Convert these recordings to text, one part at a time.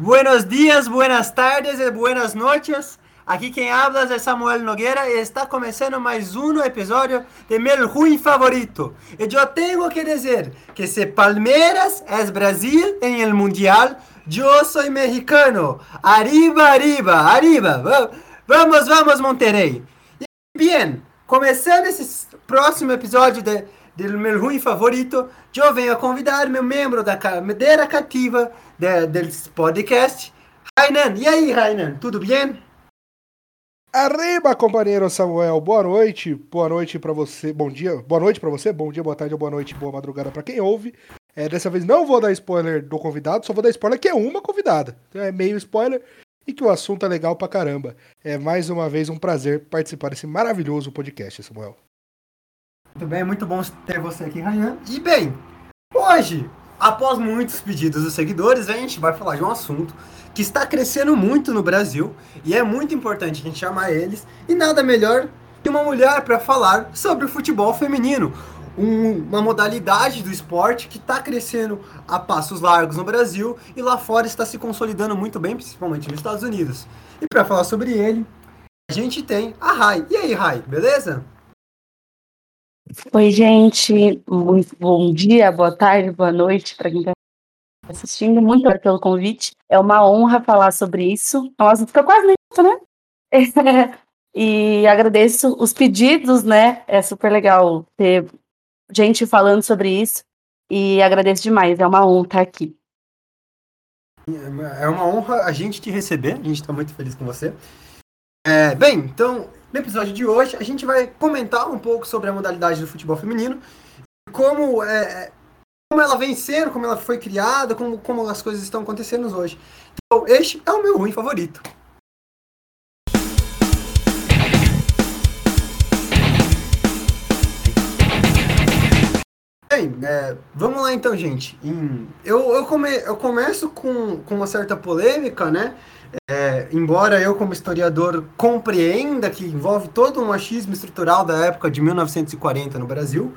Buenos dias, buenas tardes e buenas noches. Aqui quem habla é Samuel Nogueira e está começando mais um episódio de Meu Ruim Favorito. E eu tenho que dizer que se Palmeiras é Brasil em el Mundial, eu sou mexicano. Arriba, arriba, arriba. Vamos, vamos, Monterrey. E bem, começando esse próximo episódio de, de Meu Ruim Favorito, eu venho a convidar meu membro da cadeira cativa de, desse podcast, Rainan. E aí, Rainan, tudo bem? Arriba, companheiro Samuel. Boa noite. Boa noite para você. Bom dia. Boa noite para você. Bom dia, boa tarde, boa noite, boa madrugada para quem ouve. É, dessa vez não vou dar spoiler do convidado, só vou dar spoiler que é uma convidada. Então é meio spoiler e que o assunto é legal pra caramba. É mais uma vez um prazer participar desse maravilhoso podcast, Samuel. Muito bem, muito bom ter você aqui, Ryan. E bem, hoje Após muitos pedidos dos seguidores, a gente vai falar de um assunto que está crescendo muito no Brasil e é muito importante a gente chamar eles. E nada melhor que uma mulher para falar sobre o futebol feminino, um, uma modalidade do esporte que está crescendo a passos largos no Brasil e lá fora está se consolidando muito bem, principalmente nos Estados Unidos. E para falar sobre ele, a gente tem a Rai. E aí, Rai, beleza? Oi, gente. Muito bom dia, boa tarde, boa noite para quem está assistindo. Muito obrigada pelo convite. É uma honra falar sobre isso. É um assunto que eu quase nem né? e agradeço os pedidos, né? É super legal ter gente falando sobre isso. E agradeço demais. É uma honra estar aqui. É uma honra a gente te receber. A gente está muito feliz com você. É, bem, então no episódio de hoje, a gente vai comentar um pouco sobre a modalidade do futebol feminino, como, é, como ela vem sendo, como ela foi criada, como, como as coisas estão acontecendo hoje. Então, este é o meu ruim favorito. Bem, é, vamos lá então, gente. Eu, eu, come, eu começo com, com uma certa polêmica, né? É, embora eu, como historiador, compreenda que envolve todo o machismo estrutural da época de 1940 no Brasil,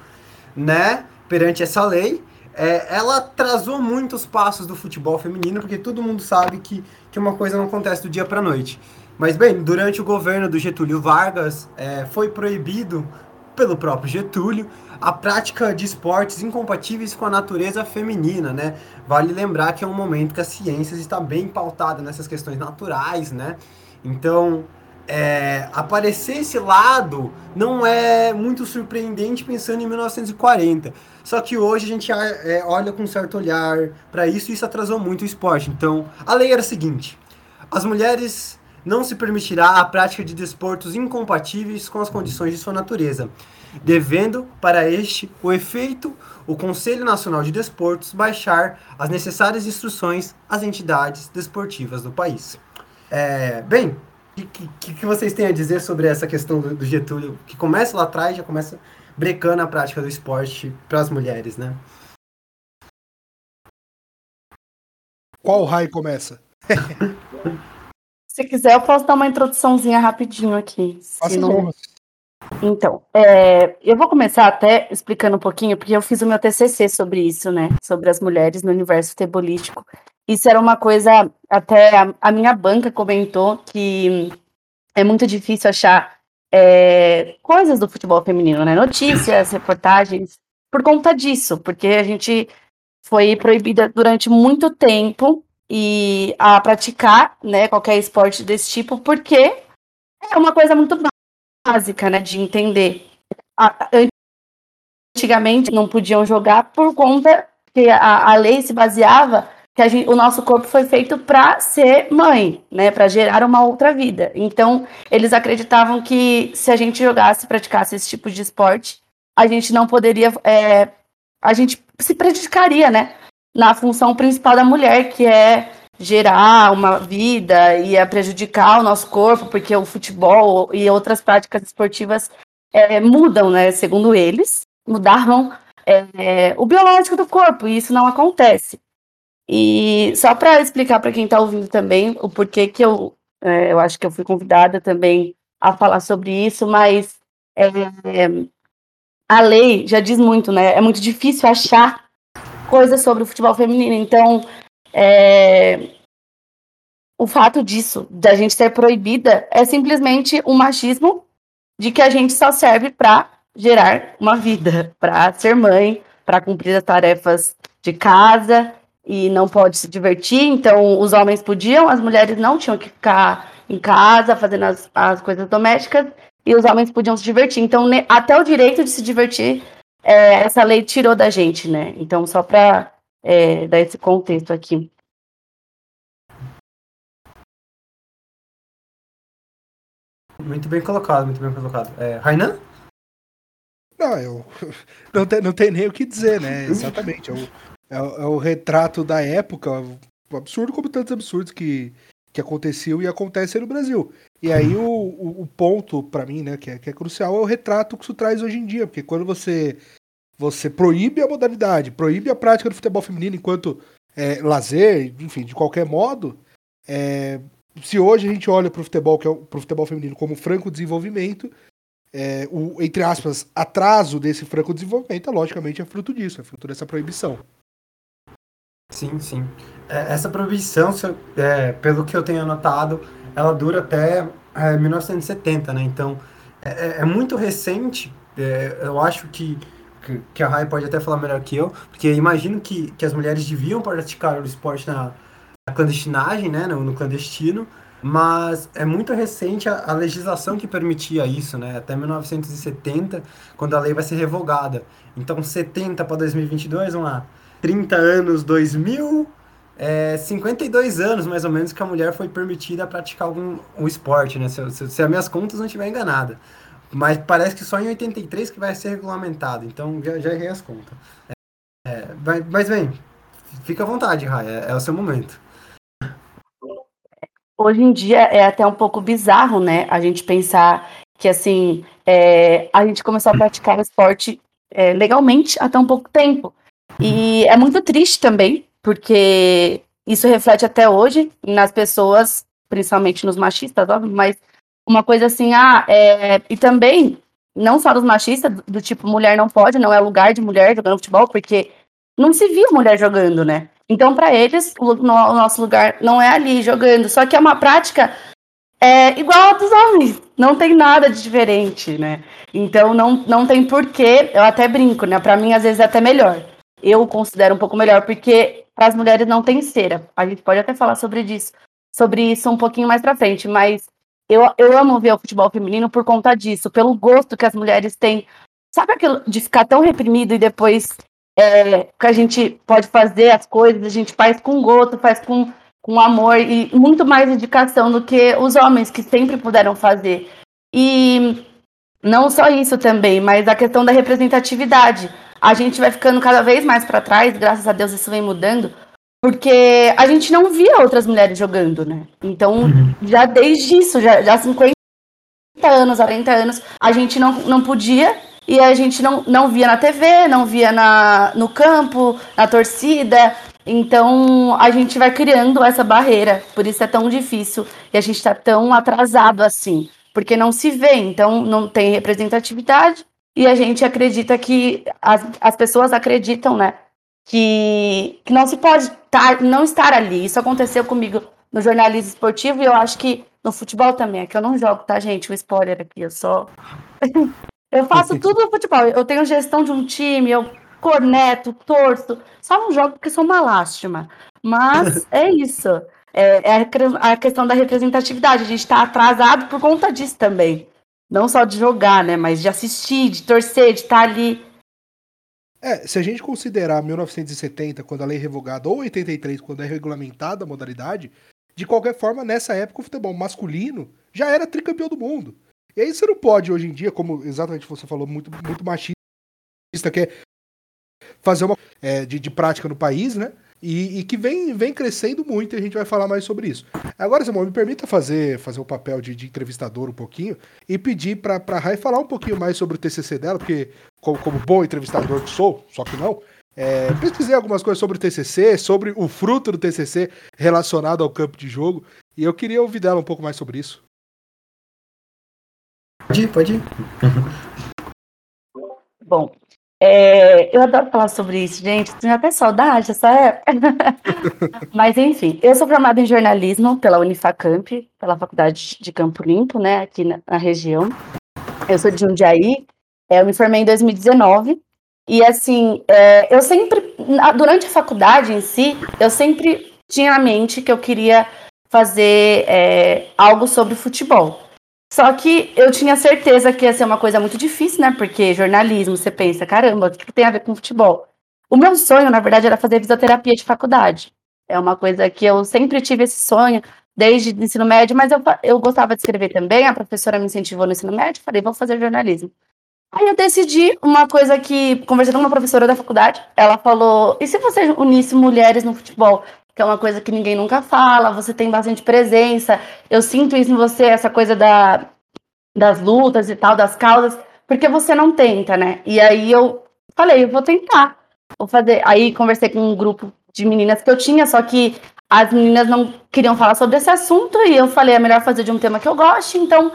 né, perante essa lei, é, ela atrasou muito os passos do futebol feminino, porque todo mundo sabe que, que uma coisa não acontece do dia para noite. Mas, bem, durante o governo do Getúlio Vargas, é, foi proibido pelo próprio Getúlio a prática de esportes incompatíveis com a natureza feminina, né? Vale lembrar que é um momento que a ciência está bem pautada nessas questões naturais, né? Então, é, aparecer esse lado não é muito surpreendente pensando em 1940. Só que hoje a gente é, olha com um certo olhar para isso e isso atrasou muito o esporte. Então, a lei era a seguinte: as mulheres não se permitirá a prática de desportos incompatíveis com as condições de sua natureza devendo para este o efeito o Conselho Nacional de Desportos baixar as necessárias instruções às entidades desportivas do país. É, bem, o que, que, que, vocês têm a dizer sobre essa questão do, do Getúlio, que começa lá atrás, já começa brecando a prática do esporte para as mulheres, né? Qual raio começa? Se quiser, eu posso dar uma introduçãozinha rapidinho aqui. Faça não... Então, é, eu vou começar até explicando um pouquinho, porque eu fiz o meu TCC sobre isso, né? Sobre as mulheres no universo futebolístico. Isso era uma coisa, até a, a minha banca comentou que é muito difícil achar é, coisas do futebol feminino, né? Notícias, reportagens, por conta disso, porque a gente foi proibida durante muito tempo e a praticar, né, qualquer esporte desse tipo, porque é uma coisa muito básica, né, de entender. Antigamente não podiam jogar por conta que a, a lei se baseava que gente, o nosso corpo foi feito para ser mãe, né, para gerar uma outra vida. Então, eles acreditavam que se a gente jogasse, praticasse esse tipo de esporte, a gente não poderia, é, a gente se prejudicaria, né, na função principal da mulher, que é gerar uma vida, ia prejudicar o nosso corpo, porque o futebol e outras práticas esportivas é, mudam, né? Segundo eles, mudaram é, o biológico do corpo, e isso não acontece. E só para explicar para quem está ouvindo também o porquê que eu, é, eu acho que eu fui convidada também a falar sobre isso, mas é, a lei já diz muito, né? É muito difícil achar coisas sobre o futebol feminino. Então, é, o fato disso, da gente ser proibida, é simplesmente um machismo de que a gente só serve para gerar uma vida, para ser mãe, para cumprir as tarefas de casa e não pode se divertir. Então, os homens podiam, as mulheres não tinham que ficar em casa fazendo as, as coisas domésticas e os homens podiam se divertir. Então, até o direito de se divertir, é, essa lei tirou da gente, né? Então, só para é, dar esse contexto aqui. Muito bem colocado, muito bem colocado. É, Rainan? Não, eu não tem, não tem nem o que dizer, né? Exatamente. É o, é o, é o retrato da época, um absurdo como tantos absurdos que, que aconteciam e acontecem no Brasil. E aí o, o, o ponto, para mim, né, que é, que é crucial, é o retrato que isso traz hoje em dia. Porque quando você, você proíbe a modalidade, proíbe a prática do futebol feminino enquanto é, lazer, enfim, de qualquer modo, é, se hoje a gente olha para o futebol, que é pro futebol feminino como franco desenvolvimento, é, o, entre aspas, atraso desse franco desenvolvimento, logicamente, é fruto disso, é fruto dessa proibição. Sim, sim. É, essa proibição, é, pelo que eu tenho anotado, ela dura até 1970, é, né? Então, é, é, é muito recente. eu acho que, que, que a Rai pode até falar melhor que eu, porque imagino que, que as mulheres deviam praticar o esporte na, na clandestinagem, né? no, no clandestino, mas é muito recente a, a, legislação que permitia isso, né? Até 1970, quando a lei vai ser revogada. Então, 70 para 2022, vamos lá, 30 anos, 2000, é, 52 anos mais ou menos que a mulher foi permitida a praticar algum um esporte, né? Se, se, se as minhas contas não estiver enganada. Mas parece que só em 83 que vai ser regulamentado, então já, já errei as contas. É, mas bem, fica à vontade, Raia, é, é o seu momento hoje em dia é até um pouco bizarro, né? A gente pensar que assim é, a gente começou a praticar esporte é, legalmente há tão pouco tempo. E é muito triste também, porque isso reflete até hoje nas pessoas, principalmente nos machistas, óbvio, mas uma coisa assim, ah, é, e também, não só dos machistas, do, do tipo, mulher não pode, não é lugar de mulher jogando futebol, porque não se via mulher jogando, né? Então, para eles, o, no, o, nosso lugar não é ali jogando. Só que é uma prática é, igual a dos homens. Não tem nada de diferente, né? Então, não, não tem porquê. Eu até brinco, né? Para mim, às vezes, é até melhor. Eu considero um pouco melhor, porque para as mulheres não tem cera. A gente pode até falar sobre isso, sobre isso um pouquinho mais para frente, mas eu, eu amo ver o futebol feminino por conta disso, pelo gosto que as mulheres têm. Sabe aquilo de ficar tão reprimido e depois é, que a gente pode fazer as coisas, a gente faz com gosto, faz com, com amor e muito mais dedicação do que os homens que sempre puderam fazer. E não só isso também, mas a questão da representatividade. A gente vai ficando cada vez mais para trás, graças a Deus isso vem mudando, porque a gente não via outras mulheres jogando, né? Então, uhum. já desde isso, já, já 50 anos, 40 anos, a gente não, não podia e a gente não, não via na TV, não via na, no campo, na torcida. Então a gente vai criando essa barreira, por isso é tão difícil e a gente está tão atrasado assim, porque não se vê, então não tem representatividade e a gente acredita que as, as pessoas acreditam, né, que, que não se pode tar, não estar ali. Isso aconteceu comigo no jornalismo esportivo e eu acho que no futebol também, é que eu não jogo, tá, gente? O spoiler aqui, eu só Eu faço tudo no futebol. Eu tenho gestão de um time, eu corneto, torço. Só não jogo porque sou uma lástima. Mas é isso. É, é a questão da representatividade. A gente está atrasado por conta disso também. Não só de jogar, né? Mas de assistir, de torcer, de estar tá ali. É, se a gente considerar 1970, quando a lei é revogada, ou 83, quando é regulamentada a modalidade, de qualquer forma, nessa época o futebol masculino já era tricampeão do mundo. E aí você não pode, hoje em dia, como exatamente você falou, muito, muito machista, que é fazer uma é, de, de prática no país, né? E, e, que vem, vem crescendo muito e a gente vai falar mais sobre isso. Agora, Samuel, me permita fazer, fazer o papel de, de entrevistador um pouquinho e pedir para a Rai falar um pouquinho mais sobre o TCC dela, porque, como, como bom entrevistador que sou, só que não, é, pesquisei algumas coisas sobre o TCC, sobre o fruto do TCC relacionado ao campo de jogo, e eu queria ouvir dela um pouco mais sobre isso. Pode ir, pode ir. Bom, É, eu adoro falar sobre isso, gente. Tenho até saudade essa época. Mas, enfim, eu sou formada em jornalismo pela Unifacamp, pela Faculdade de Campo Limpo, né, aqui na, na região. Eu sou de Jundiaí, é, eu me formei em 2019. E, assim, é, eu sempre, durante a faculdade em si, eu sempre tinha na mente que eu queria fazer é, algo sobre futebol. Só que eu tinha certeza que ia ser uma coisa muito difícil, né? Porque jornalismo, você pensa, caramba, o que tem a ver com futebol? O meu sonho, na verdade, era fazer fisioterapia de faculdade. É uma coisa que eu sempre tive esse sonho, desde o ensino médio, mas eu, eu gostava de escrever também, a professora me incentivou no ensino médio, falei, vou fazer jornalismo. Aí eu decidi uma coisa que, conversando com uma professora da faculdade, ela falou: e se você unisse mulheres no futebol? Que é uma coisa que ninguém nunca fala, você tem bastante presença. Eu sinto isso em você, essa coisa da, das lutas e tal, das causas, porque você não tenta, né? E aí eu falei, eu vou tentar. Vou fazer. Aí conversei com um grupo de meninas que eu tinha, só que as meninas não queriam falar sobre esse assunto, e eu falei, é melhor fazer de um tema que eu goste, então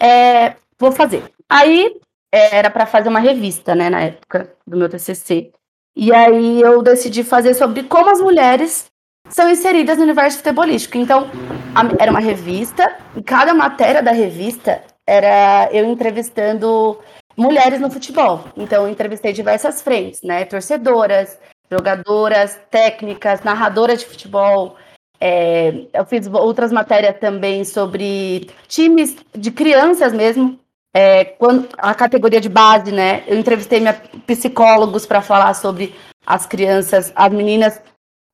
é, vou fazer. Aí é, era para fazer uma revista, né, na época do meu TCC. E aí eu decidi fazer sobre como as mulheres são inseridas no universo futebolístico. Então, a, era uma revista, e cada matéria da revista era eu entrevistando mulheres no futebol. Então, eu entrevistei diversas frentes, né? Torcedoras, jogadoras, técnicas, narradoras de futebol. É, eu fiz outras matérias também sobre times de crianças mesmo. É, quando, a categoria de base, né? Eu entrevistei minha, psicólogos para falar sobre as crianças, as meninas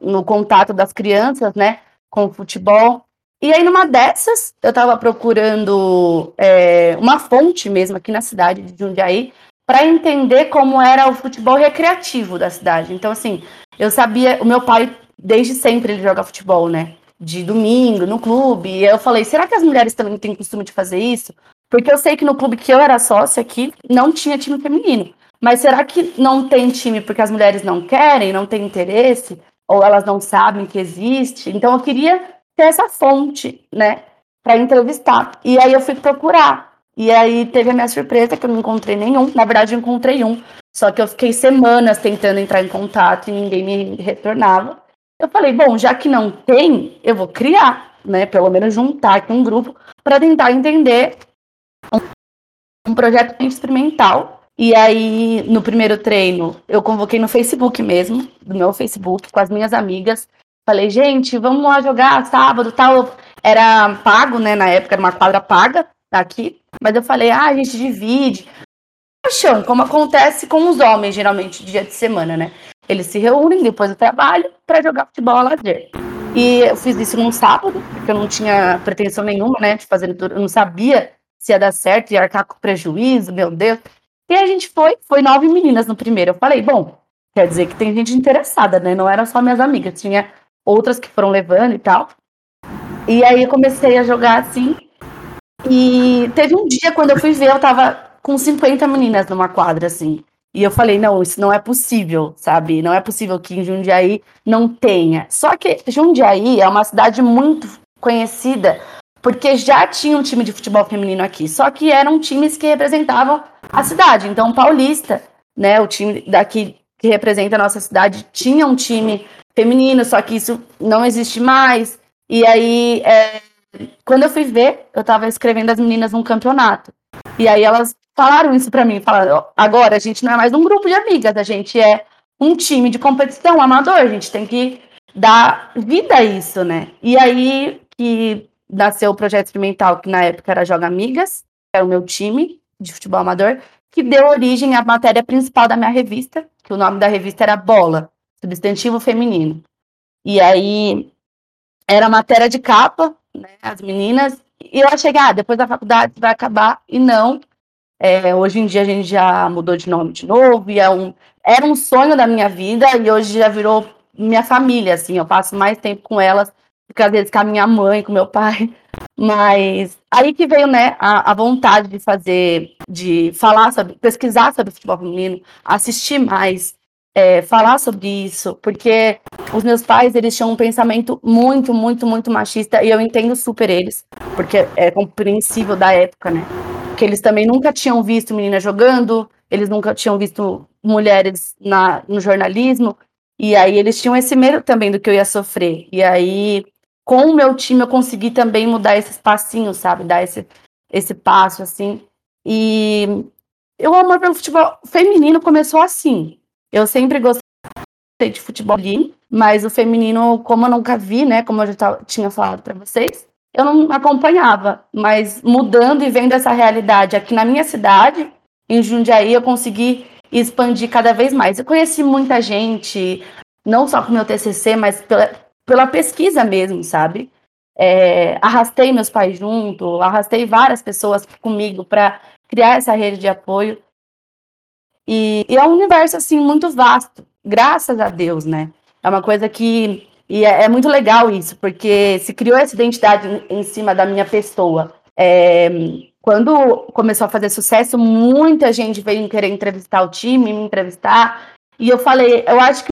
no contato das crianças, né, com o futebol. E aí, numa dessas, eu estava procurando é, uma fonte mesmo aqui na cidade de Jundiaí para entender como era o futebol recreativo da cidade. Então, assim, eu sabia, o meu pai, desde sempre, ele joga futebol, né? De domingo, no clube. E eu falei, será que as mulheres também têm costume de fazer isso? Porque eu sei que no clube que eu era sócia aqui, não tinha time feminino. Mas será que não tem time porque as mulheres não querem, não têm interesse? Ou elas não sabem que existe. Então eu queria ter essa fonte, né, para entrevistar. E aí eu fui procurar. E aí teve a minha surpresa que eu não encontrei nenhum. Na verdade, eu encontrei um. Só que eu fiquei semanas tentando entrar em contato e ninguém me retornava. Eu falei, bom, já que não tem, eu vou criar, né? Pelo menos juntar aqui um grupo para tentar entender um, um projeto experimental e aí, no primeiro treino, eu convoquei no Facebook mesmo, do meu Facebook, com as minhas amigas. Falei, gente, vamos lá jogar sábado tal. Era pago, né? Na época era uma quadra paga aqui. Mas eu falei, ah, a gente divide. Paixão, como acontece com os homens, geralmente, dia de semana, né? Eles se reúnem depois do trabalho para jogar futebol a lazer. E eu fiz isso num sábado, porque eu não tinha pretensão nenhuma, né? De fazer, eu não sabia se ia dar certo, ia arcar com prejuízo, meu Deus. E a gente foi, foi nove meninas no primeiro. Eu falei, bom, quer dizer que tem gente interessada, né? Não eram só minhas amigas, tinha outras que foram levando e tal. E aí eu comecei a jogar assim. E teve um dia quando eu fui ver, eu tava com 50 meninas numa quadra, assim. E eu falei, não, isso não é possível, sabe? Não é possível que em Jundiaí não tenha. Só que Jundiaí é uma cidade muito conhecida porque já tinha um time de futebol feminino aqui, só que eram times que representavam a cidade. Então, Paulista, né, o time daqui que representa a nossa cidade, tinha um time feminino, só que isso não existe mais. E aí, é, quando eu fui ver, eu estava escrevendo as meninas num campeonato. E aí elas falaram isso para mim, falaram, agora a gente não é mais um grupo de amigas, a gente é um time de competição amador, a gente tem que dar vida a isso, né? E aí que nasceu o projeto experimental, que na época era Joga Amigas, que era o meu time de futebol amador, que deu origem à matéria principal da minha revista, que o nome da revista era Bola, substantivo feminino. E aí era matéria de capa, né, as meninas, e eu achei que ah, depois da faculdade vai acabar, e não. É, hoje em dia a gente já mudou de nome de novo, e é um, era um sonho da minha vida, e hoje já virou minha família, assim, eu passo mais tempo com elas porque às vezes com a minha mãe, com meu pai. Mas aí que veio, né, a, a vontade de fazer, de falar sobre, pesquisar sobre futebol feminino, assistir mais, é, falar sobre isso, porque os meus pais, eles tinham um pensamento muito, muito, muito machista, e eu entendo super eles, porque é compreensível da época, né? Que eles também nunca tinham visto menina jogando, eles nunca tinham visto mulheres na, no jornalismo, e aí eles tinham esse medo também do que eu ia sofrer. E aí, com o meu time, eu consegui também mudar esses passinhos, sabe? Dar esse, esse passo, assim. E o amor pelo futebol feminino começou assim. Eu sempre gostei de futebol ali, mas o feminino, como eu nunca vi, né? Como eu já tinha falado para vocês, eu não acompanhava. Mas mudando e vendo essa realidade aqui na minha cidade, em Jundiaí, eu consegui expandir cada vez mais. Eu conheci muita gente, não só com meu TCC, mas pela, pela pesquisa mesmo, sabe? É, arrastei meus pais junto, arrastei várias pessoas comigo para criar essa rede de apoio. E, e, é um universo assim muito vasto, graças a Deus, né? É uma coisa que e é, é muito legal isso, porque se criou essa identidade em, em cima da minha pessoa. É, quando começou a fazer sucesso, muita gente veio querer entrevistar o time, me entrevistar, e eu falei, eu acho que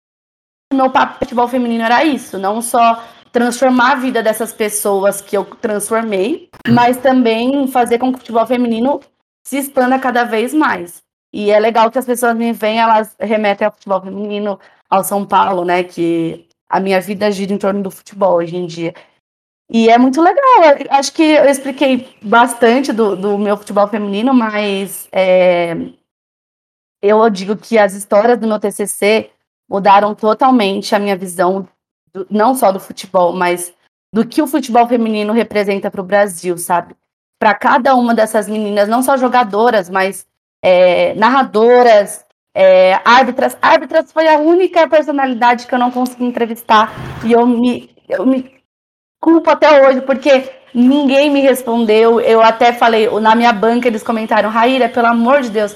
meu papel futebol feminino era isso, não só transformar a vida dessas pessoas que eu transformei, mas também fazer com que o futebol feminino se expanda cada vez mais. E é legal que as pessoas me veem, elas remetem ao futebol feminino, ao São Paulo, né? Que a minha vida gira em torno do futebol hoje em dia. E é muito legal. Acho que eu expliquei bastante do, do meu futebol feminino, mas é, eu digo que as histórias do meu TCC mudaram totalmente a minha visão, do, não só do futebol, mas do que o futebol feminino representa para o Brasil, sabe? para cada uma dessas meninas, não só jogadoras, mas é, narradoras, é, árbitras. Árbitras foi a única personalidade que eu não consegui entrevistar e eu me, eu me culpo até hoje, porque ninguém me respondeu. Eu até falei, na minha banca eles comentaram, Raíra, pelo amor de Deus,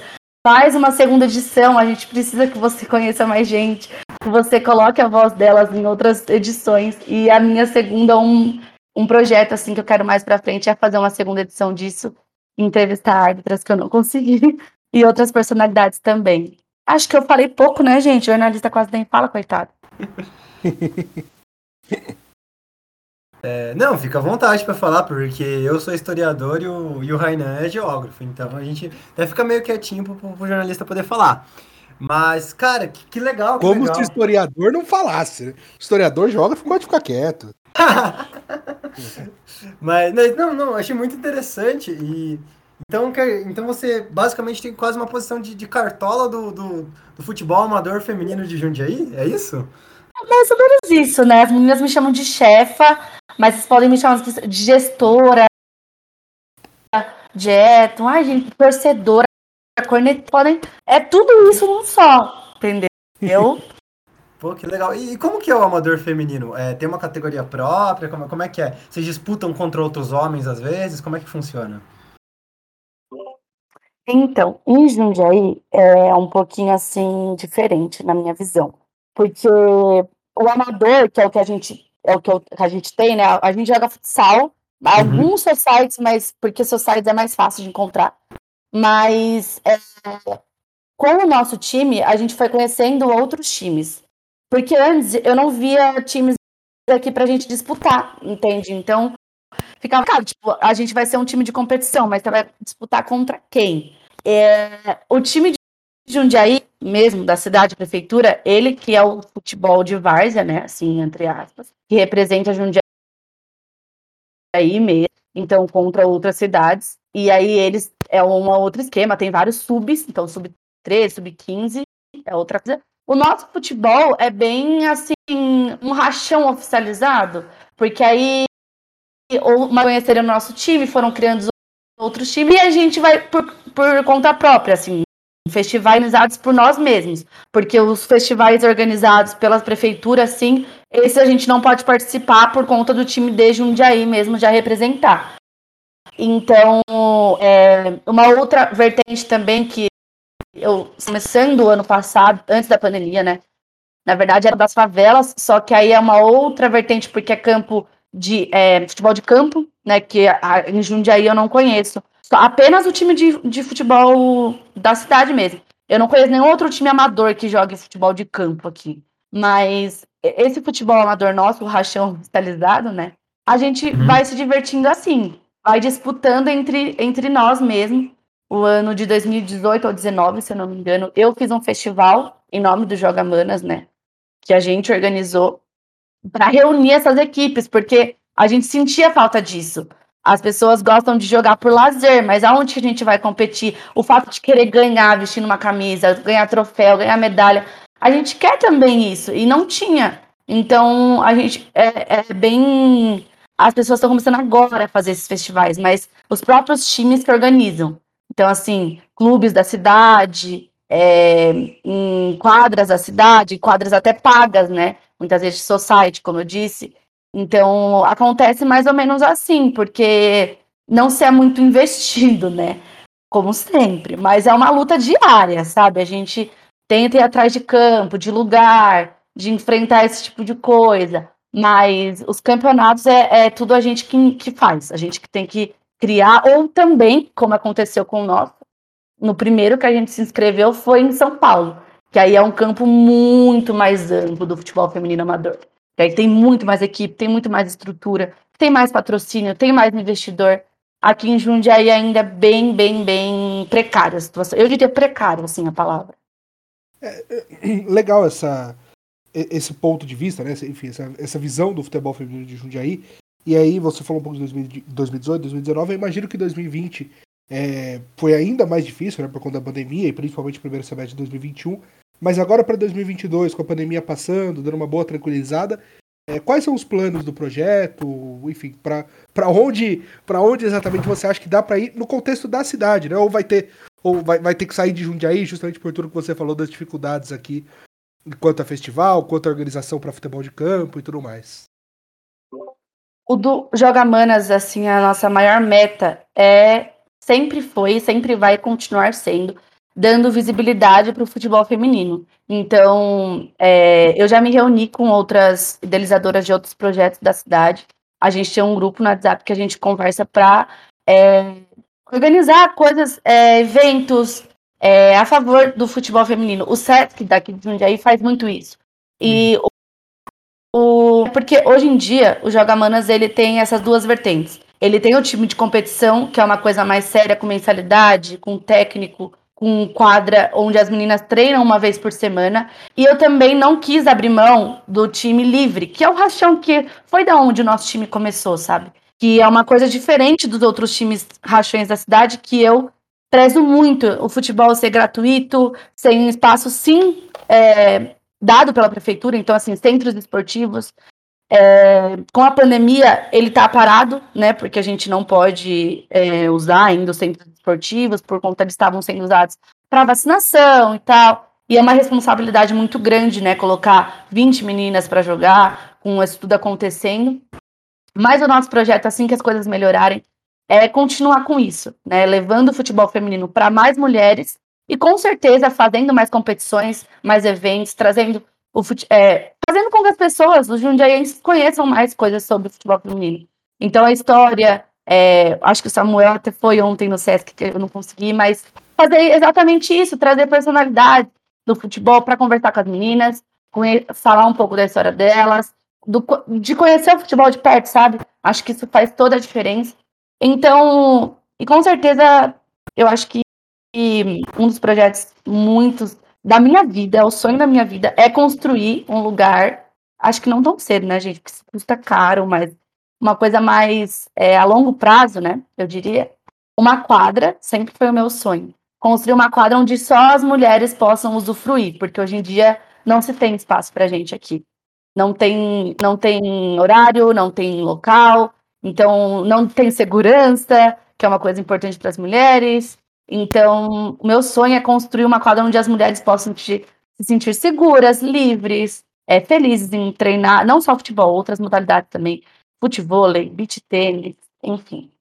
faz uma segunda edição, a gente precisa que você conheça mais gente, que você coloque a voz delas em outras edições. E a minha segunda, um, um projeto assim que eu quero mais para frente é fazer uma segunda edição disso, entrevistar árbitras que eu não consegui e outras personalidades também. Acho que eu falei pouco, né, gente? O jornalista quase nem fala, coitado. É, não, fica à vontade para falar, porque eu sou historiador e o, e o Rainan é geógrafo, então a gente até fica meio quietinho para o jornalista poder falar. Mas, cara, que, que legal. Que Como legal. se o historiador não falasse. Né? O historiador geógrafo pode ficar quieto. mas, não, não, achei muito interessante. E então, então você basicamente tem quase uma posição de, de cartola do, do, do, futebol amador feminino de Jundiaí? É isso? Mais ou menos isso, né? As meninas me chamam de chefa, mas vocês podem me chamar de gestora, de eto, ai, gente, torcedora, corneta, podem. É tudo isso num só, entendeu? Pô, que legal. E, e, como que é o amador feminino? É, tem uma categoria própria? Como, como é que é? Vocês disputam contra outros homens às vezes? Como é que funciona? Então, em Jundiaí é um pouquinho assim diferente na minha visão. Porque o amador, que é o que a gente é o que, a gente tem, né? A gente joga futsal, uhum. alguns societies, mas porque societies é mais fácil de encontrar. Mas é, com o nosso time, a gente foi conhecendo outros times. Porque antes eu não via times aqui pra gente disputar, entende? Então, ficava, cara, tipo, a gente vai ser um time de competição, mas você vai disputar contra quem? É, o time de Jundiaí, mesmo, da cidade, prefeitura, ele que é o futebol de várzea, né, assim, entre aspas, que representa Jundiaí mesmo, então, contra outras cidades, e aí eles, é um outro esquema, tem vários subs, então, sub 13, sub 15, é outra coisa, o nosso futebol é bem assim, um rachão oficializado, porque aí ou conheceram o nosso time, foram criando outros times, e a gente vai por, por conta própria, assim, festivais organizados por nós mesmos, porque os festivais organizados pelas prefeituras, sim, esse a gente não pode participar por conta do time de Jundiaí mesmo já representar. Então, é, uma outra vertente também que eu começando o ano passado, antes da pandemia, né? Na verdade, era das favelas, só que aí é uma outra vertente, porque é campo de é, futebol de campo, né? Que a, em Jundiaí eu não conheço. Só, apenas o time de, de futebol da cidade mesmo. Eu não conheço nenhum outro time amador que jogue futebol de campo aqui. Mas esse futebol amador nosso, o rachão cristalizado, né? A gente uhum. vai se divertindo assim, vai disputando entre, entre nós mesmos o ano de 2018 ou 2019, se eu não me engano, eu fiz um festival em nome do Joga Manas, né? Que a gente organizou para reunir essas equipes, porque a gente sentia falta disso. As pessoas gostam de jogar por lazer, mas aonde que a gente vai competir? O fato de querer ganhar vestindo uma camisa, ganhar troféu, ganhar medalha, a gente quer também isso e não tinha. Então a gente é, é bem. As pessoas estão começando agora a fazer esses festivais, mas os próprios times que organizam. Então, assim, clubes da cidade, é, em quadras da cidade, quadras até pagas, né? Muitas vezes society, como eu disse. Então, acontece mais ou menos assim, porque não se é muito investido, né? Como sempre, mas é uma luta diária, sabe? A gente tenta ir atrás de campo, de lugar, de enfrentar esse tipo de coisa. Mas os campeonatos é, é tudo a gente que, que faz, a gente que tem que criar, ou também, como aconteceu com o nosso, no primeiro que a gente se inscreveu foi em São Paulo, que aí é um campo muito mais amplo do futebol feminino amador. Que aí tem muito mais equipe, tem muito mais estrutura, tem mais patrocínio, tem mais investidor. Aqui em Jundiaí ainda é bem, bem, bem precária a situação. Eu diria precária, assim, a palavra. É, é, legal essa, esse ponto de vista, né? Enfim, essa, essa visão do futebol feminino de Jundiaí. E aí você falou um pouco de 2018, 2019. Eu imagino que 2020 é, foi ainda mais difícil, né? Por conta da pandemia e principalmente o primeiro semestre de 2021. Mas agora para 2022, com a pandemia passando, dando uma boa tranquilizada, é, quais são os planos do projeto? Enfim, para onde, onde exatamente você acha que dá para ir no contexto da cidade, né? Ou vai ter ou vai, vai ter que sair de Jundiaí, justamente por tudo que você falou das dificuldades aqui, quanto a festival, quanto a organização para futebol de campo e tudo mais? O do Joga Manas, assim, a nossa maior meta é sempre foi, sempre vai continuar sendo dando visibilidade para o futebol feminino. Então, é, eu já me reuni com outras idealizadoras de outros projetos da cidade. A gente tem um grupo no WhatsApp que a gente conversa para é, organizar coisas, é, eventos é, a favor do futebol feminino. O SESC daqui de Jundiaí faz muito isso. E o, o, porque hoje em dia o Joga Manas ele tem essas duas vertentes. Ele tem o time de competição, que é uma coisa mais séria, com mensalidade, com técnico, com quadra onde as meninas treinam uma vez por semana. E eu também não quis abrir mão do time livre, que é o rachão que foi da onde o nosso time começou, sabe? Que é uma coisa diferente dos outros times rachões da cidade, que eu prezo muito o futebol ser gratuito, sem espaço sim é, dado pela prefeitura, então assim, centros esportivos. É, com a pandemia, ele está parado, né? Porque a gente não pode é, usar ainda os centros esportivos, por conta de estavam sendo usados para vacinação e tal. E é uma responsabilidade muito grande, né? Colocar 20 meninas para jogar, com isso tudo acontecendo. Mas o nosso projeto, assim que as coisas melhorarem, é continuar com isso, né? Levando o futebol feminino para mais mulheres e com certeza fazendo mais competições, mais eventos, trazendo o fute é, fazendo com que as pessoas, os jundiaienses, conheçam mais coisas sobre o futebol feminino. Então a história, é, acho que o Samuel até foi ontem no Sesc, que eu não consegui, mas fazer exatamente isso, trazer personalidade do futebol para conversar com as meninas, falar um pouco da história delas, do, de conhecer o futebol de perto, sabe? Acho que isso faz toda a diferença. Então, e com certeza, eu acho que um dos projetos muitos da minha vida, o sonho da minha vida é construir um lugar, acho que não tão cedo, né, gente? Porque custa caro, mas uma coisa mais é, a longo prazo, né? Eu diria. Uma quadra sempre foi o meu sonho. Construir uma quadra onde só as mulheres possam usufruir, porque hoje em dia não se tem espaço para gente aqui. Não tem, não tem horário, não tem local, então não tem segurança, que é uma coisa importante para as mulheres. Então, o meu sonho é construir uma quadra onde as mulheres possam se sentir seguras, livres, é, felizes em treinar, não só futebol, outras modalidades também, futebol, beach tênis, enfim.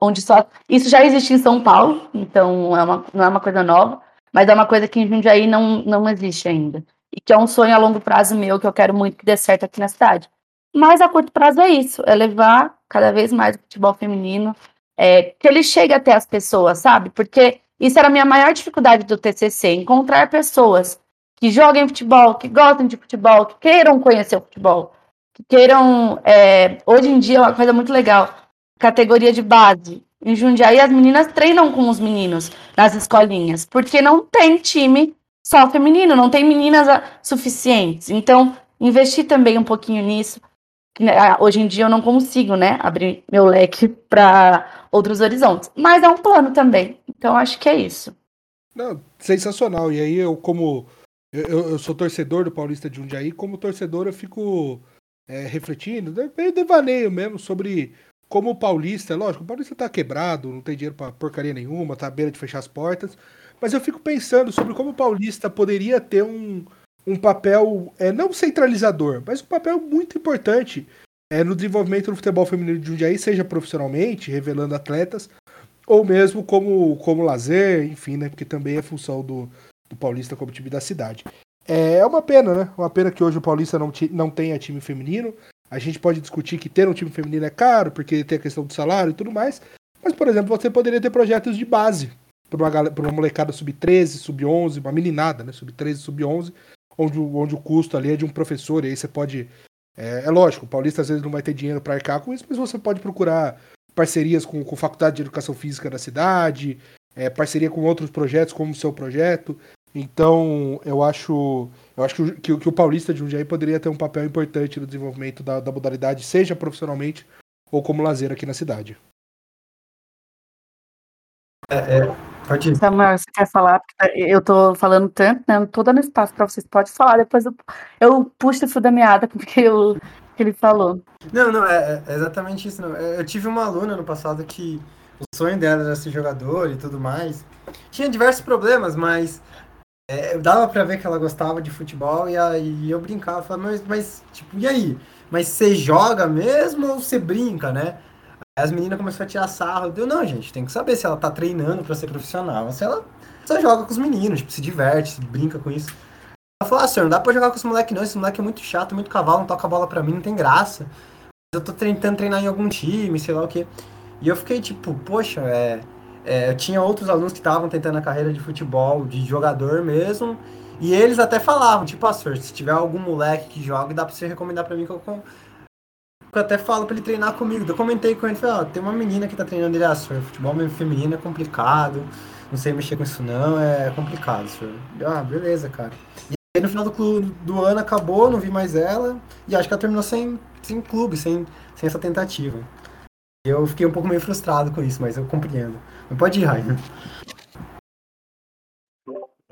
Onde só. Isso já existe em São Paulo, então é uma, não é uma coisa nova, mas é uma coisa que em Jundiaí não, não existe ainda. E que é um sonho a longo prazo meu que eu quero muito que dê certo aqui na cidade. Mas a curto prazo é isso, é levar cada vez mais o futebol feminino, é, que ele chegue até as pessoas, sabe? Porque isso era a minha maior dificuldade do TCC, encontrar pessoas que joguem futebol, que gostem de futebol, que queiram conhecer o futebol que queiram. É, hoje em dia é uma coisa muito legal. Categoria de base. em Jundiaí as meninas treinam com os meninos nas escolinhas, porque não tem time só feminino, não tem meninas suficientes. Então, investir também um pouquinho nisso. Né, hoje em dia eu não consigo, né, abrir meu leque para outros horizontes, mas é um plano também. Então, acho que é isso. Não, sensacional. E aí eu como eu, eu, sou torcedor do Paulista de Jundiaí, como torcedor eu fico é, refletindo, meio devaneio mesmo sobre como o Paulista, lógico, o Paulista tá quebrado, não tem dinheiro para porcaria nenhuma, tá à beira de fechar as portas, mas eu fico pensando sobre como o Paulista poderia ter um, um papel, é, não centralizador, mas um papel muito importante é, no desenvolvimento do futebol feminino de Jundiaí, seja profissionalmente, revelando atletas, ou mesmo como, como lazer, enfim, né, porque também é função do, do Paulista como time da cidade. É uma pena, né? Uma pena que hoje o Paulista não, não tenha time feminino. A gente pode discutir que ter um time feminino é caro, porque tem a questão do salário e tudo mais. Mas, por exemplo, você poderia ter projetos de base para uma, uma molecada sub-13, sub-11, uma meninada, né? Sub-13, sub-11, onde, onde o custo ali é de um professor. E aí você pode. É, é lógico, o Paulista às vezes não vai ter dinheiro para arcar com isso, mas você pode procurar parcerias com, com faculdade de educação física da cidade, é, parceria com outros projetos, como o seu projeto. Então, eu acho, eu acho que, que, que, o Paulista de Jundiaí poderia ter um papel importante no desenvolvimento da, da modalidade, seja profissionalmente ou como lazer aqui na cidade. É, é, pode ir. Samuel, você quer falar? Eu tô falando tanto, né? Não tô dando espaço para vocês. Pode falar, depois eu, eu puxo o fio da meada, porque eu, que ele falou. Não, não, é, é exatamente isso. Não. Eu tive uma aluna no passado que o sonho dela era ser jogador e tudo mais. Tinha diversos problemas, mas é, dava pra ver que ela gostava de futebol e aí eu brincava, falava, mas, mas, tipo, e aí? Mas você joga mesmo ou você brinca, né? As meninas começaram a tirar sarro. Deu, não, gente, tem que saber se ela tá treinando para ser profissional. Se ela só joga com os meninos, tipo, se diverte, se brinca com isso. Ela falou, ah, senhor, não dá pra jogar com esse moleque não, esse moleque é muito chato, muito cavalo, não toca a bola pra mim, não tem graça. Eu tô tentando treinar em algum time, sei lá o quê. E eu fiquei tipo, poxa, é, é, eu tinha outros alunos que estavam tentando a carreira de futebol, de jogador mesmo, e eles até falavam, tipo, ah, senhor, se tiver algum moleque que joga, dá pra você recomendar pra mim que eu, eu até falo pra ele treinar comigo. Eu comentei com ele, falei, ó, tem uma menina que tá treinando ele, ah, senhor, futebol feminino é complicado, não sei mexer com isso não, é complicado, senhor. ah, beleza, cara. E aí no final do, do ano acabou, não vi mais ela, e acho que ela terminou sem, sem clube, sem, sem essa tentativa. Eu fiquei um pouco meio frustrado com isso, mas eu compreendo. Mas pode ir, Rainer.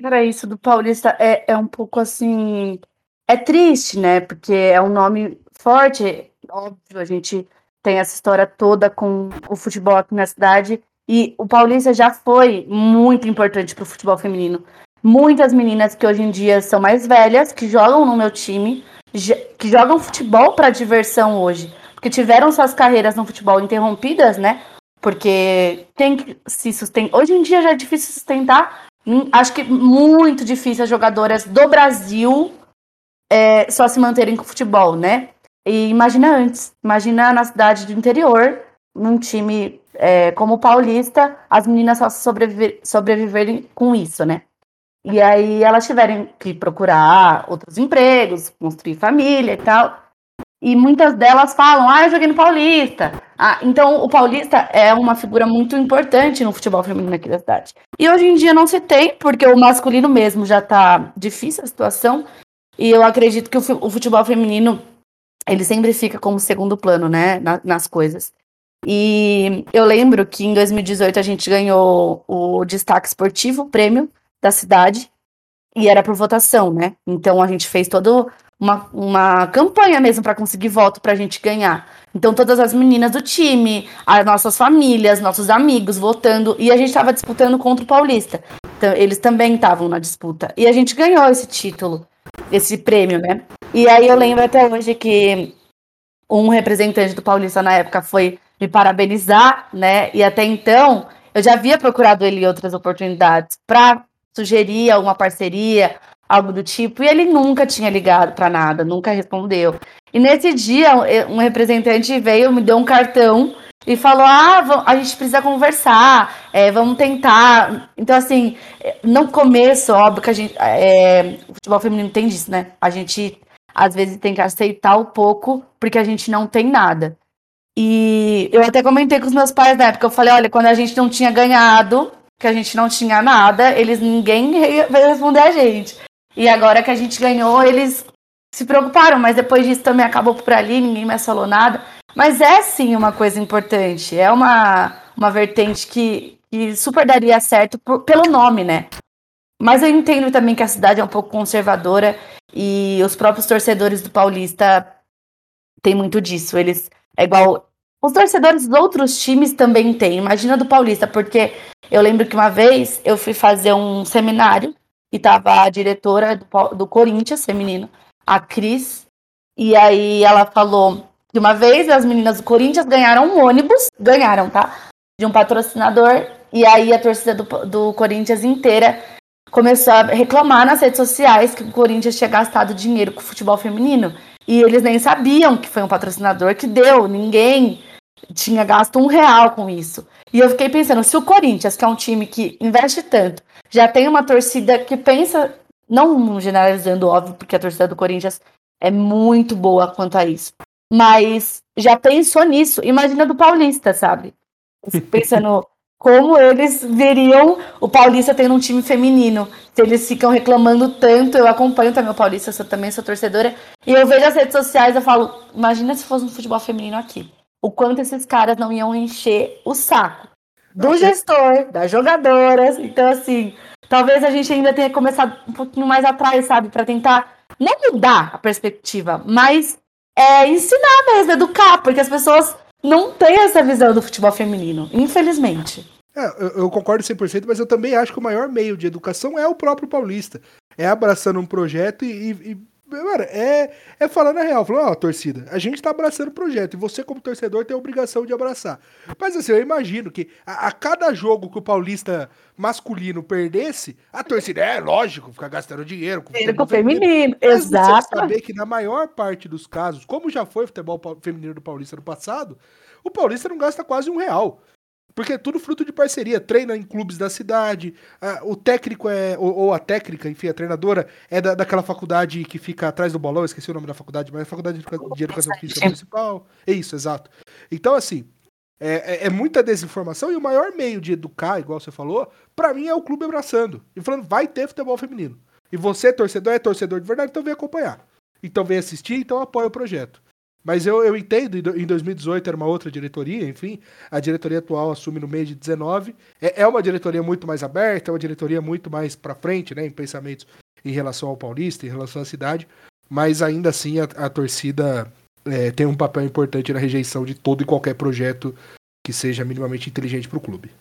Cara, isso do Paulista é, é um pouco assim. É triste, né? Porque é um nome forte. Óbvio, a gente tem essa história toda com o futebol aqui na cidade. E o Paulista já foi muito importante para o futebol feminino. Muitas meninas que hoje em dia são mais velhas, que jogam no meu time, que jogam futebol para diversão hoje que tiveram suas carreiras no futebol interrompidas, né? Porque tem que se sustentar. Hoje em dia já é difícil sustentar. Hum, acho que muito difícil as jogadoras do Brasil é, só se manterem com o futebol, né? E imagina antes, imagina na cidade do interior, num time é, como o Paulista, as meninas só sobreviver, sobreviverem com isso, né? E aí elas tiverem que procurar outros empregos, construir família e tal. E muitas delas falam, ah, eu joguei no Paulista. Ah, então o Paulista é uma figura muito importante no futebol feminino aqui da cidade. E hoje em dia não se tem, porque o masculino mesmo já tá difícil a situação. E eu acredito que o futebol feminino, ele sempre fica como segundo plano, né, nas coisas. E eu lembro que em 2018 a gente ganhou o destaque esportivo, o prêmio da cidade, e era por votação, né? Então a gente fez todo uma, uma campanha mesmo para conseguir voto para a gente ganhar. Então, todas as meninas do time, as nossas famílias, nossos amigos votando, e a gente estava disputando contra o Paulista. Então, eles também estavam na disputa. E a gente ganhou esse título, esse prêmio, né? E aí eu lembro até hoje que um representante do Paulista na época foi me parabenizar, né? E até então eu já havia procurado ele em outras oportunidades para sugerir alguma parceria, algo do tipo, e ele nunca tinha ligado para nada, nunca respondeu. E nesse dia, um representante veio, me deu um cartão e falou: Ah, a gente precisa conversar, é, vamos tentar. Então, assim, no começo, óbvio que a gente. É, o futebol feminino tem disso, né? A gente às vezes tem que aceitar um pouco porque a gente não tem nada. E eu até comentei com os meus pais na época, eu falei, olha, quando a gente não tinha ganhado, que a gente não tinha nada, eles ninguém veio responder a gente. E agora que a gente ganhou, eles se preocuparam, mas depois disso também acabou por ali, ninguém mais falou nada. Mas é sim uma coisa importante, é uma, uma vertente que, que super daria certo por, pelo nome, né? Mas eu entendo também que a cidade é um pouco conservadora e os próprios torcedores do Paulista têm muito disso. Eles é igual os torcedores dos outros times também têm. Imagina do Paulista, porque eu lembro que uma vez eu fui fazer um seminário e tava a diretora do, do Corinthians feminino, a Cris, e aí ela falou que uma vez as meninas do Corinthians ganharam um ônibus, ganharam, tá? De um patrocinador, e aí a torcida do, do Corinthians inteira começou a reclamar nas redes sociais que o Corinthians tinha gastado dinheiro com o futebol feminino. E eles nem sabiam que foi um patrocinador que deu, ninguém tinha gasto um real com isso. E eu fiquei pensando, se o Corinthians, que é um time que investe tanto, já tem uma torcida que pensa, não generalizando, óbvio, porque a torcida do Corinthians é muito boa quanto a isso, mas já pensou nisso. Imagina do Paulista, sabe? Pensando como eles veriam o Paulista tendo um time feminino. Se eles ficam reclamando tanto, eu acompanho também o Paulista, eu também sou torcedora, e eu vejo as redes sociais e falo, imagina se fosse um futebol feminino aqui. O quanto esses caras não iam encher o saco do gestor, das jogadoras. Então, assim, talvez a gente ainda tenha começado um pouquinho mais atrás, sabe? para tentar não mudar a perspectiva, mas é, ensinar mesmo, educar, porque as pessoas não têm essa visão do futebol feminino, infelizmente. É, eu, eu concordo 100%, mas eu também acho que o maior meio de educação é o próprio paulista. É abraçando um projeto e, e Mano, é, é falando a real, falando, ó, torcida, a gente tá abraçando o projeto e você, como torcedor, tem a obrigação de abraçar. Mas assim, eu imagino que a, a cada jogo que o Paulista masculino perdesse, a torcida, é lógico, ficar gastando dinheiro com o futebol feminino. Exato. Você saber que na maior parte dos casos, como já foi o futebol feminino do Paulista no passado, o Paulista não gasta quase um real. Porque é tudo fruto de parceria. Treina em clubes da cidade. A, o técnico é. Ou, ou, a técnica, enfim, a treinadora é da, daquela faculdade que fica atrás do bolão, esqueci o nome da faculdade, mas é a faculdade de educação física municipal. É isso, exato. Então, assim. É, é, é, muita desinformação e o maior meio de educar, igual você falou, para mim é o clube abraçando e falando, vai ter futebol feminino. E você, torcedor, é torcedor de verdade, então vem acompanhar. Então vem assistir, então apoia o projeto. Mas eu, eu entendo, em 2018 era uma outra diretoria, enfim, a diretoria atual assume no meio de 19. É, é uma diretoria muito mais aberta, é uma diretoria muito mais para frente, né, em pensamentos em relação ao Paulista, em relação à cidade, mas ainda assim a, a torcida é, tem um papel importante na rejeição de todo e qualquer projeto que seja minimamente inteligente para o clube.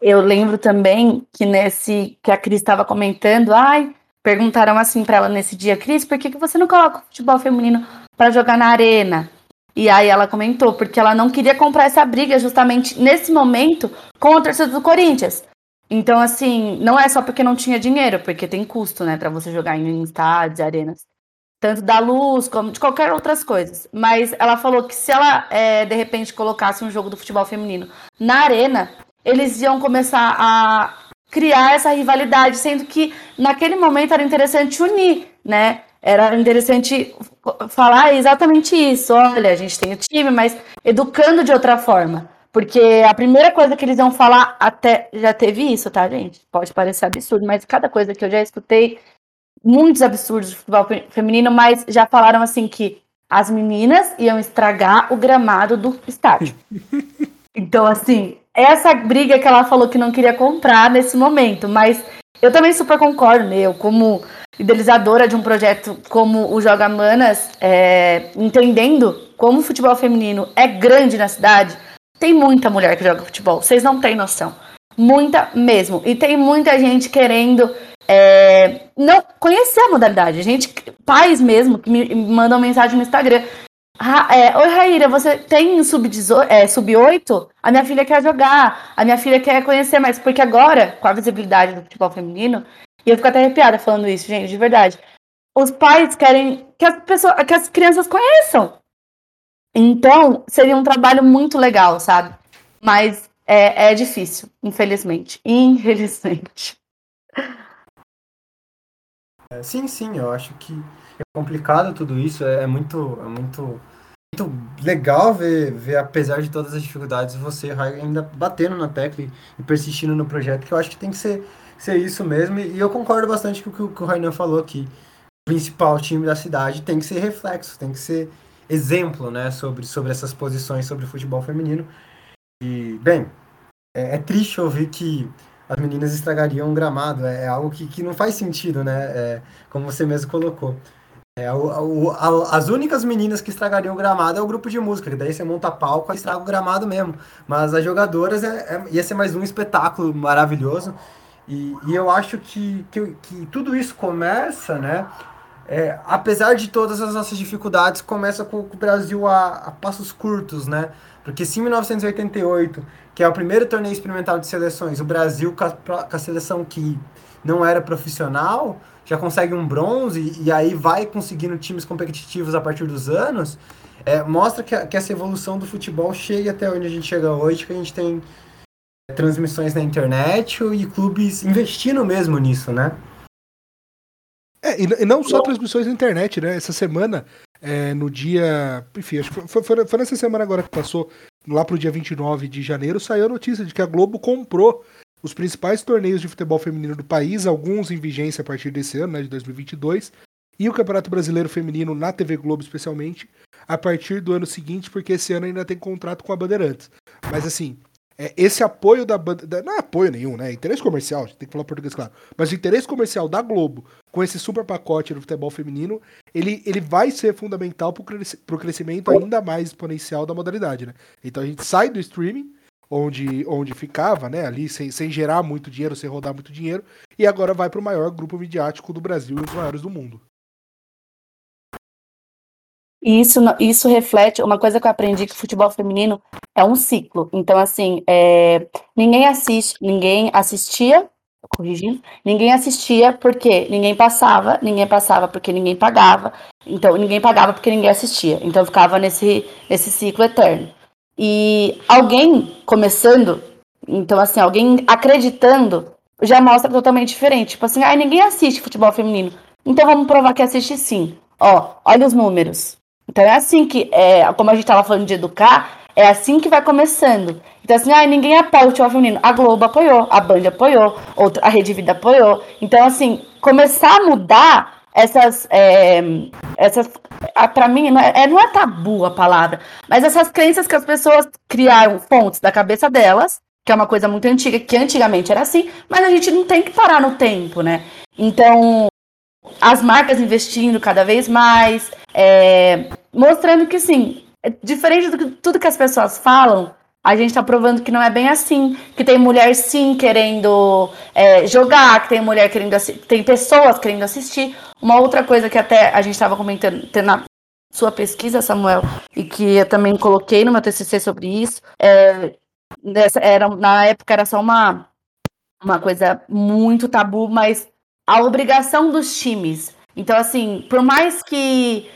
Eu lembro também que nesse que a Cris estava comentando, ai, Perguntaram assim para ela nesse dia, Cris, por que, que você não coloca o futebol feminino para jogar na arena? E aí ela comentou, porque ela não queria comprar essa briga justamente nesse momento com a torcida do Corinthians. Então, assim, não é só porque não tinha dinheiro, porque tem custo, né, para você jogar em estádios, arenas. Tanto da luz como de qualquer outras coisas. Mas ela falou que se ela, é, de repente, colocasse um jogo do futebol feminino na arena, eles iam começar a criar essa rivalidade, sendo que naquele momento era interessante unir, né? Era interessante falar exatamente isso. Olha, a gente tem o time, mas educando de outra forma. Porque a primeira coisa que eles iam falar, até já teve isso, tá, gente? Pode parecer absurdo, mas cada coisa que eu já escutei, muitos absurdos de futebol feminino, mas já falaram assim que as meninas iam estragar o gramado do estádio. Então, assim, essa briga que ela falou que não queria comprar nesse momento, mas eu também super concordo, né? Eu, como idealizadora de um projeto como o Joga Manas, é, entendendo como o futebol feminino é grande na cidade, tem muita mulher que joga futebol, vocês não têm noção. Muita mesmo. E tem muita gente querendo é, não conhecer a modalidade. Gente, pais mesmo, que me mandam mensagem no Instagram. É, Oi, Raíra, você tem sub-8? É, sub a minha filha quer jogar, a minha filha quer conhecer mais, porque agora, com a visibilidade do futebol feminino, e eu fico até arrepiada falando isso, gente, de verdade. Os pais querem que as, pessoas, que as crianças conheçam. Então, seria um trabalho muito legal, sabe? Mas é, é difícil, infelizmente. Infelizmente. Sim, sim, eu acho que é complicado tudo isso, é, é muito, é muito, muito legal ver, ver, apesar de todas as dificuldades, você ainda batendo na tecla e persistindo no projeto, que eu acho que tem que ser, ser isso mesmo. E eu concordo bastante com o que o Rainan falou aqui. O principal time da cidade tem que ser reflexo, tem que ser exemplo né, sobre, sobre essas posições sobre o futebol feminino. E, bem, é, é triste ouvir que as meninas estragariam um gramado. É, é algo que, que não faz sentido, né? É, como você mesmo colocou. É, o, o, a, as únicas meninas que estragariam o gramado é o grupo de música, que daí você monta palco e estraga o gramado mesmo. Mas as jogadoras é, é, ia ser mais um espetáculo maravilhoso. E, e eu acho que, que, que, tudo isso começa, né? É, apesar de todas as nossas dificuldades, começa com, com o Brasil a, a, passos curtos, né? Porque se em 1988, que é o primeiro torneio experimental de seleções, o Brasil com a, com a seleção que não era profissional, já consegue um bronze e aí vai conseguindo times competitivos a partir dos anos, é, mostra que, a, que, essa evolução do futebol chega até onde a gente chega hoje, que a gente tem é, transmissões na internet e clubes investindo mesmo nisso, né? É, e, não só transmissões na internet, né? Essa semana, é, no dia. Enfim, acho que foi, foi, foi, nessa semana agora que passou, lá pro dia 29 de janeiro, saiu a notícia de que a Globo comprou os principais torneios de futebol feminino do país, alguns em vigência a partir desse ano, né, de 2022, e o Campeonato Brasileiro Feminino na TV Globo, especialmente, a partir do ano seguinte, porque esse ano ainda tem contrato com a Bandeirantes. Mas assim, é, esse apoio da banda. Não é apoio nenhum, né? É interesse comercial, tem que falar português claro. Mas o interesse comercial da Globo com esse super pacote do futebol feminino, ele, ele vai ser fundamental para o crescimento ainda mais exponencial da modalidade, né? Então a gente sai do streaming, onde, onde ficava, né? Ali sem, sem gerar muito dinheiro, sem rodar muito dinheiro, e agora vai para o maior grupo midiático do Brasil e um dos maiores do mundo. Isso, isso reflete uma coisa que eu aprendi que futebol feminino é um ciclo. Então, assim, é, ninguém assiste, ninguém assistia, corrigindo, ninguém assistia porque ninguém passava, ninguém passava porque ninguém pagava, então ninguém pagava porque ninguém assistia. Então ficava nesse, nesse ciclo eterno. E alguém começando, então assim, alguém acreditando, já mostra totalmente diferente. Tipo assim, ah, ninguém assiste futebol feminino. Então vamos provar que assiste sim. Ó, olha os números. Então é assim que, é, como a gente estava falando de educar, é assim que vai começando. Então, assim, ah, ninguém apoia o futebol feminino. A Globo apoiou, a Band apoiou, outra, a Rede Vida apoiou. Então, assim, começar a mudar essas. É, essas para mim, não é, é, não é tabu a palavra, mas essas crenças que as pessoas criaram fontes da cabeça delas, que é uma coisa muito antiga, que antigamente era assim, mas a gente não tem que parar no tempo, né? Então, as marcas investindo cada vez mais, é, mostrando que sim, é diferente do que tudo que as pessoas falam, a gente está provando que não é bem assim, que tem mulher sim querendo é, jogar, que tem mulher querendo tem pessoas querendo assistir. Uma outra coisa que até a gente estava comentando na sua pesquisa, Samuel, e que eu também coloquei no meu TCC sobre isso, é, era, na época era só uma, uma coisa muito tabu, mas a obrigação dos times. Então, assim, por mais que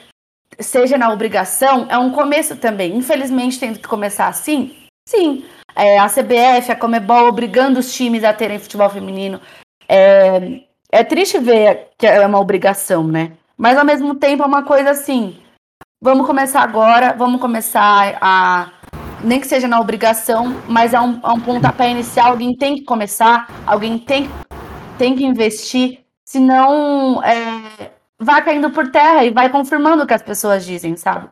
seja na obrigação, é um começo também. Infelizmente, tendo que começar assim, sim. É, a CBF, a Comebol obrigando os times a terem futebol feminino. É, é triste ver que é uma obrigação, né? Mas ao mesmo tempo é uma coisa assim. Vamos começar agora, vamos começar a. Nem que seja na obrigação, mas é um, é um pontapé inicial. Alguém tem que começar, alguém tem, tem que investir, senão é, vai caindo por terra e vai confirmando o que as pessoas dizem, sabe?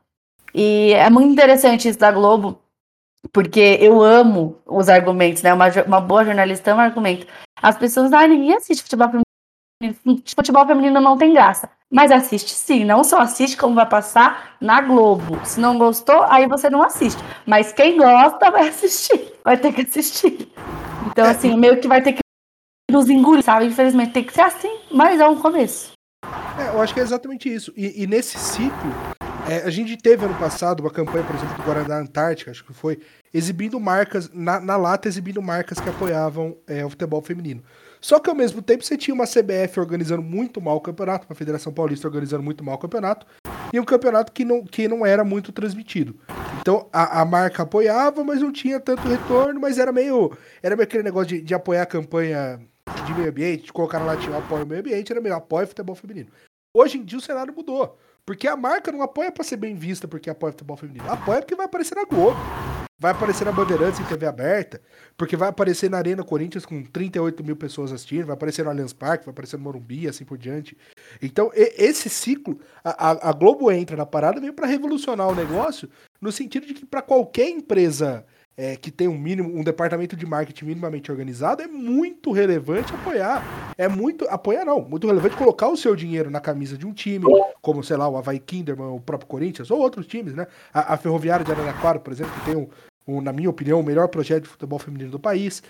E é muito interessante isso da Globo, porque eu amo os argumentos, né? Uma, uma boa jornalista é um argumento. As pessoas, ah, ninguém assiste futebol feminino. Futebol feminino não tem graça. Mas assiste sim, não só assiste como vai passar na Globo. Se não gostou, aí você não assiste. Mas quem gosta vai assistir, vai ter que assistir. Então, assim, meio que vai ter que nos engolir, sabe? Infelizmente tem que ser assim, mas é um começo. É, eu acho que é exatamente isso. E, e nesse ciclo, é, a gente teve ano passado uma campanha, por exemplo, do Guaraná Antártica, acho que foi, exibindo marcas, na, na lata, exibindo marcas que apoiavam é, o futebol feminino. Só que ao mesmo tempo você tinha uma CBF organizando muito mal o campeonato, uma Federação Paulista organizando muito mal o campeonato, e um campeonato que não, que não era muito transmitido. Então a, a marca apoiava, mas não tinha tanto retorno, mas era meio. Era meio aquele negócio de, de apoiar a campanha de meio ambiente, de colocar na latinha apoio ao meio ambiente, era meio apoio ao futebol feminino. Hoje em dia o cenário mudou. Porque a marca não apoia para ser bem vista porque apoia futebol feminino. Apoia porque vai aparecer na Globo. Vai aparecer na Bandeirantes em TV aberta. Porque vai aparecer na Arena Corinthians com 38 mil pessoas assistindo. Vai aparecer no Allianz Parque, vai aparecer no Morumbi, assim por diante. Então, esse ciclo, a, a Globo entra na parada meio para revolucionar o negócio, no sentido de que para qualquer empresa é, que tem um mínimo, um departamento de marketing minimamente organizado, é muito relevante apoiar. É muito. Apoiar não, muito relevante colocar o seu dinheiro na camisa de um time, como, sei lá, o Havaí Kinderman, o próprio Corinthians, ou outros times, né? A, a Ferroviária de Araraquara, por exemplo, que tem um, um, na minha opinião, o melhor projeto de futebol feminino do país.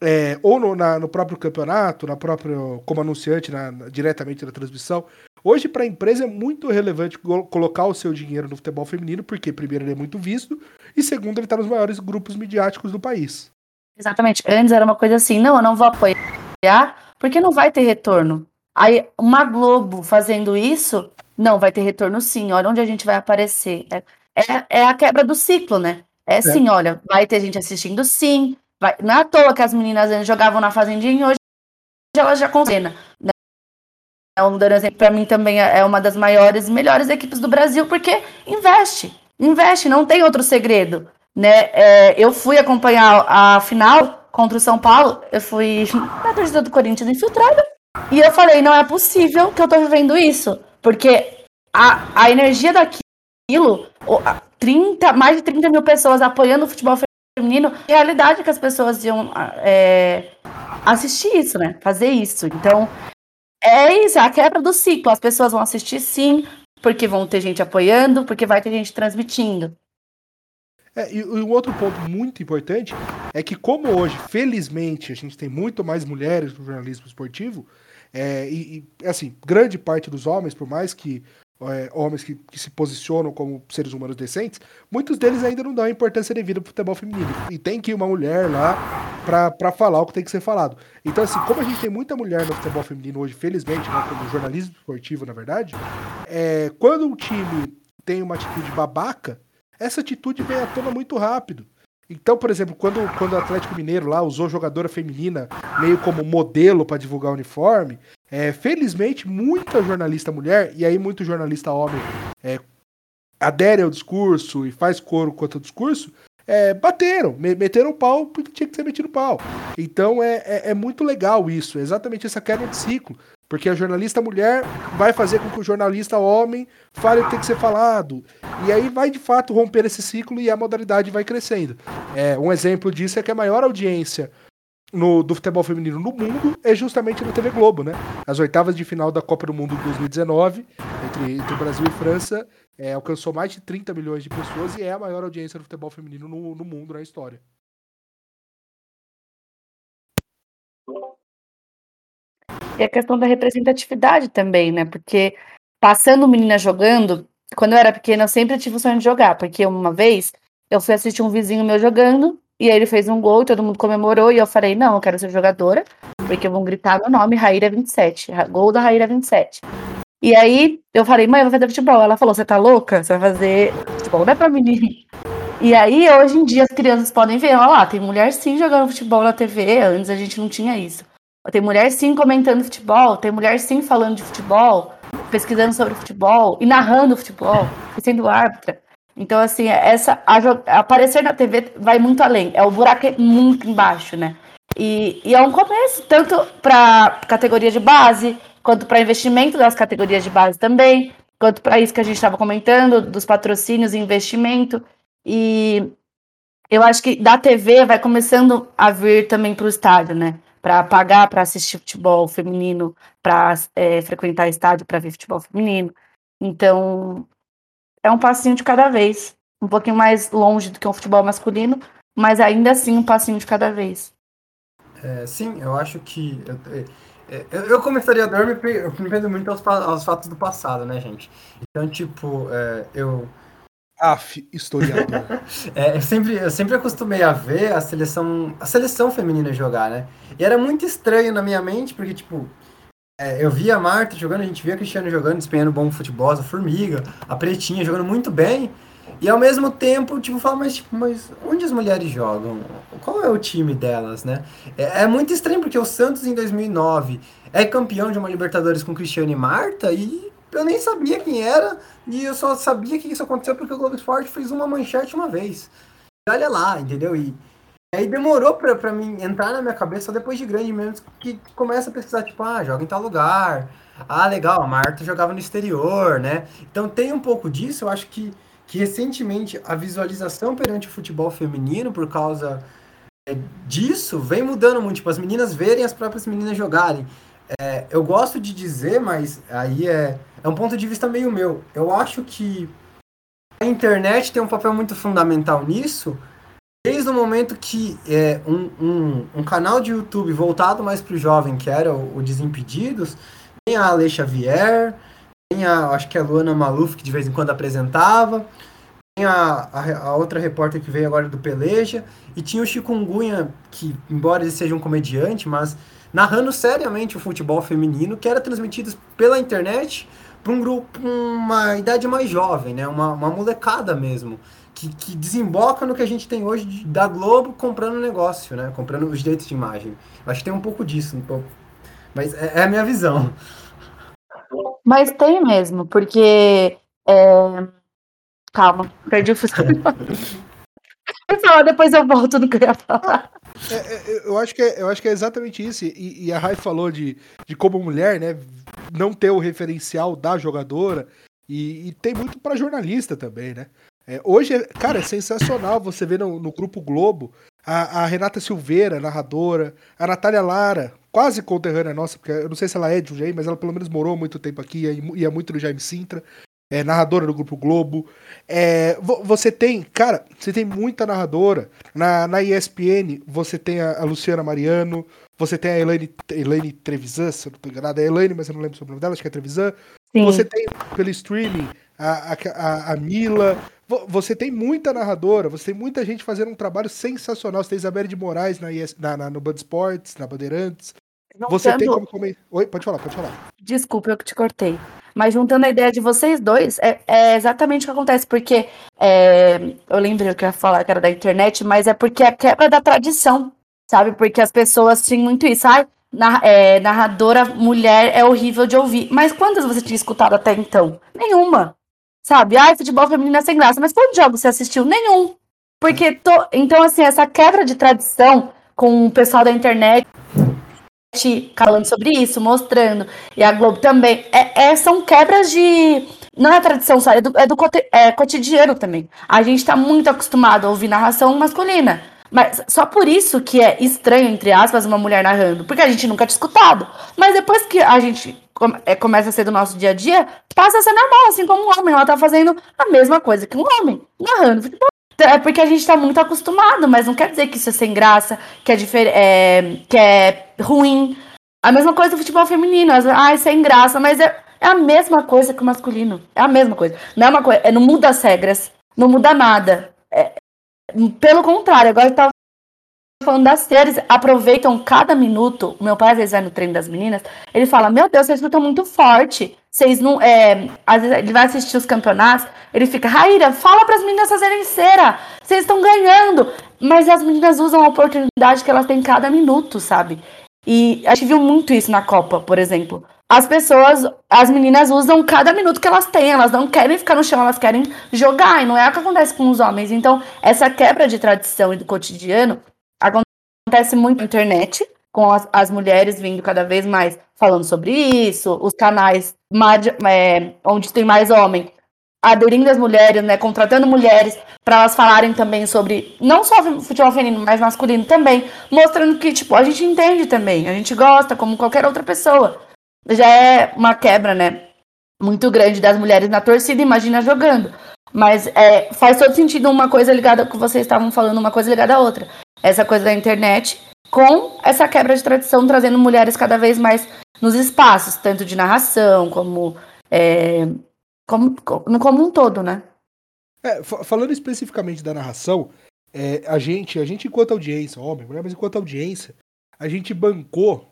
É, ou no, na, no próprio campeonato, na própria, como anunciante, na, na, diretamente na transmissão. Hoje, para a empresa, é muito relevante colocar o seu dinheiro no futebol feminino, porque, primeiro, ele é muito visto, e segundo, ele está nos maiores grupos midiáticos do país. Exatamente. Antes era uma coisa assim: não, eu não vou apoiar, porque não vai ter retorno. Aí, uma Globo fazendo isso, não, vai ter retorno sim. Olha onde a gente vai aparecer. É, é, é a quebra do ciclo, né? É, é sim, olha, vai ter gente assistindo sim. Vai... Não é à toa que as meninas jogavam na Fazendinha e hoje elas já condenam. Então, dando exemplo, para mim também é, é uma das maiores e melhores equipes do Brasil, porque investe. Investe, não tem outro segredo. Né? É, eu fui acompanhar a final contra o São Paulo, eu fui na torcida do Corinthians infiltrada, e eu falei, não é possível que eu tô vivendo isso, porque a, a energia daquilo, 30, mais de 30 mil pessoas apoiando o futebol feminino, realidade que as pessoas iam é, assistir isso, né? Fazer isso. Então, é isso, é a quebra do ciclo. As pessoas vão assistir sim, porque vão ter gente apoiando, porque vai ter gente transmitindo. É, e, um outro ponto muito importante é que, como hoje, felizmente, a gente tem muito mais mulheres no jornalismo esportivo, é, e, e, assim, grande parte dos homens, por mais que é, homens que, que, se posicionam como seres humanos decentes, muitos deles ainda não dão a importância devida pro futebol feminino. E tem que ir uma mulher lá para falar o que tem que ser falado. Então, assim, como a gente tem muita mulher no futebol feminino hoje, felizmente, né, como jornalismo esportivo, na verdade, é, quando um time tem uma atitude babaca, essa atitude vem à tona muito rápido. Então, por exemplo, quando, quando o Atlético Mineiro lá usou jogadora feminina meio como modelo para divulgar o uniforme, é, felizmente muita jornalista mulher, e aí muito jornalista homem é, adere ao discurso e faz coro contra o discurso, é, bateram, meteram o pau porque tinha que ser metido pau. Então é, é, é, muito legal isso, é exatamente essa quebra de ciclo. Porque a jornalista mulher vai fazer com que o jornalista homem fale o que tem que ser falado. E aí vai de fato romper esse ciclo e a modalidade vai crescendo. É, um exemplo disso é que a maior audiência no, do futebol feminino no mundo é justamente na TV Globo, né? As oitavas de final da Copa do Mundo de 2019, entre, entre Brasil e França, é, alcançou mais de 30 milhões de pessoas e é a maior audiência do futebol feminino no, no mundo, na história. E a questão da representatividade também, né? Porque passando menina jogando, quando eu era pequena, eu sempre tive o sonho de jogar, porque uma vez eu fui assistir um vizinho meu jogando, e aí ele fez um gol, e todo mundo comemorou, e eu falei, não, eu quero ser jogadora, porque vão gritar meu nome, Raíra 27, gol da Raíra 27. E aí eu falei, mãe, eu vou fazer futebol. Ela falou, você tá louca? Você vai fazer futebol, não é pra menino. E aí, hoje em dia, as crianças podem ver, olha lá, tem mulher sim jogando futebol na TV, antes a gente não tinha isso. Tem mulher sim comentando futebol, tem mulher sim falando de futebol, pesquisando sobre futebol e narrando futebol, e sendo árbitra. Então, assim, essa a, aparecer na TV vai muito além. É o buraco é muito embaixo, né? E, e é um começo, tanto para categoria de base, quanto para investimento das categorias de base também, quanto para isso que a gente estava comentando, dos patrocínios e investimento. E eu acho que da TV vai começando a vir também para o estádio, né? para pagar para assistir futebol feminino, para é, frequentar estádio para ver futebol feminino. Então, é um passinho de cada vez. Um pouquinho mais longe do que um futebol masculino, mas ainda assim um passinho de cada vez. É, sim, eu acho que. Eu, eu, eu como historiador, me, eu me prendo muito aos, aos, fatos do passado, né, gente? Então, tipo, é, eu Af, historiador. é, eu, sempre, eu sempre acostumei a ver a seleção, a seleção feminina jogar, né? E era muito estranho na minha mente, porque, tipo, é, eu via a Marta jogando, a gente via a Cristiano jogando, desempenhando bom futebol, a Formiga, a Pretinha jogando muito bem. E ao mesmo tempo, tipo, fala, mas, tipo, mas onde as mulheres jogam? Qual é o time delas, né? É, é muito estranho, porque o Santos em 2009 é campeão de uma Libertadores com Cristiano e Marta e eu nem sabia quem era, e eu só sabia que isso aconteceu porque o Globo Esporte fez uma manchete uma vez. E olha lá, entendeu? E aí demorou pra, pra mim entrar na minha cabeça só depois de grande mesmo, que começa a pesquisar, tipo, ah, joga em tal lugar. Ah, legal, a Marta jogava no exterior, né? Então tem um pouco disso, eu acho que, que recentemente a visualização perante o futebol feminino, por causa é, disso, vem mudando muito. Tipo, as meninas verem as próprias meninas jogarem. É, eu gosto de dizer, mas aí é, é um ponto de vista meio meu. Eu acho que a internet tem um papel muito fundamental nisso, desde o momento que é, um, um, um canal de YouTube voltado mais para o jovem, que era o, o Desimpedidos, tem a Ale Xavier, tem a, acho que é a Luana Maluf, que de vez em quando apresentava, tem a, a, a, outra repórter que veio agora do Peleja, e tinha o Chikungunya, que, embora ele seja um comediante, mas narrando seriamente o futebol feminino, que era transmitido pela internet para um grupo, uma idade mais jovem, né? uma, uma molecada mesmo, que, que desemboca no que a gente tem hoje de, da Globo comprando negócio, né? comprando os direitos de imagem. Acho que tem um pouco disso, um pouco. mas é, é a minha visão. Mas tem mesmo, porque. É... Calma, perdi o fio. depois eu volto no que eu ia falar. É, é, eu, acho que é, eu acho que é exatamente isso. E, e a Rai falou de, de como mulher, né, não ter o referencial da jogadora. E, e tem muito para jornalista também, né? É, hoje, cara, é sensacional você ver no, no Grupo Globo a, a, Renata Silveira, narradora, a Natália Lara, quase conterrânea nossa, porque eu não sei se ela é de Jaime, mas ela pelo menos morou muito tempo aqui, ia, ia muito no Jaime Sintra é, narradora do Grupo Globo. É, você tem, cara, você tem muita narradora. Na, na ESPN, você tem a, a Luciana Mariano, você tem a Elaine, Elaine Trevisan, se eu não tô enganado, é Elaine, mas eu não lembro o nome dela, acho que é Trevisan. Sim. Você tem pelo streaming a, a, a, Mila. Você tem muita narradora, você tem muita gente fazendo um trabalho sensacional. Você tem Isabelle de Moraes na, ES, na, na no Band Sports, na Bandeirantes. Não você tem como comentar. Oi, pode falar, pode falar. Desculpa, eu que te cortei. Mas juntando a ideia de vocês dois, é, é exatamente o que acontece, porque é, eu lembrei que eu ia falar que era da internet, mas é porque é a quebra da tradição, sabe? Porque as pessoas tinham muito isso. Ai, na, é, narradora mulher é horrível de ouvir. Mas quantas você tinha escutado até então? Nenhuma. Sabe? Ai, futebol feminino é sem graça. Mas quantos jogos você assistiu? Nenhum. Porque, to... então, assim, essa quebra de tradição com o pessoal da internet falando sobre isso, mostrando. E a Globo também. É, é são quebras de. Não é tradição só, é do, é do é cotidiano também. A gente está muito acostumado a ouvir narração masculina. Mas só por isso que é estranho, entre aspas, uma mulher narrando. Porque a gente nunca tinha escutado. Mas depois que a gente é, começa a ser do nosso dia a dia, passa a ser normal, assim como um homem. Ela tá fazendo a mesma coisa que um homem, narrando futebol. É porque a gente tá muito acostumado, mas não quer dizer que isso é sem graça, que é, é, que é ruim. A mesma coisa do futebol feminino. Ah, é sem graça, mas é, é a mesma coisa que o masculino. É a mesma coisa. Não é uma coisa. É, não muda as regras, não muda nada. É, pelo contrário, agora eu tava falando das séries, aproveitam cada minuto. Meu pai, às vezes, vai no treino das meninas, ele fala: Meu Deus, vocês lutam muito forte. Vocês não. É... Às vezes ele vai assistir os campeonatos, ele fica: Raíra, fala para as meninas fazerem cera. Vocês estão ganhando. Mas as meninas usam a oportunidade que elas têm cada minuto, sabe? E a gente viu muito isso na Copa, por exemplo. As pessoas, as meninas usam cada minuto que elas têm, elas não querem ficar no chão, elas querem jogar, e não é o que acontece com os homens. Então, essa quebra de tradição e do cotidiano acontece muito na internet, com as, as mulheres vindo cada vez mais falando sobre isso, os canais é, onde tem mais homem aderindo às mulheres, né, contratando mulheres para elas falarem também sobre não só futebol feminino, mas masculino também, mostrando que tipo a gente entende também, a gente gosta como qualquer outra pessoa. Já é uma quebra, né, muito grande das mulheres na torcida, imagina jogando. Mas é, faz todo sentido uma coisa ligada ao que vocês estavam falando, uma coisa ligada à outra essa coisa da internet com essa quebra de tradição, trazendo mulheres cada vez mais nos espaços, tanto de narração como é, como, como um todo, né? É, falando especificamente da narração, é, a gente, a gente enquanto audiência, homem, mulher, mas enquanto audiência, a gente bancou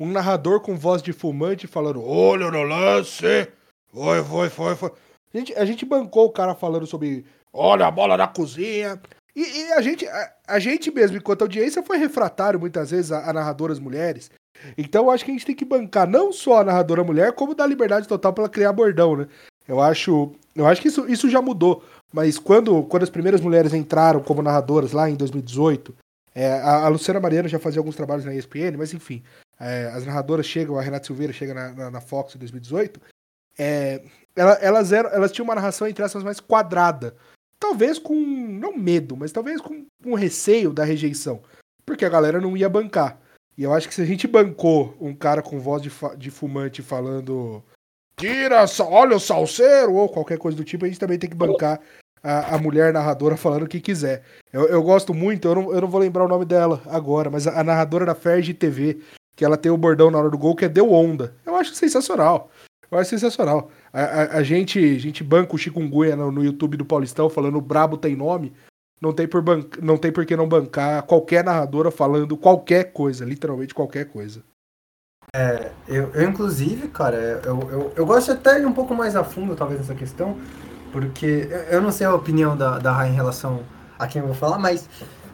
um narrador com voz de fumante falando: olha no lance, foi, foi, foi, foi. A gente, a gente bancou o cara falando sobre: olha a bola na cozinha, e, e a, gente, a, a, gente mesmo, enquanto audiência, foi refratário muitas vezes a, a narradoras mulheres. Então eu acho que a gente tem que bancar não só a narradora mulher, como dar liberdade total para ela criar bordão, né? Eu acho, eu acho que isso, isso já mudou. Mas quando, quando as primeiras mulheres entraram como narradoras lá em 2018, é, a, a, Luciana Mariano já fazia alguns trabalhos na ESPN, mas enfim, é, as narradoras chegam, a Renata Silveira chega na, na, na Fox em 2018, é, ela, elas, eram, elas tinham uma narração entre essas mais quadrada. Talvez com, não medo, mas talvez com um receio da rejeição. Porque a galera não ia bancar. E eu acho que se a gente bancou um cara com voz de, de fumante falando tira, olha o salseiro, ou qualquer coisa do tipo, a gente também tem que bancar a, a mulher narradora falando o que quiser. Eu, eu gosto muito, eu não, eu não vou lembrar o nome dela agora, mas a, a narradora da Ferg TV, que ela tem o bordão na hora do gol, que é Deu Onda. Eu acho sensacional. Eu acho sensacional. A, a, a gente, a gente banca o chikungunya no, no YouTube do Paulistão falando o brabo tem nome. Não tem, por ban... não tem por que não bancar qualquer narradora falando qualquer coisa, literalmente qualquer coisa. É, eu, eu inclusive, cara, eu, eu, eu gosto até de ir um pouco mais a fundo, talvez, nessa questão, porque eu não sei a opinião da, da Rai em relação a quem eu vou falar, mas,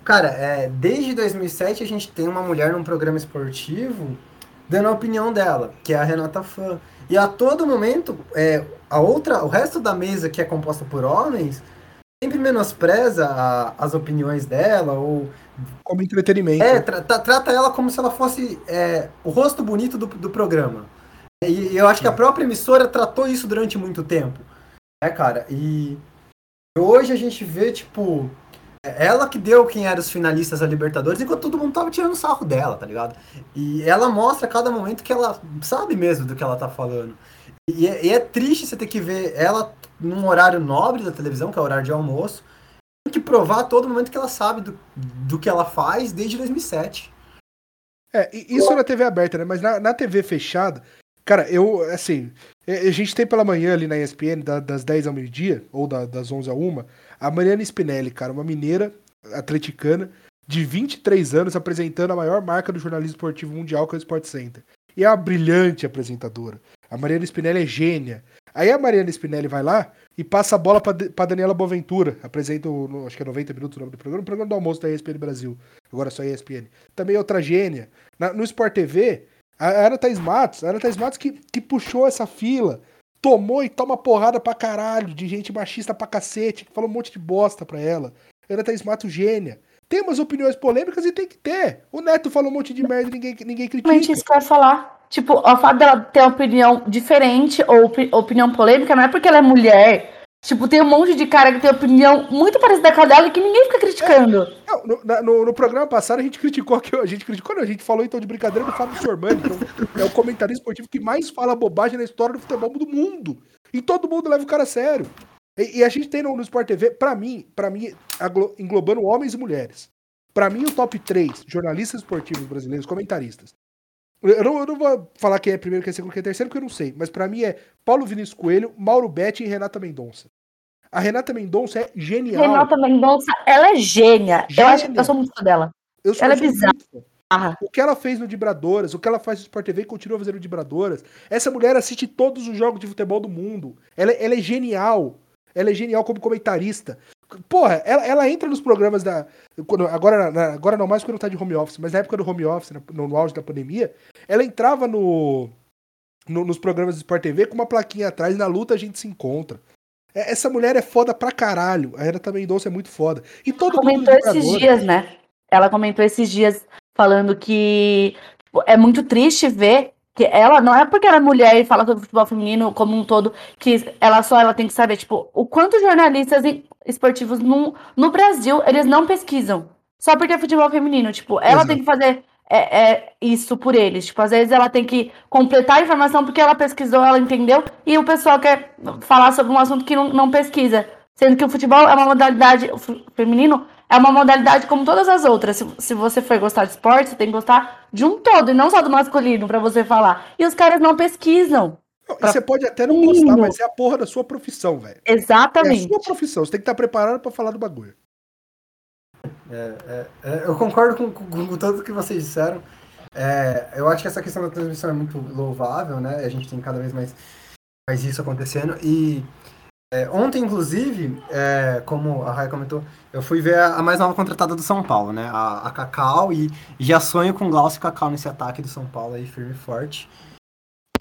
cara, é, desde 2007 a gente tem uma mulher num programa esportivo dando a opinião dela, que é a Renata Fã. E a todo momento, é, a outra, o resto da mesa que é composta por homens sempre menospreza a, as opiniões dela ou como entretenimento. É, tra trata ela como se ela fosse é, o rosto bonito do, do programa. E, e eu acho que a própria emissora tratou isso durante muito tempo. É, cara, e hoje a gente vê, tipo, ela que deu quem eram os finalistas da Libertadores, enquanto todo mundo tava tirando sarro dela, tá ligado? E ela mostra a cada momento que ela sabe mesmo do que ela tá falando. E é, e é triste você ter que ver ela num horário nobre da televisão, que é o horário de almoço, tem que provar a todo momento que ela sabe do, do que ela faz desde 2007. É, isso na TV aberta, né? Mas na, na TV fechada, cara, eu, assim, a gente tem pela manhã ali na ESPN, das 10 ao meio-dia, ou da, das 11 a 1, a Mariana Spinelli, cara, uma mineira atleticana de 23 anos apresentando a maior marca do jornalismo esportivo mundial, que é o Sport Center. E é uma brilhante apresentadora. A Mariana Spinelli é gênia. Aí a Mariana Spinelli vai lá e passa a bola para Daniela Boaventura. Apresenta, o, acho que é 90 minutos o nome do programa, o programa do almoço da ESPN Brasil. Agora só ESPN. Também é outra gênia. Na, no Sport TV, a Ana Thaís Matos, a Ana Thaís Matos que, que puxou essa fila, tomou e toma porrada pra caralho, de gente machista pra cacete, que falou um monte de bosta pra ela. A Ana Thaís Matos, gênia. Tem umas opiniões polêmicas e tem que ter. O Neto falou um monte de merda e ninguém, ninguém critica. isso que eu ia falar. Tipo, o fato dela ter uma opinião diferente ou opinião polêmica não é porque ela é mulher. Tipo, tem um monte de cara que tem opinião muito parecida com a dela e que ninguém fica criticando. É, no, no, no, programa passado a gente criticou que a gente criticou, não, a gente falou então de brincadeira do Fábio Sormani, que é o comentarista esportivo que mais fala bobagem na história do futebol do mundo. E todo mundo leva o cara a sério. E, e a gente tem no, no Sport TV, pra mim, para mim, englobando homens e mulheres. Para mim, o top 3 jornalistas esportivos brasileiros, comentaristas, eu não, eu não, vou falar quem é primeiro, quem é segundo, quem é terceiro, porque eu não sei. Mas para mim é Paulo Vinícius Coelho, Mauro Betti e Renata Mendonça. A Renata Mendonça é genial. Renata Mendonça, ela é gênia. gênia. Eu, acho, eu sou muito fã dela. Eu ela é bizarra. O que ela fez no Dibradoras, o que ela faz no Sport TV e continua fazendo no Dibradoras. Essa mulher assiste todos os jogos de futebol do mundo. Ela, ela é genial. Ela é genial como comentarista. Porra, ela, ela entra nos programas da. Quando, agora, na, agora não mais quando tá de home office, mas na época do home office, no, no auge da pandemia, ela entrava no, no, nos programas do Sport TV com uma plaquinha atrás, na luta a gente se encontra. É, essa mulher é foda pra caralho. A também doce é muito foda. E todo ela comentou esses dias, né? Ela comentou esses dias falando que tipo, é muito triste ver que ela não é porque ela é mulher e fala sobre futebol feminino como um todo que ela só ela tem que saber tipo o quanto jornalistas esportivos no, no Brasil eles não pesquisam só porque é futebol feminino tipo ela Exato. tem que fazer é, é, isso por eles tipo às vezes ela tem que completar a informação porque ela pesquisou ela entendeu e o pessoal quer falar sobre um assunto que não, não pesquisa sendo que o futebol é uma modalidade feminino é uma modalidade como todas as outras. Se, se você for gostar de esporte, você tem que gostar de um todo, e não só do masculino, para você falar. E os caras não pesquisam. Não, pra... Você pode até não gostar, mas é a porra da sua profissão, velho. Exatamente. É a sua profissão, você tem que estar preparado para falar do bagulho. É, é, é, eu concordo com, com, com tudo que vocês disseram. É, eu acho que essa questão da transmissão é muito louvável, né? A gente tem cada vez mais, mais isso acontecendo. E É, ontem, inclusive, é, como a Raia comentou, eu fui ver a, a, mais nova contratada do São Paulo, né? A, a Cacau, e, já sonho com Glaucio e Cacau nesse ataque do São Paulo aí, firme e forte.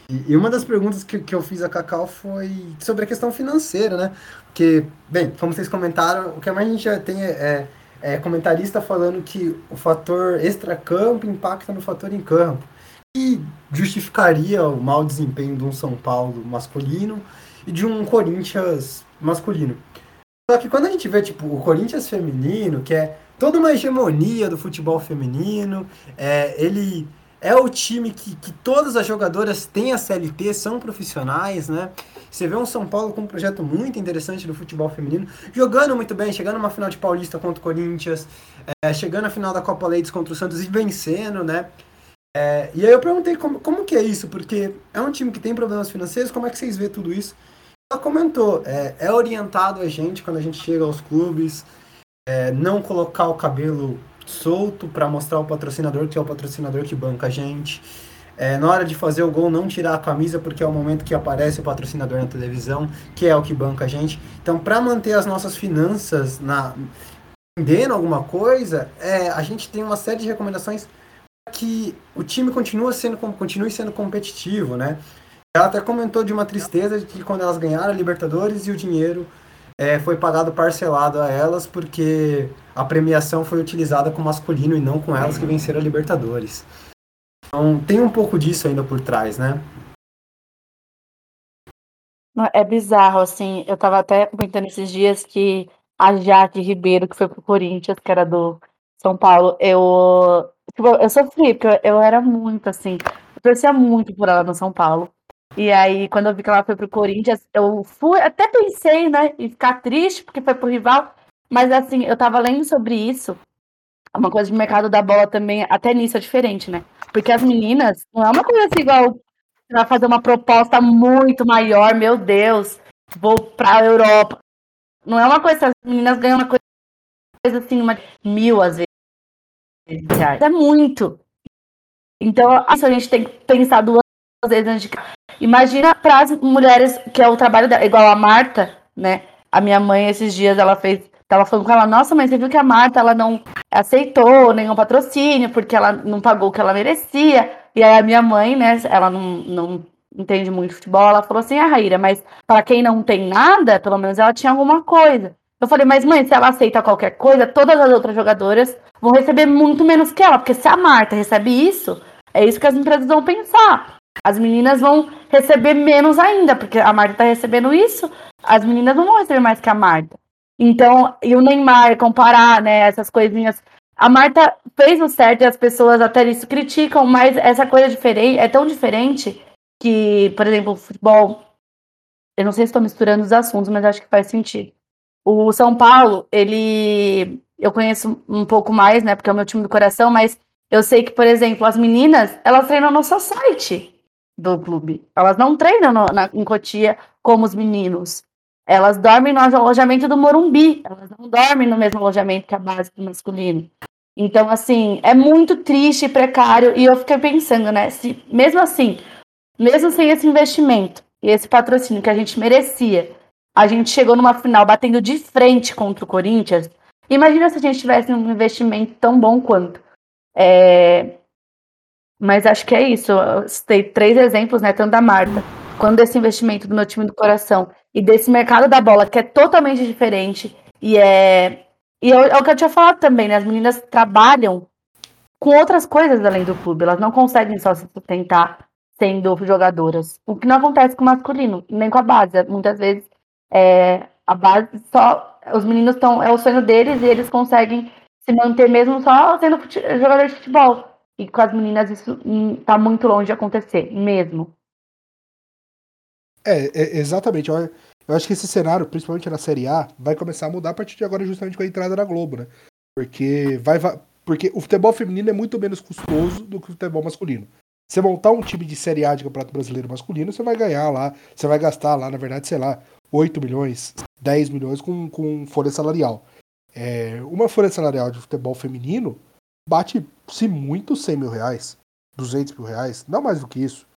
E, e, uma das perguntas que, que eu fiz a Cacau foi sobre a questão financeira, né? Porque, bem, como vocês comentaram, o que mais a gente já tem é, é, comentarista falando que o fator extra-campo impacta no fator em campo. E justificaria o mau desempenho de um São Paulo masculino e de um Corinthians masculino. Só que quando a gente vê, tipo, o Corinthians feminino, que é toda uma hegemonia do futebol feminino, é, ele é o time que, que todas as jogadoras têm a CLT, são profissionais, né? Você vê um São Paulo com um projeto muito interessante do futebol feminino, jogando muito bem, chegando numa final de Paulista contra o Corinthians, é, chegando na final da Copa Ladies contra o Santos e vencendo, né? É, e aí eu perguntei como, como que é isso, porque é um time que tem problemas financeiros, como é que vocês vê tudo isso? Ela comentou, é, é orientado a gente quando a gente chega aos clubes, é, não colocar o cabelo solto para mostrar o patrocinador que é o patrocinador que banca a gente. É, na hora de fazer o gol, não tirar a camisa, porque é o momento que aparece o patrocinador na televisão, que é o que banca a gente. Então, para manter as nossas finanças na vendendo alguma coisa, é, a gente tem uma série de recomendações para que o time continue sendo, continue sendo competitivo, né? Ela até comentou de uma tristeza de que quando elas ganharam a Libertadores e o dinheiro é, foi pagado parcelado a elas porque a premiação foi utilizada com masculino e não com elas que venceram a Libertadores. Então tem um pouco disso ainda por trás, né? É bizarro, assim, eu tava até comentando esses dias que a Jaque Ribeiro, que foi pro Corinthians, que era do São Paulo, eu, tipo, eu sofri, porque eu era muito, assim, eu torcia muito por ela no São Paulo. E aí, quando eu vi que ela foi pro Corinthians, eu fui, até pensei, né, em ficar triste porque foi pro rival, mas assim, eu tava lendo sobre isso. Uma coisa de mercado da bola também, até nisso é diferente, né? Porque as meninas, não é uma coisa assim igual vai fazer uma proposta muito maior, meu Deus, vou pra Europa. Não é uma coisa, as meninas ganham uma coisa assim, uma mil às vezes. É muito. Então, isso a gente tem que pensar duas vezes antes de Imagina para as mulheres, que é o trabalho dela, igual a Marta, né? A minha mãe, esses dias, ela fez. Tava falando com ela, nossa, mas você viu que a Marta ela não aceitou nenhum patrocínio, porque ela não pagou o que ela merecia. E aí a minha mãe, né, ela não, não entende muito futebol, ela falou assim, ah, Raíra, mas para quem não tem nada, pelo menos ela tinha alguma coisa. Eu falei, mas mãe, se ela aceita qualquer coisa, todas as outras jogadoras vão receber muito menos que ela, porque se a Marta recebe isso, é isso que as empresas vão pensar. As meninas vão receber menos ainda, porque a Marta tá recebendo isso, as meninas não vão receber mais que a Marta. Então, e o Neymar, comparar, né, essas coisinhas. A Marta fez o certo e as pessoas até isso criticam, mas essa coisa diferente é tão diferente que, por exemplo, o futebol. Eu não sei se estou misturando os assuntos, mas acho que faz sentido. O São Paulo, ele. Eu conheço um pouco mais, né? Porque é o meu time do coração, mas eu sei que, por exemplo, as meninas, elas treinam no site do clube. Elas não treinam no, na, em Cotia como os meninos. Elas dormem no alojamento do Morumbi. Elas não dormem no mesmo alojamento que a base do masculino. Então, assim, é muito triste e precário. E eu fiquei pensando, né? Se, mesmo assim, mesmo sem esse investimento e esse patrocínio que a gente merecia, a gente chegou numa final batendo de frente contra o Corinthians. Imagina se a gente tivesse um investimento tão bom quanto. É, mas acho que é isso. Eu citei três exemplos, né? Tanto da Marta, quanto desse investimento do meu time do coração e desse mercado da bola, que é totalmente diferente. E é. E é, é o que eu tinha falado também, né? As meninas trabalham com outras coisas além do clube. Elas não conseguem só se sustentar sendo jogadoras. O que não acontece com o masculino, nem com a base. Muitas vezes é, a base só. Os meninos estão. É o sonho deles e eles conseguem se manter mesmo só sendo jogador de futebol. E com as meninas isso tá muito longe de acontecer, mesmo. É, é exatamente. Eu, eu, acho que esse cenário, principalmente na Série A, vai começar a mudar a partir de agora, justamente com a entrada da Globo, né? Porque vai, vai porque o futebol feminino é muito menos custoso do que o futebol masculino. Você montar um time de Série A de Campeonato Brasileiro masculino, você vai ganhar lá, você vai gastar lá, na verdade, sei lá, 8 milhões, 10 milhões com, com folha salarial. É, uma folha salarial de futebol feminino bate-se muito 100 mil reais, 200 mil reais, não mais do que isso.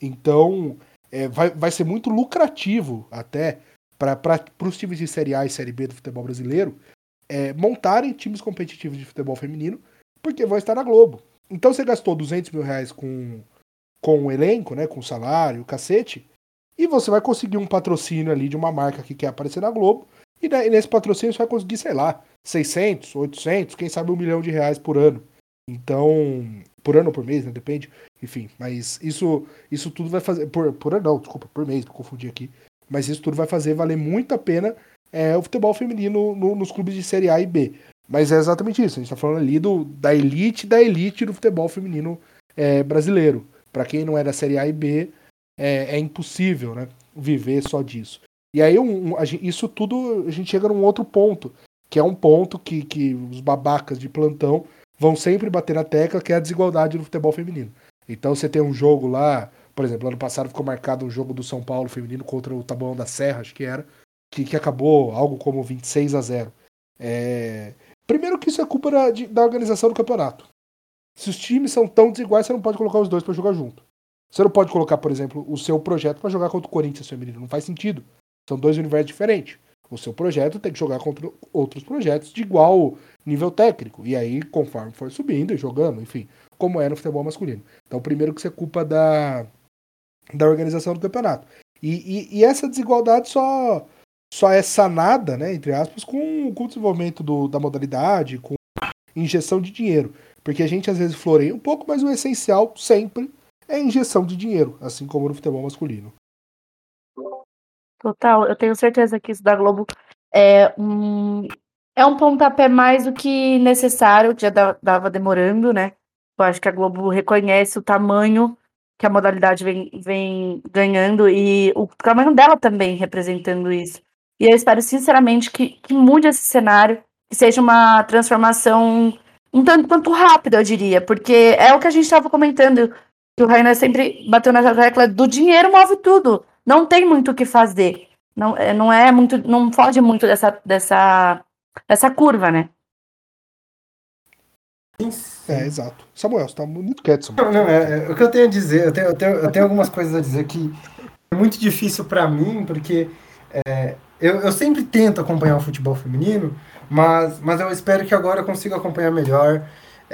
Então, é, vai, vai ser muito lucrativo até para os times de Série A e Série B do futebol brasileiro é, montarem times competitivos de futebol feminino, porque vão estar na Globo. Então você gastou 200 mil reais com, com o elenco, né, com o salário, o cacete, e você vai conseguir um patrocínio ali de uma marca que quer aparecer na Globo, e, né, e nesse patrocínio você vai conseguir, sei lá, 600, 800, quem sabe um milhão de reais por ano. Então, por ano ou por mês, né? Depende. Enfim, mas isso isso tudo vai fazer. Por, por ano, não, desculpa, por mês, me confundi aqui. Mas isso tudo vai fazer valer muito a pena é, o futebol feminino no, nos clubes de Série A e B. Mas é exatamente isso. A gente está falando ali do, da elite da elite do futebol feminino é, brasileiro. Para quem não é da Série A e B, é, é impossível né, viver só disso. E aí, um, um, gente, isso tudo, a gente chega num outro ponto, que é um ponto que, que os babacas de plantão vão sempre bater na tecla, que é a desigualdade no futebol feminino. Então você tem um jogo lá, por exemplo, ano passado ficou marcado um jogo do São Paulo feminino contra o Taboão da Serra, acho que era, que, que acabou algo como 26 a 0. É... Primeiro que isso é culpa da, da organização do campeonato. Se os times são tão desiguais, você não pode colocar os dois para jogar junto. Você não pode colocar, por exemplo, o seu projeto para jogar contra o Corinthians feminino. Não faz sentido. São dois universos diferentes. O seu projeto tem que jogar contra outros projetos de igual nível técnico. E aí, conforme for subindo e jogando, enfim, como é no futebol masculino. Então, primeiro que você culpa da, da organização do campeonato. E, e, e, essa desigualdade só, só é sanada, né, entre aspas, com, com o desenvolvimento do, da modalidade, com injeção de dinheiro. Porque a gente às vezes floreia um pouco, mas o essencial sempre é injeção de dinheiro, assim como no futebol masculino. Total, eu tenho certeza que isso da Globo é um, é um pontapé mais do que necessário, já dava demorando, né? Eu acho que a Globo reconhece o tamanho que a modalidade vem, vem ganhando e o tamanho dela também representando isso. E eu espero sinceramente que, que mude esse cenário, que seja uma transformação um tanto quanto rápida, eu diria, porque é o que a gente estava comentando, que o Rainer sempre bateu nessa tecla do dinheiro move tudo não tem muito o que fazer. Não, é, não é muito, não foge muito dessa, dessa, dessa curva, né? É, exato. Samuel, você tá muito quieto, Samuel. Não, não, é, é, o que eu tenho a dizer, eu tenho, eu tenho, eu tenho algumas coisas a dizer que é muito difícil para mim, porque é, eu, eu sempre tento acompanhar o futebol feminino, mas, mas eu espero que agora eu consiga acompanhar melhor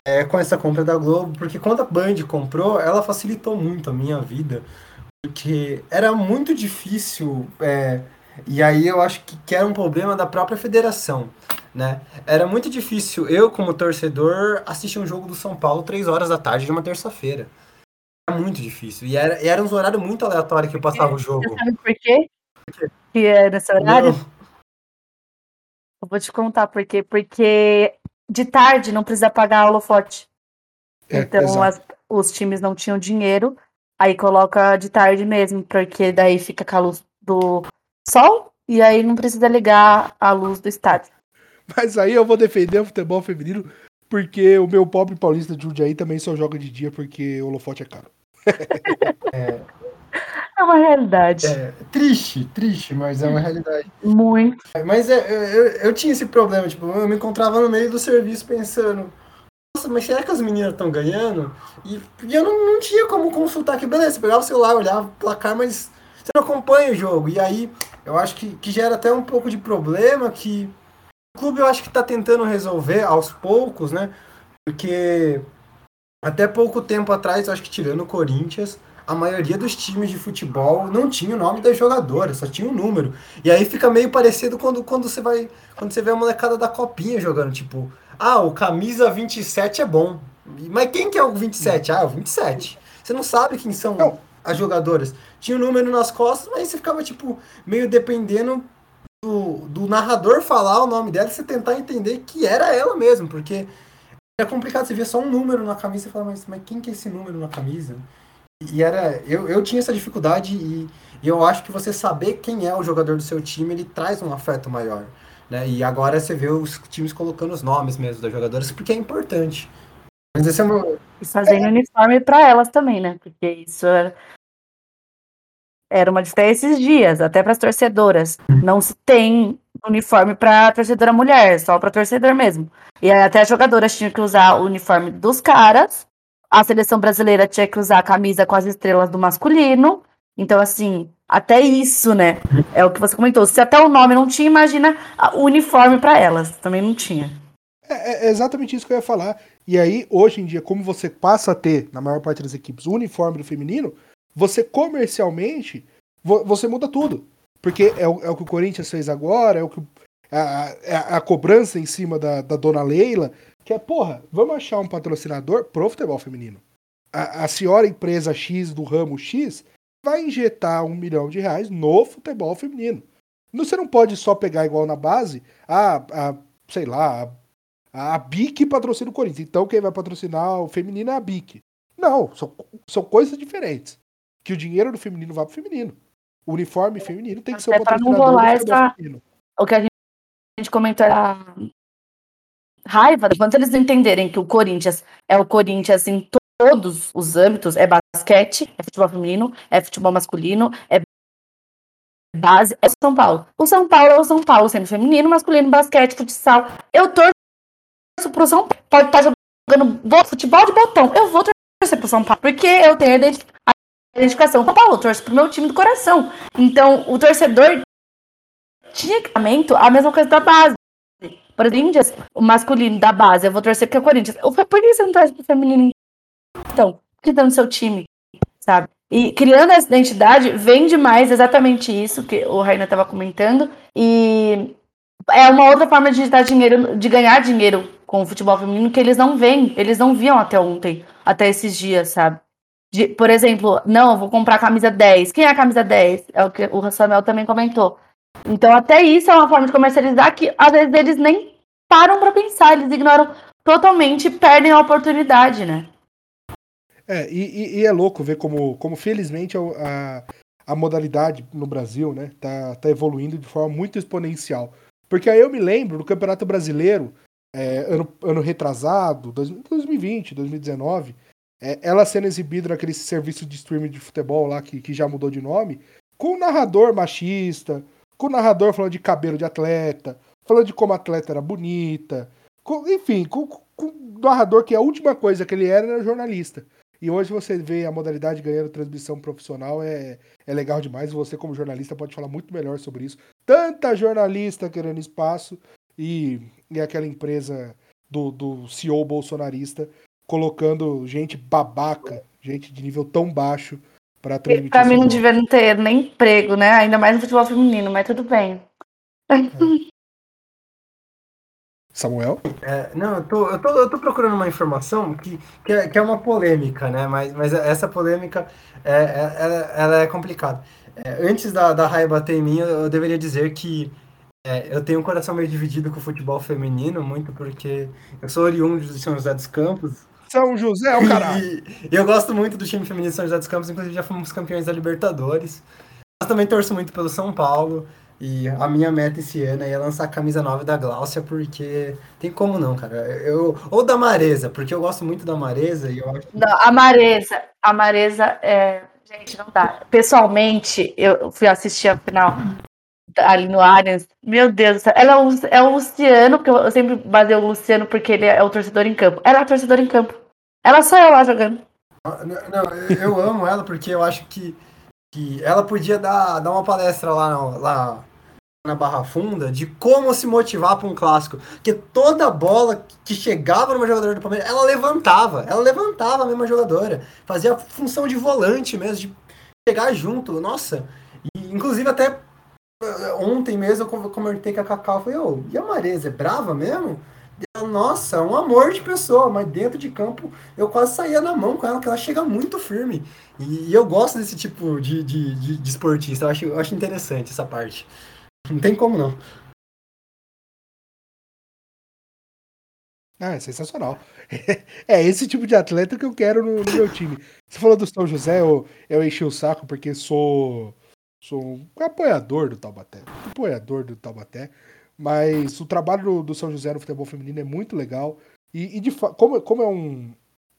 é, com essa compra da Globo, porque quando a Band comprou, ela facilitou muito a minha vida, porque era muito difícil, é, e aí eu acho que, que era um problema da própria federação, né? Era muito difícil eu, como torcedor, assistir um jogo do São Paulo três horas da tarde de uma terça-feira. Era muito difícil. E era, e era um horário muito aleatório que eu passava o jogo. Você sabe por quê? Por quê? Que é nesse horário? Não. Eu vou te contar por quê. Porque de tarde não precisa pagar holofote. É, então as, os times não tinham dinheiro Aí coloca de tarde mesmo, porque daí fica com a luz do sol e aí não precisa ligar a luz do estádio. Mas aí eu vou defender o futebol feminino porque o meu pobre paulista de Jundiaí também só joga de dia porque o holofote é caro. é, é uma realidade. É, triste, triste, mas é uma realidade. Muito. Mas é, eu, eu tinha esse problema, tipo, eu me encontrava no meio do serviço pensando, nossa, mas será que as meninas estão ganhando? E, e, eu não, não tinha como consultar aqui. Beleza, você pegava o celular, olhava o placar, mas você não acompanha o jogo. E aí, eu acho que, que gera até um pouco de problema que o clube eu acho que está tentando resolver aos poucos, né? Porque até pouco tempo atrás, eu acho que tirando o Corinthians, a maioria dos times de futebol não tinha o nome das jogadoras, só tinha o um número. E aí fica meio parecido quando, quando você vai. Quando você vê a molecada da copinha jogando, tipo, ah, o camisa 27 é bom. Mas quem que é o 27? Ah, é o 27. Você não sabe quem são não. as jogadoras. Tinha o um número nas costas, mas você ficava, tipo, meio dependendo do, do narrador falar o nome dela e você tentar entender que era ela mesmo, porque é complicado você ver só um número na camisa e falar, mas, mas quem que é esse número na camisa? E era. Eu, eu tinha essa dificuldade e, e eu acho que você saber quem é o jogador do seu time, ele traz um afeto maior. Né? E agora você vê os times colocando os nomes mesmo das jogadoras, porque é importante. Mas esse é meu... E fazendo é... uniforme para elas também, né? Porque isso era, era uma diferença esses dias, até para as torcedoras. Não se tem uniforme para torcedora mulher, só para torcedor mesmo. E até as jogadoras tinham que usar o uniforme dos caras, a seleção brasileira tinha que usar a camisa com as estrelas do masculino, Então, assim, até isso, né? É o que você comentou. Se até o nome não tinha, imagina o uniforme para elas. Também não tinha. É, é, exatamente isso que eu ia falar. E aí, hoje em dia, como você passa a ter, na maior parte das equipes, o uniforme do feminino, você comercialmente, você muda tudo. Porque é o, é o que o Corinthians fez agora, é o que a, a, é a cobrança em cima da, da dona Leila, que é, porra, vamos achar um patrocinador pro futebol feminino. A, a senhora empresa X do ramo X vai injetar um milhão de reais no futebol feminino. Você não pode só pegar igual na base, a, a sei lá, a, a BIC patrocina o Corinthians. Então quem vai patrocinar o feminino é a BIC. Não, são, são coisas diferentes. Que o dinheiro do feminino vá pro feminino. O uniforme feminino tem que ser o patrocinador rolar essa... feminino. O que a gente, a gente comentou era raiva, quando eles entenderem que o Corinthians é o Corinthians em todos os âmbitos, é basquete, é futebol feminino, é futebol masculino, é base, é São Paulo. O São Paulo é o São Paulo, sendo feminino, masculino, basquete, futsal. Eu torço pro São Paulo. Pode estar jogando futebol de botão. Eu vou torcer pro São Paulo, porque eu tenho a identificação com o Paulo, eu torço pro meu time do coração. Então, o torcedor tinha equipamento, a mesma coisa da base. Por exemplo, o masculino da base, eu vou torcer porque é o Corinthians. Por que você não torce pro feminino? Então, que tá no seu time? Sabe? E criando essa identidade, vem demais exatamente isso que o Raina estava comentando. E é uma outra forma de dar dinheiro, de ganhar dinheiro com o futebol feminino que eles não veem, eles não viam até ontem, até esses dias, sabe? De, por exemplo, não, vou comprar a camisa 10. Quem é a camisa 10? É o que o Samuel também comentou. Então, até isso é uma forma de comercializar que às vezes eles nem param para pensar, eles ignoram totalmente perdem a oportunidade, né? É, e, e, é louco ver como, como felizmente a, a modalidade no Brasil, né, tá, tá evoluindo de forma muito exponencial. Porque aí eu me lembro do Campeonato Brasileiro, é, ano, ano retrasado, 2020, 2019, é, ela sendo exibida naquele serviço de streaming de futebol lá que, que já mudou de nome, com o narrador machista, com o narrador falando de cabelo de atleta, falando de como a atleta era bonita, com, enfim, com, com o narrador que a última coisa que ele era era jornalista. E hoje você vê a modalidade ganhando transmissão profissional, é, é legal demais. Você, como jornalista, pode falar muito melhor sobre isso. Tanta jornalista querendo espaço e, e aquela empresa do, do CEO bolsonarista colocando gente babaca, gente de nível tão baixo para transmitir. Pra mim não devia não ter nem emprego, né? Ainda mais no futebol feminino, mas tudo bem. É. Samuel? É, não, eu tô, eu, tô, eu tô procurando uma informação que, que, é, que é uma polêmica, né? Mas, mas essa polêmica é, é, ela, ela é complicada. É, antes da, da raiva bater em mim, eu, deveria dizer que é, eu tenho um coração meio dividido com o futebol feminino, muito porque eu sou oriundo de São José dos Campos. São José, o caralho! E eu gosto muito do time feminino de São José dos Campos, inclusive já fomos campeões da Libertadores. Mas também torço muito pelo São Paulo. E a minha meta esse ano é lançar a camisa nova da Gláucia, porque tem como não, cara. Eu, ou da Maresa, porque eu gosto muito da Maresa e eu acho. Não, a Maresa, a Maresa é. Gente, não dá. Pessoalmente, eu fui assistir a final ali no Arias. Meu Deus do céu. Ela é o, é o Luciano, porque eu sempre baseio o Luciano porque ele é o torcedor em campo. Ela é o torcedor em campo. Ela só eu lá jogando. Ah, não, não eu amo ela porque eu acho que, que ela podia dar, dar uma palestra lá, lá na Barra Funda de como se motivar para um clássico. Porque toda bola que chegava numa jogadora do Palmeiras, ela levantava. Ela levantava a mesma jogadora. Fazia função de volante mesmo, de pegar junto. Nossa. E, inclusive até eh, ontem mesmo eu comentei com a Cacau. Falei, ô, e a Mareza, é brava mesmo? Nossa, um amor de pessoa, mas dentro de campo eu quase saía na mão com ela, porque ela chega muito firme. E, eu gosto desse tipo de, de, de, de esportista, eu acho, eu acho interessante essa parte. Não tem como não. Ah, é sensacional. É esse tipo de atleta que eu quero no, no meu time. Você falou do São José, eu, eu enchi o saco porque sou, sou um apoiador do Taubaté. Apoiador do Taubaté. Mas o trabalho do, do São José no futebol feminino é muito legal. E, e de como, como é um,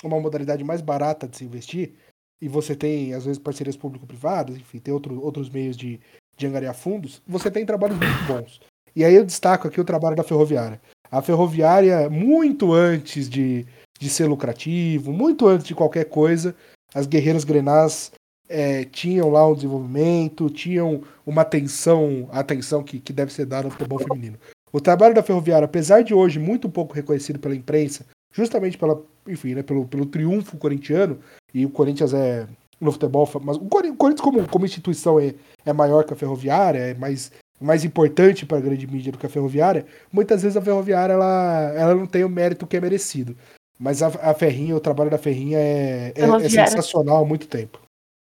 uma modalidade mais barata de se investir, e você tem, às vezes, parcerias público-privadas, enfim, tem outro, outros meios de, de angariar fundos, você tem trabalhos muito bons. E aí eu destaco aqui o trabalho da Ferroviária. A Ferroviária, muito antes de, de ser lucrativo, muito antes de qualquer coisa, as Guerreiras Grenás é, tinham lá um desenvolvimento, tinham uma atenção, atenção que, que deve ser dada ao futebol feminino. O trabalho da Ferroviária, apesar de hoje muito pouco reconhecido pela imprensa, justamente pela, enfim, né, pelo, pelo triunfo corintiano, e o Corinthians é no futebol, mas o Corinthians como, como instituição é, é maior que a Ferroviária, é mais, mais importante para a grande mídia do que a Ferroviária, muitas vezes a Ferroviária ela, ela não tem o mérito que é merecido. Mas a, a Ferrinha, o trabalho da Ferrinha é, é, é sensacional há muito tempo.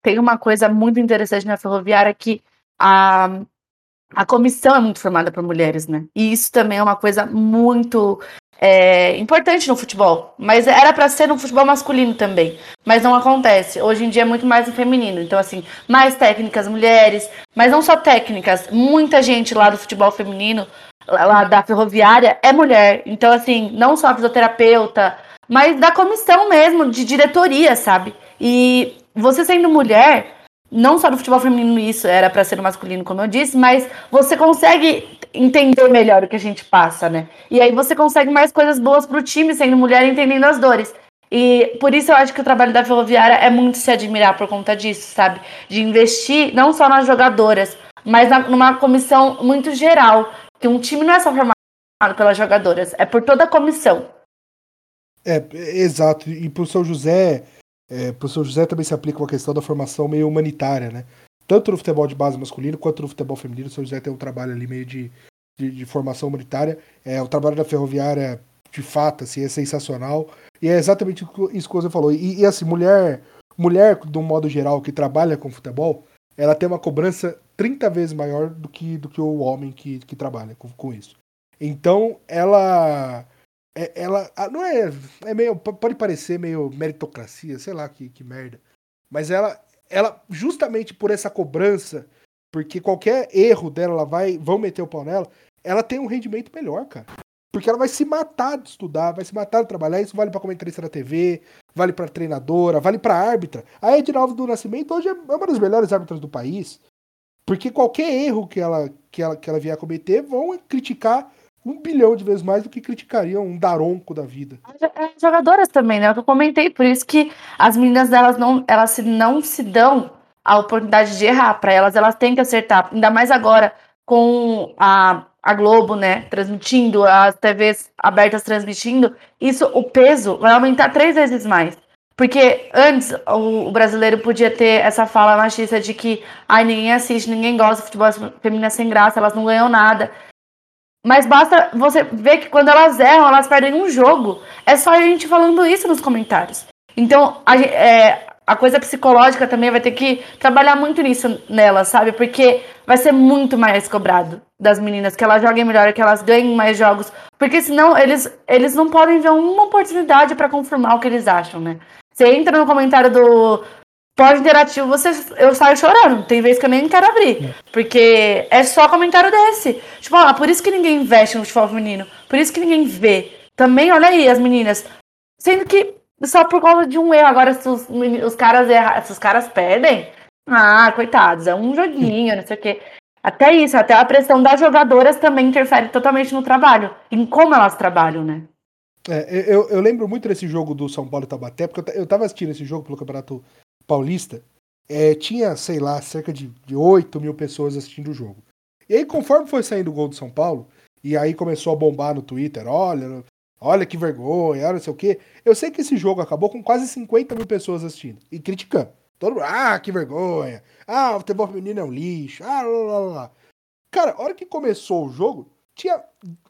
Tem uma coisa muito interessante na Ferroviária que a, a comissão é muito formada por mulheres, né? E isso também é uma coisa muito é, importante no futebol. Mas era para ser no futebol masculino também. Mas não acontece. Hoje em dia é muito mais no feminino. Então, assim, mais técnicas mulheres, mas não só técnicas. Muita gente lá do futebol feminino, lá da ferroviária, é mulher. Então, assim, não só a fisioterapeuta, mas da comissão mesmo, de diretoria, sabe? E você sendo mulher não só no futebol feminino isso era para ser no masculino, como eu disse, mas você consegue entender melhor o que a gente passa, né? E aí você consegue mais coisas boas pro time sendo mulher entendendo as dores. E por isso eu acho que o trabalho da Ferroviária é muito se admirar por conta disso, sabe? De investir não só nas jogadoras, mas na, numa comissão muito geral. Que um time não é só formado pelas jogadoras, é por toda a comissão. É, exato. E pro São José, é, para o São José também se aplica uma questão da formação meio humanitária, né? Tanto no futebol de base masculino quanto no futebol feminino, o São José tem um trabalho ali meio de, de, de formação humanitária. É, o trabalho da Ferroviária, de fato, assim, é sensacional. E é exatamente isso que você falou. E, e assim, mulher, mulher, de um modo geral, que trabalha com futebol, ela tem uma cobrança 30 vezes maior do que, do que o homem que, que trabalha com, com isso. Então, ela é, ela não é, é meio pode parecer meio meritocracia, sei lá que, que merda. Mas ela ela justamente por essa cobrança, porque qualquer erro dela, ela vai vão meter o pau nela, ela tem um rendimento melhor, cara. Porque ela vai se matar de estudar, vai se matar de trabalhar. Isso vale para comentarista da TV, vale para treinadora, vale para árbitra. A Edinaldo do Nascimento hoje é uma das melhores árbitras do país. Porque qualquer erro que ela, que ela, que ela vier a cometer, vão criticar um bilhão de vezes mais do que criticariam um daronco da vida. As jogadoras também, né? Eu comentei, por isso que as meninas delas não, elas não se dão a oportunidade de errar. Para elas, elas têm que acertar. Ainda mais agora com a, a Globo, né? Transmitindo, as TVs abertas transmitindo. Isso, o peso vai aumentar três vezes mais. Porque antes o, o brasileiro podia ter essa fala machista de que ai, ninguém assiste, ninguém gosta de futebol feminino é sem graça, elas não ganham nada. Mas basta você ver que quando elas erram, elas perdem um jogo. É só a gente falando isso nos comentários. Então, a, é, a coisa psicológica também vai ter que trabalhar muito nisso nela, sabe? Porque vai ser muito mais cobrado das meninas que elas joguem melhor, que elas ganhem mais jogos. Porque senão eles, eles não podem ver uma oportunidade para confirmar o que eles acham, né? Você entra no comentário do, pós interativo, você, eu saio chorando. Tem vezes que eu nem quero abrir. Porque é só comentário desse. Tipo, ah, por isso que ninguém investe no futebol feminino. Por isso que ninguém vê. Também, olha aí, as meninas. Sendo que só por causa de um erro. Agora, se os, os caras erram, se os caras perdem, ah, coitados, é um joguinho, não sei o quê. Até isso, até a pressão das jogadoras também interfere totalmente no trabalho. Em como elas trabalham, né? É, eu, eu lembro muito desse jogo do São Paulo e Tabaté, porque eu, eu tava assistindo esse jogo pelo Campeonato Paulista, é, tinha, sei lá, cerca de, de 8 mil pessoas assistindo o jogo. E aí, conforme foi saindo o gol do São Paulo, e aí começou a bombar no Twitter, olha, olha que vergonha, olha não sei o quê. Eu sei que esse jogo acabou com quase 50 mil pessoas assistindo e criticando. Todo mundo, ah, que vergonha. Ah, o futebol feminino é um lixo. Ah, lá, lá, lá. Cara, a hora que começou o jogo, tinha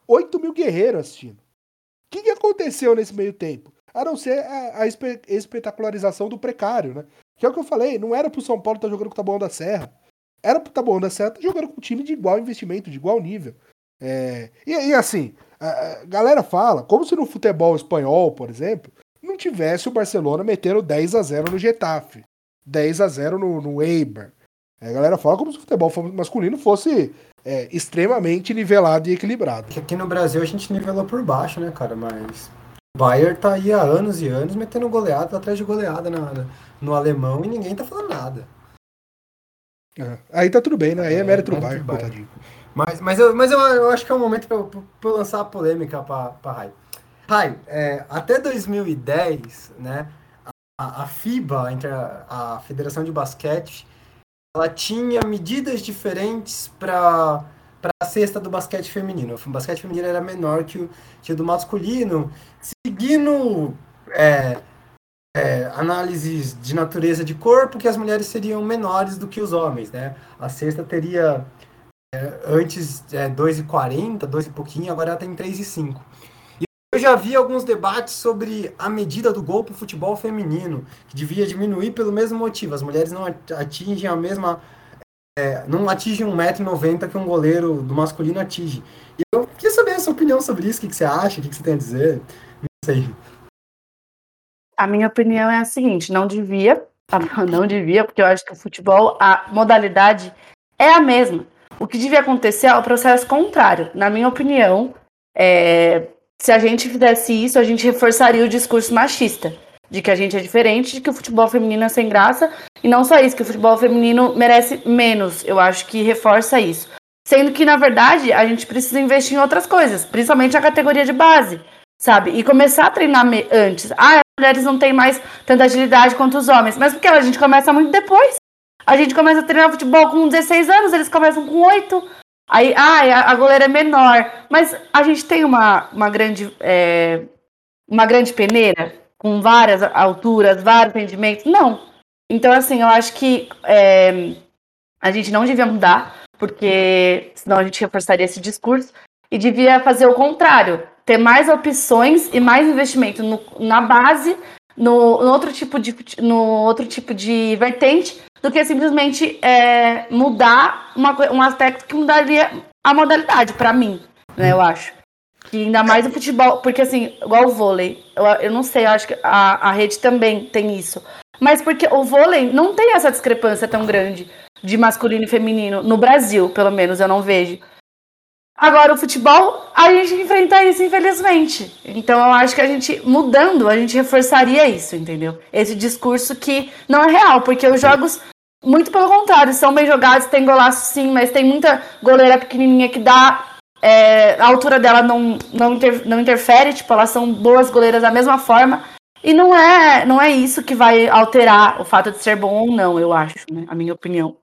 8 mil guerreiros assistindo. O que, que aconteceu nesse meio tempo? A não ser a, a espetacularização do precário, né? Que é o que eu falei, não era pro São Paulo estar tá jogando com o Taboão da Serra. Era pro Taboão da Serra estar tá jogando com um time de igual investimento, de igual nível. É, e, e, assim, a galera fala, como se no futebol espanhol, por exemplo, não tivesse o Barcelona metendo 10 a 0 no Getafe, 10 a 0 no, no Eibar. A galera fala como se o futebol masculino fosse é, extremamente nivelado e equilibrado. Aqui no Brasil a gente nivelou por baixo, né, cara? Mas o Bayern tá aí há anos e anos metendo goleada atrás de goleada na, no alemão e ninguém tá falando nada. É. Aí tá tudo bem, né? Aí é, é mérito do Bayern, coitadinho. Mas, mas, eu, mas eu, eu acho que é o um momento pra eu, pra eu lançar a polêmica pra, pra Rai. Rai, é, até 2010, né? a, a FIBA, a, a Federação de Basquete, ela tinha medidas diferentes para para a cesta do basquete feminino. O basquete feminino era menor que o, que o do masculino, seguindo é, é, análises de natureza de corpo, que as mulheres seriam menores do que os homens, né? A cesta teria é, antes é, 2,40, 2 e pouquinho, agora ela tem 3,5. E eu já vi alguns debates sobre a medida do gol para o futebol feminino, que devia diminuir pelo mesmo motivo. As mulheres não atingem a mesma é, não atinge 1,90m que um goleiro do masculino atinge. E eu queria saber a sua opinião sobre isso, o que, que você acha, o que, que você tem a dizer. Não sei. A minha opinião é a seguinte, não devia, tá não devia, porque eu acho que o futebol, a modalidade é a mesma. O que devia acontecer é o processo contrário. Na minha opinião, é, se a gente fizesse isso, a gente reforçaria o discurso machista de que a gente é diferente, de que o futebol feminino é sem graça, e não só isso, que o futebol feminino merece menos. Eu acho que reforça isso. Sendo que, na verdade, a gente precisa investir em outras coisas, principalmente a categoria de base, sabe? E começar a treinar antes. Ah, mulheres não têm mais tanta agilidade quanto os homens, mas porque a gente começa muito depois. A gente começa a treinar futebol com 16 anos, eles começam com 8. Aí, ah, a goleira é menor. Mas a gente tem uma, uma grande. É, uma grande peneira com várias alturas, vários rendimentos. Não. Então, assim, eu acho que é, a gente não devia mudar, porque senão a gente reforçaria esse discurso, e devia fazer o contrário, ter mais opções e mais investimento no, na base, no, no, outro tipo de, no outro tipo de vertente, do que simplesmente é, mudar uma, um aspecto que mudaria a modalidade, para mim, né, eu acho. Que ainda mais o futebol, porque assim, igual o vôlei, eu, eu não sei, eu acho que a, a rede também tem isso. Mas porque o vôlei não tem essa discrepância tão grande de masculino e feminino, no Brasil, pelo menos, eu não vejo. Agora, o futebol, a gente enfrenta isso, infelizmente. Então, eu acho que a gente, mudando, a gente reforçaria isso, entendeu? Esse discurso que não é real, porque os jogos, muito pelo contrário, são bem jogados, tem golaço sim, mas tem muita goleira pequenininha que dá é, a altura dela não, não, inter, não interfere, tipo, elas são boas goleiras da mesma forma. E não é, não é isso que vai alterar o fato de ser bom ou não, eu acho, né? A minha opinião.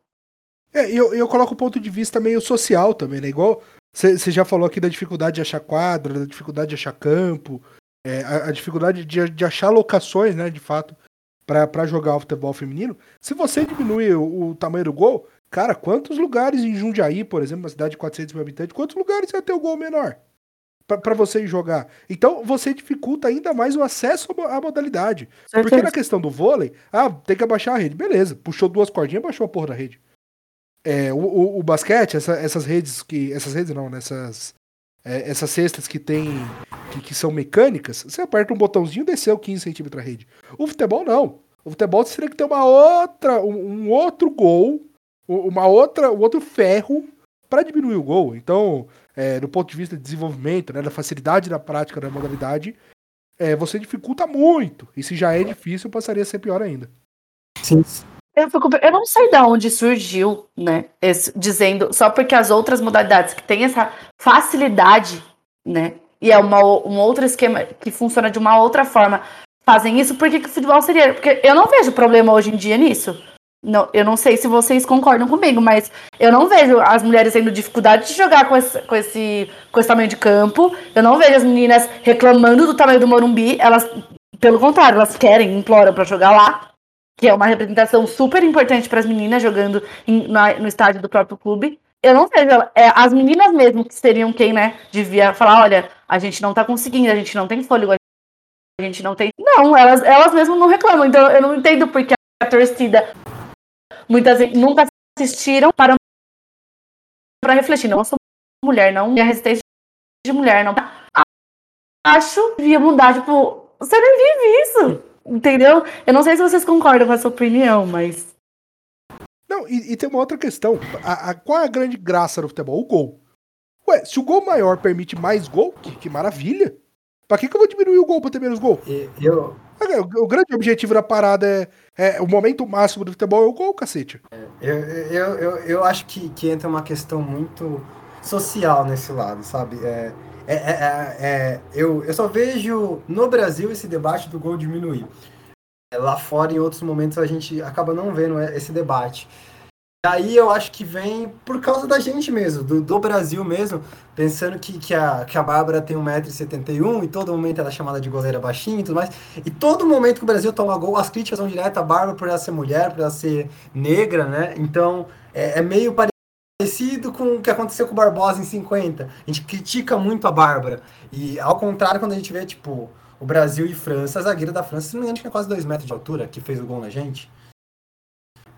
É, eu, eu coloco o ponto de vista meio social também, né? Igual você já falou aqui da dificuldade de achar quadra, da dificuldade de achar campo, é, a, a, dificuldade de, de achar locações, né, de fato, para jogar o futebol feminino. Se você diminuir o, o tamanho do gol, Cara, quantos lugares em Jundiaí, por exemplo, uma cidade de 400 mil habitantes, quantos lugares vai ter o gol menor para você jogar? Então você dificulta ainda mais o acesso à modalidade. Porque na questão do vôlei, ah, tem que abaixar a rede. Beleza, puxou duas cordinhas, baixou a porra da rede. É, o, o, o basquete, essa, essas redes que. Essas redes não, nessas. Né, é, essas cestas que tem. Que, que, são mecânicas, você aperta um botãozinho e desceu 15 centímetros a rede. O futebol não. O futebol você teria que ter uma outra. um, um outro gol uma outra, um outro ferro para diminuir o gol. Então, é, do ponto de vista de desenvolvimento, né, da facilidade da prática da modalidade, é, você dificulta muito. E se já é difícil, passaria a ser pior ainda. Sim. Eu, fico, eu não sei de onde surgiu, né? Esse, dizendo só porque as outras modalidades que têm essa facilidade, né? E é uma, um outro esquema que funciona de uma outra forma, fazem isso, por que, o futebol seria? Porque eu não vejo problema hoje em dia nisso. Não, eu não sei se vocês concordam comigo, mas eu não vejo as mulheres tendo dificuldade de jogar com esse, com esse, com esse tamanho de campo. Eu não vejo as meninas reclamando do tamanho do Morumbi. Elas, pelo contrário, elas querem, imploram para jogar lá, que é uma representação super importante para as meninas jogando em, na, no estádio do próprio clube. Eu não vejo é, as meninas mesmo que seriam quem, né, devia falar, olha, a gente não tá conseguindo, a gente não tem fôlego, a gente não tem. Não, elas, elas mesmas não reclamam. Então eu não entendo porque a torcida muitas vezes nunca assistiram para para refletir. Não, eu sou mulher, não minha resistência de mulher, não. Acho que devia mudar, tipo, você não vive isso, entendeu? Eu não sei se vocês concordam com essa opinião, mas. Não, e, e tem uma outra questão. A, a, qual é a grande graça do futebol? O gol. Ué, se o gol maior permite mais gol, que, que maravilha. Pra que, que eu vou diminuir o gol pra ter menos gol? Eu, o, o grande objetivo da parada é, é, o momento máximo do futebol é o gol, cacete. Eu, eu, eu, eu acho que, que entra uma questão muito social nesse lado, sabe? É, é, é, é, eu, eu só vejo no Brasil esse debate do gol diminuir. lá fora, em outros momentos, a gente acaba não vendo esse debate. Aí eu acho que vem por causa da gente mesmo, do, do Brasil mesmo, pensando que, que, a, que a Bárbara tem 1,71m e todo momento ela é chamada de goleira baixinha e tudo mais. E todo momento que o Brasil toma gol, as críticas são diretas à Bárbara por ela ser mulher, por ela ser negra, né? Então é, é meio parecido com o que aconteceu com o Barbosa em 50. A gente critica muito a Bárbara. E ao contrário, quando a gente vê, tipo, o Brasil e França, a zagueira da França, se não me engano, tinha quase 2 metros de altura, que fez o gol na gente.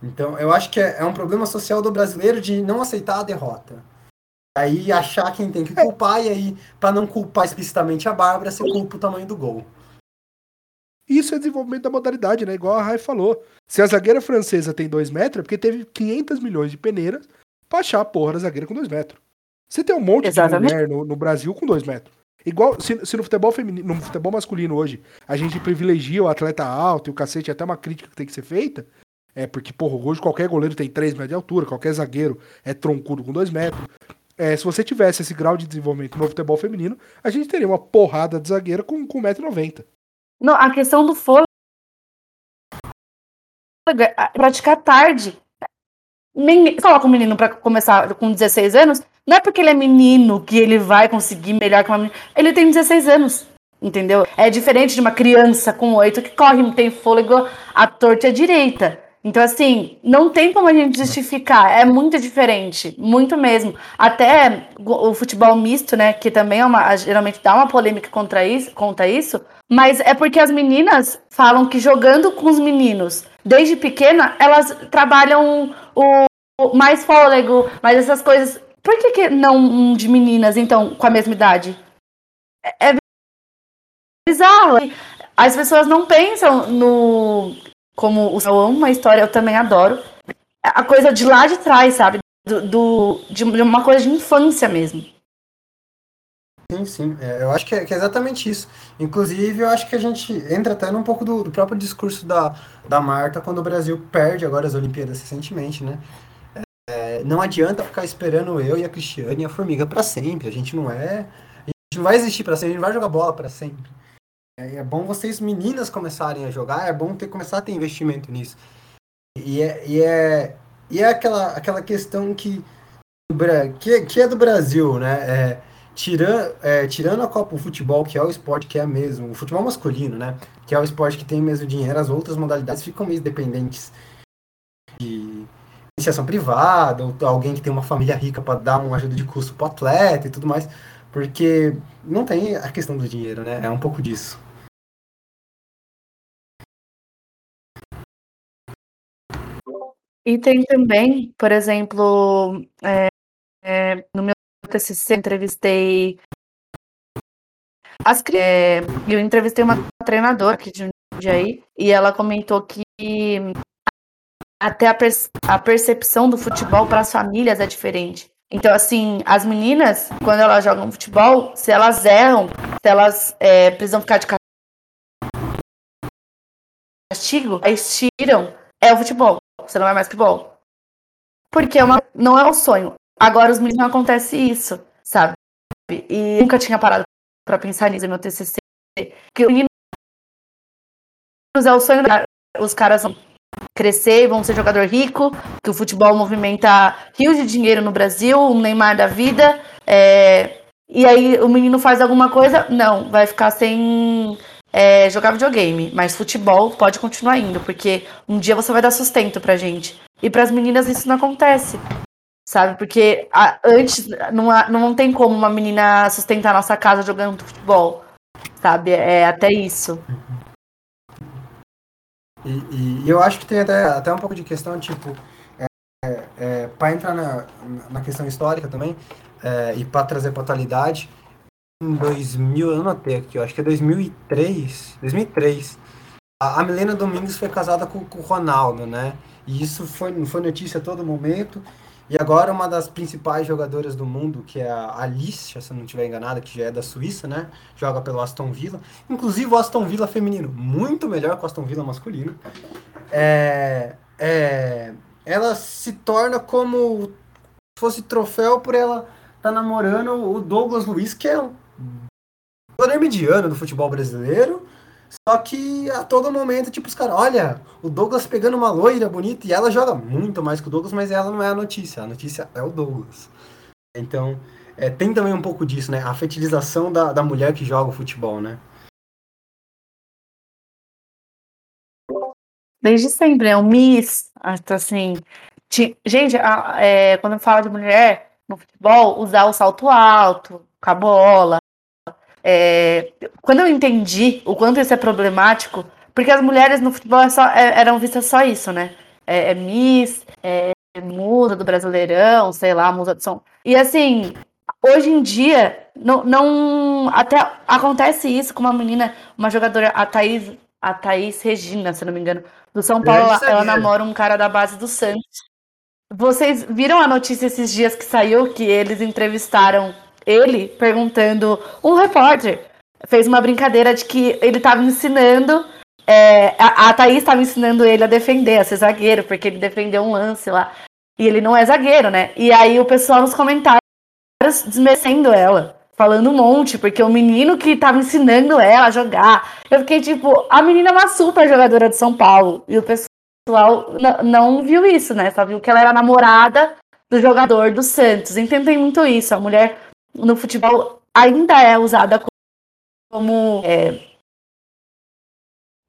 Então, eu acho que é, é um problema social do brasileiro de não aceitar a derrota. Aí achar quem tem que culpar, e aí, para não culpar explicitamente a Bárbara, você culpa o tamanho do gol. Isso é desenvolvimento da modalidade, né? Igual a Rai falou. Se a zagueira francesa tem 2 metros, é porque teve 500 milhões de peneiras pra achar a porra da zagueira com 2 metros. Você tem um monte Exatamente. de mulher no, no Brasil com 2 metros. Igual se, se, no futebol feminino, no futebol masculino hoje, a gente privilegia o atleta alto e o cacete, até uma crítica que tem que ser feita. É porque, porra, hoje qualquer goleiro tem 3 metros de altura, qualquer zagueiro é troncudo com 2 metros. É, se você tivesse esse grau de desenvolvimento no futebol feminino, a gente teria uma porrada de zagueira com, com 1,90m. Não, a questão do fôlego é praticar tarde. Nem, coloca um menino para começar com 16 anos, não é porque ele é menino que ele vai conseguir melhor que uma menina. Ele tem 16 anos, entendeu? É diferente de uma criança com 8 que corre, tem fôlego à torta e à direita. Então, assim, não tem como a gente justificar. É muito diferente, muito mesmo. Até o futebol misto, né, que também é uma, geralmente dá uma polêmica contra isso, contra isso, mas é porque as meninas falam que jogando com os meninos desde pequena, elas trabalham o, o mais fôlego, mais essas coisas. Por que, que não de meninas, então, com a mesma idade? É, é bizarro. As pessoas não pensam no como o uma história, eu também adoro. A coisa de lá de trás, sabe? Do, do de uma coisa de infância mesmo. Sim, sim. É, eu acho que é, que é, exatamente isso. Inclusive, eu acho que a gente entra até num pouco do, do, próprio discurso da, da Marta quando o Brasil perde agora as Olimpíadas recentemente, né? É, não adianta ficar esperando eu e a Cristiane e a Formiga para sempre. A gente não é. A gente não vai existir para sempre, a gente não vai jogar bola para sempre. É, é bom vocês, meninas, começarem a jogar, é bom ter, começar a ter investimento nisso. E é, e é, e é aquela, aquela questão que, que, que é do Brasil, né? Tirando, é, tirando a Copa o futebol, que é o esporte que é mesmo, o futebol masculino, né? Que é o esporte que tem mesmo dinheiro, as outras modalidades ficam meio dependentes de iniciação privada, ou alguém que tem uma família rica para dar uma ajuda de custo para atleta e tudo mais. Porque não tem a questão do dinheiro, né? É um pouco disso. E tem também, por exemplo, é, é, no meu TCC, entrevistei as é, eu entrevistei uma treinadora aqui de Jundiaí e ela comentou que até a, a percepção do futebol para as famílias é diferente. Então, assim, as meninas, quando elas jogam futebol, se elas erram, se elas é, precisam ficar de castigo, eles tiram, é o futebol. Você não é mais futebol. Porque é uma, não é o sonho. Agora, os meninos não acontece isso, sabe? E nunca tinha parado para pensar nisso no meu TCC. Que os é o sonho. Os caras vão crescer, vão ser jogador rico, que o futebol movimenta rios de dinheiro no Brasil, o Neymar da vida. É, e aí o menino faz alguma coisa, não, vai ficar sem é, jogar videogame. Mas futebol pode continuar indo, porque um dia você vai dar sustento pra gente. E para as meninas isso não acontece. Sabe? Porque a, antes não, não tem como uma menina sustentar a nossa casa jogando futebol. Sabe? É até isso. E, e, eu acho que tem até, até um pouco de questão, tipo, é, é, para entrar na, na questão histórica também, é, e para trazer para atualidade, em 2000, eu anotei aqui, eu acho que é 2003, 2003, a, a Milena Domingos foi casada com, com o Ronaldo, né? E isso foi, foi notícia a todo momento. E agora uma das principais jogadoras do mundo, que é a Alicia, se eu não estiver enganada, que já é da Suíça, né? Joga pelo Aston Villa. Inclusive o Aston Villa feminino, muito melhor que o Aston Villa masculino. É, é, ela se torna como se fosse troféu por ela estar tá namorando o Douglas Luiz, que é um jogador mediano do futebol brasileiro, Só que a todo momento, tipo, os caras, olha, o Douglas pegando uma loira bonita e ela joga muito mais que o Douglas, mas ela não é a notícia. A notícia é o Douglas. Então, é, tem também um pouco disso, né? A fetilização da, da mulher que joga o futebol, né? Desde sempre, é um Miss, assim. Gente, é, quando de mulher no futebol, usar o salto alto, com a bola, é, quando eu entendi o quanto isso é problemático, porque as mulheres no futebol é só, é, eram vistas só isso, né? É, é Miss, é, musa do Brasileirão, sei lá, musa de som. E assim, hoje em dia, não, não. Até acontece isso com uma menina, uma jogadora, a Thaís, a Thaís Regina, se não me engano, do São Paulo. Ela, ela namora um cara da base do Santos. Vocês viram a notícia esses dias que saiu que eles entrevistaram ele perguntando. Um repórter fez uma brincadeira de que ele estava ensinando. É, a, a Thaís estava ensinando ele a defender, a ser zagueiro, porque ele defendeu um lance lá. E ele não é zagueiro, né? E aí o pessoal nos comentários desmerecendo ela, falando um monte, porque o menino que estava ensinando ela a jogar. Eu fiquei tipo, a menina é uma super jogadora de São Paulo. E o pessoal não viu isso, né? Só viu que ela era namorada do jogador do Santos. Entendem muito isso. A mulher no futebol ainda é usada como é,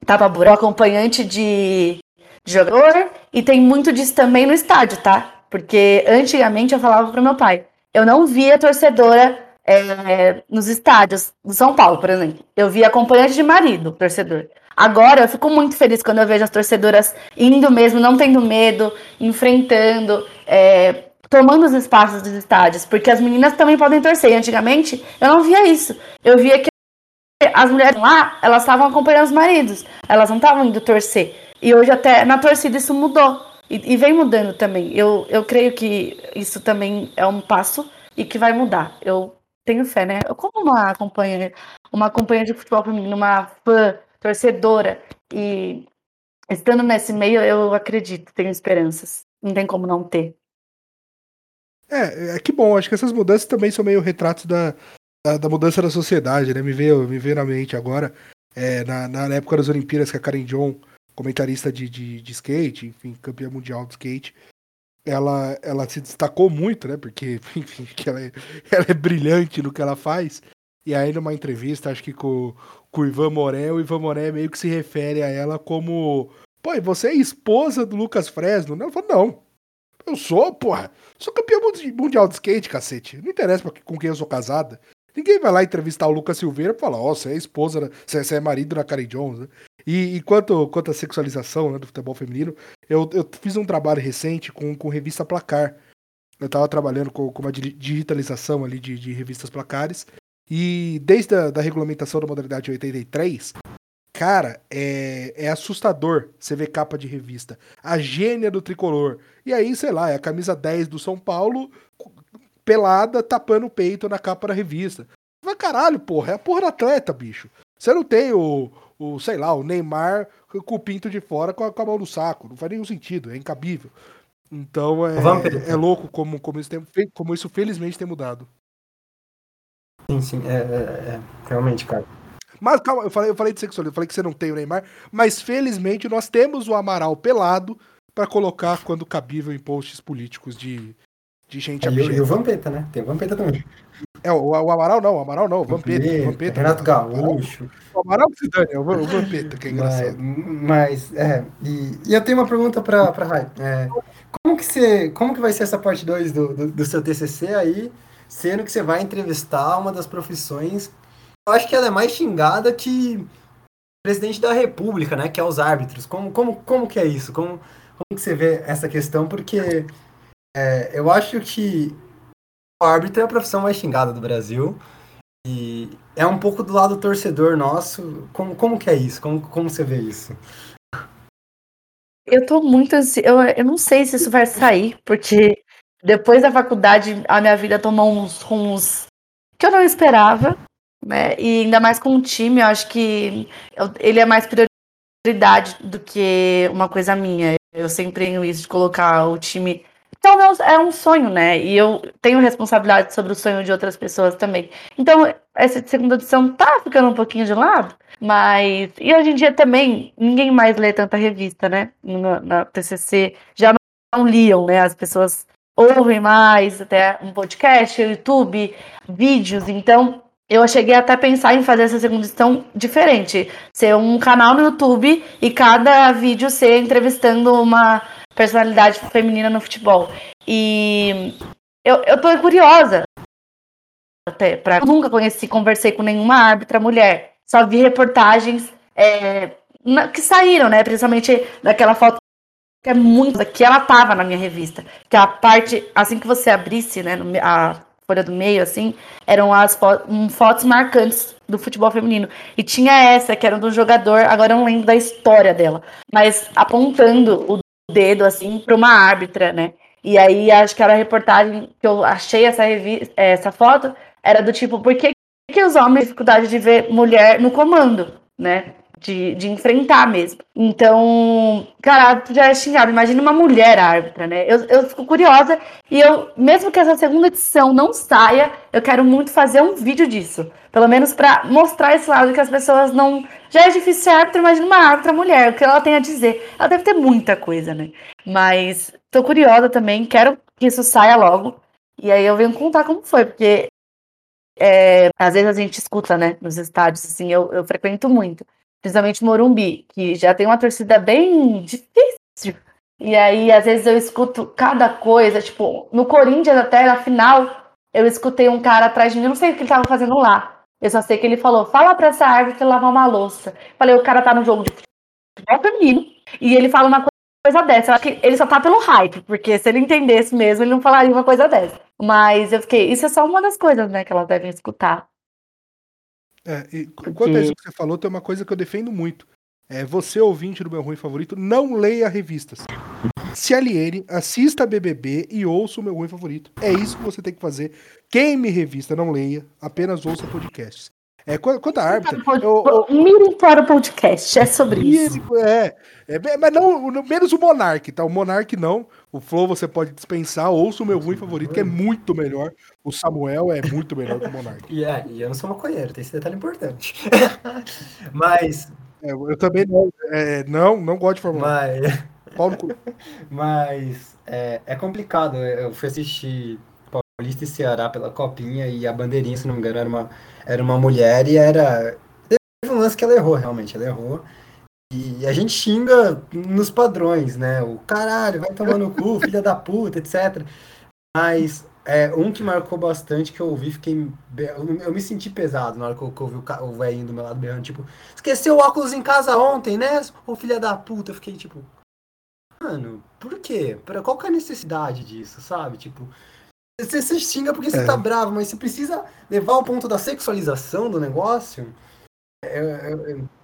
tapa buraco, acompanhante de, de jogador, e tem muito disso também no estádio, tá? Porque antigamente eu falava pro meu pai, eu não via torcedora é, nos estádios do São Paulo, por exemplo. Eu via acompanhante de marido, torcedor. Agora eu fico muito feliz quando eu vejo as torcedoras indo mesmo, não tendo medo, enfrentando, é, tomando os espaços dos estádios, porque as meninas também podem torcer. E antigamente eu não via isso. Eu via que as mulheres lá, elas estavam acompanhando os maridos, elas não estavam indo torcer. E hoje até na torcida isso mudou. E, e, vem mudando também. Eu, eu creio que isso também é um passo e que vai mudar. Eu tenho fé, né? Eu, como uma companheira, uma companheira de futebol feminino, uma fã, torcedora, e estando nesse meio, eu acredito, tenho esperanças. Não tem como não ter. É, é que bom, acho que essas mudanças também são meio retratos da, da, da mudança da sociedade, né? Me veio, me veio na mente agora, é, na, na época das Olimpíadas, que a Karen John, comentarista de, de, de skate, enfim, campeã mundial de skate, ela, ela se destacou muito, né? Porque, enfim, que ela, é, ela é brilhante no que ela faz. E aí, numa entrevista, acho que com, com o Ivan Morel, o Ivan Morel meio que se refere a ela como. Pô, e você é esposa do Lucas Fresno? Ela falou, não. Eu sou, porra. Sou campeão mundial de skate, cacete. Não interessa com quem eu sou casada. Ninguém vai lá entrevistar o Lucas Silveira e falar, ó, oh, você é esposa, você, você é marido da Karen Jones, né? E, e quanto, quanto à sexualização né, do futebol feminino, eu, eu fiz um trabalho recente com, com revista Placar. Eu estava trabalhando com, com uma digitalização ali de, de revistas placares. E desde a da regulamentação da modalidade 83, Cara, é, é assustador você ver capa de revista. A gênia do tricolor. E aí, sei lá, é a camisa 10 do São Paulo, pelada, tapando o peito na capa da revista. Mas caralho, porra, é a porra do atleta, bicho. Você não tem o, o sei lá, o Neymar com o pinto de fora com a, com a mão no saco. Não faz nenhum sentido, é incabível. Então é, é, é louco como, como, isso tem, como isso felizmente tem mudado. Sim, sim, é, é, é realmente, cara. Mas calma, eu falei, eu falei de sexualidade, eu falei que você não tem o Neymar, mas felizmente nós temos o Amaral pelado para colocar quando cabível em posts políticos de, de gente é, E o Vampeta, né? Tem o Vampeta também. É, o, o Amaral não, o Amaral não, o Vampeta. Vampeta, Vampeta Renato Gaúcho. O Amaral que se dane, é o, Vampeta, que é engraçado. Mas, mas é, e, e, eu tenho uma pergunta pra, pra Rai. É, como, que você, como que vai ser essa parte 2 do, do, do seu TCC aí, sendo que você vai entrevistar uma das profissões eu acho que ela é mais xingada que presidente da república, né? Que é os árbitros. Como, como, como que é isso? Como, como que você vê essa questão? Porque é, eu acho que o árbitro é a profissão mais xingada do Brasil. E é um pouco do lado torcedor nosso. Como, como que é isso? Como, como você vê isso? Eu tô muito ansiosa. Eu, eu não sei se isso vai sair, porque depois da faculdade a minha vida tomou uns rumos que eu não esperava né? E ainda mais com o time, eu acho que ele é mais prioridade do que uma coisa minha. Eu sempre tenho isso de colocar o time Então é um sonho, né? E eu tenho responsabilidade sobre o sonho de outras pessoas também. Então, essa segunda edição tá ficando um pouquinho de lado, mas. E hoje em dia também, ninguém mais lê tanta revista, né? Na, na TCC já não liam, né? As pessoas ouvem mais, até um podcast, YouTube, vídeos. Então, eu cheguei até a pensar em fazer essa segunda edição diferente. Ser um canal no YouTube e cada vídeo ser entrevistando uma personalidade feminina no futebol. E eu, eu tô curiosa. Até, pra, eu nunca conheci, conversei com nenhuma árbitra mulher. Só vi reportagens é, na, que saíram, né? Principalmente daquela foto que é muito. que ela tava na minha revista. Que a parte, assim que você abrisse, né? A folha do meio, assim, eram as um, fotos marcantes do futebol feminino. E tinha essa, que era do jogador, agora eu não lembro da história dela, mas apontando o dedo assim para uma árbitra, né? E aí acho que era a reportagem que eu achei essa essa foto era do tipo por que, que os homens têm dificuldade de ver mulher no comando, né? De, de enfrentar mesmo. Então, cara, já é xingado. Imagina uma mulher árbitra, né? Eu, eu fico curiosa e eu, mesmo que essa segunda edição não saia, eu quero muito fazer um vídeo disso. Pelo menos para mostrar esse lado que as pessoas não já é difícil ser árbitra, imagina uma árbitra mulher, o que ela tem a dizer. Ela deve ter muita coisa, né? Mas tô curiosa também, quero que isso saia logo. E aí eu venho contar como foi, porque é, às vezes a gente escuta, né, nos estádios, assim, eu, eu frequento muito. Principalmente Morumbi, que já tem uma torcida bem difícil. E aí, às vezes, eu escuto cada coisa, tipo, no Corinthians até, na final, eu escutei um cara atrás de mim, eu não sei o que ele estava fazendo lá. Eu só sei que ele falou: fala pra essa árvore lavar uma louça. Falei: o cara tá no jogo de futebol feminino e ele fala uma coisa dessa. Eu acho que ele só tá pelo hype, porque se ele entendesse mesmo, ele não falaria uma coisa dessa. Mas eu fiquei: isso é só uma das coisas, né, que elas devem escutar. É, e quanto a isso que você falou, tem uma coisa que eu defendo muito. É, você, ouvinte do meu ruim favorito, não leia revistas. Se aliene, assista BBB e ouça o meu ruim favorito. É isso que você tem que fazer. Quem me revista, não leia, apenas ouça podcasts. É, quanto à árbitra. Para o podcast, é sobre isso. É, é, mas não, menos o Monark, tá? O Monark não. O Flow você pode dispensar, ouça o meu ruim favorito, que é muito melhor. O Samuel é muito melhor que o Monark. E, é, e eu não sou maconheiro, tem esse detalhe importante. mas é, eu também não. É, não, não gosto de Fórmula Mas, Paulo Mas é, é complicado. Eu fui assistir Paulista e Ceará pela copinha e a bandeirinha, se não me engano, era uma, era uma mulher e era. Teve um lance que ela errou, realmente. Ela errou. E a gente xinga nos padrões, né? O caralho, vai tomar no cu, filha da puta, etc. Mas é, um que marcou bastante, que eu ouvi, fiquei. Eu me senti pesado na hora que eu, que eu ouvi o velhinho do meu lado berrando, tipo, esqueceu o óculos em casa ontem, né? Ô filha da puta, eu fiquei tipo. Mano, por quê? Qual que é a necessidade disso, sabe? Tipo, você, você xinga porque você é. tá bravo, mas você precisa levar ao ponto da sexualização do negócio.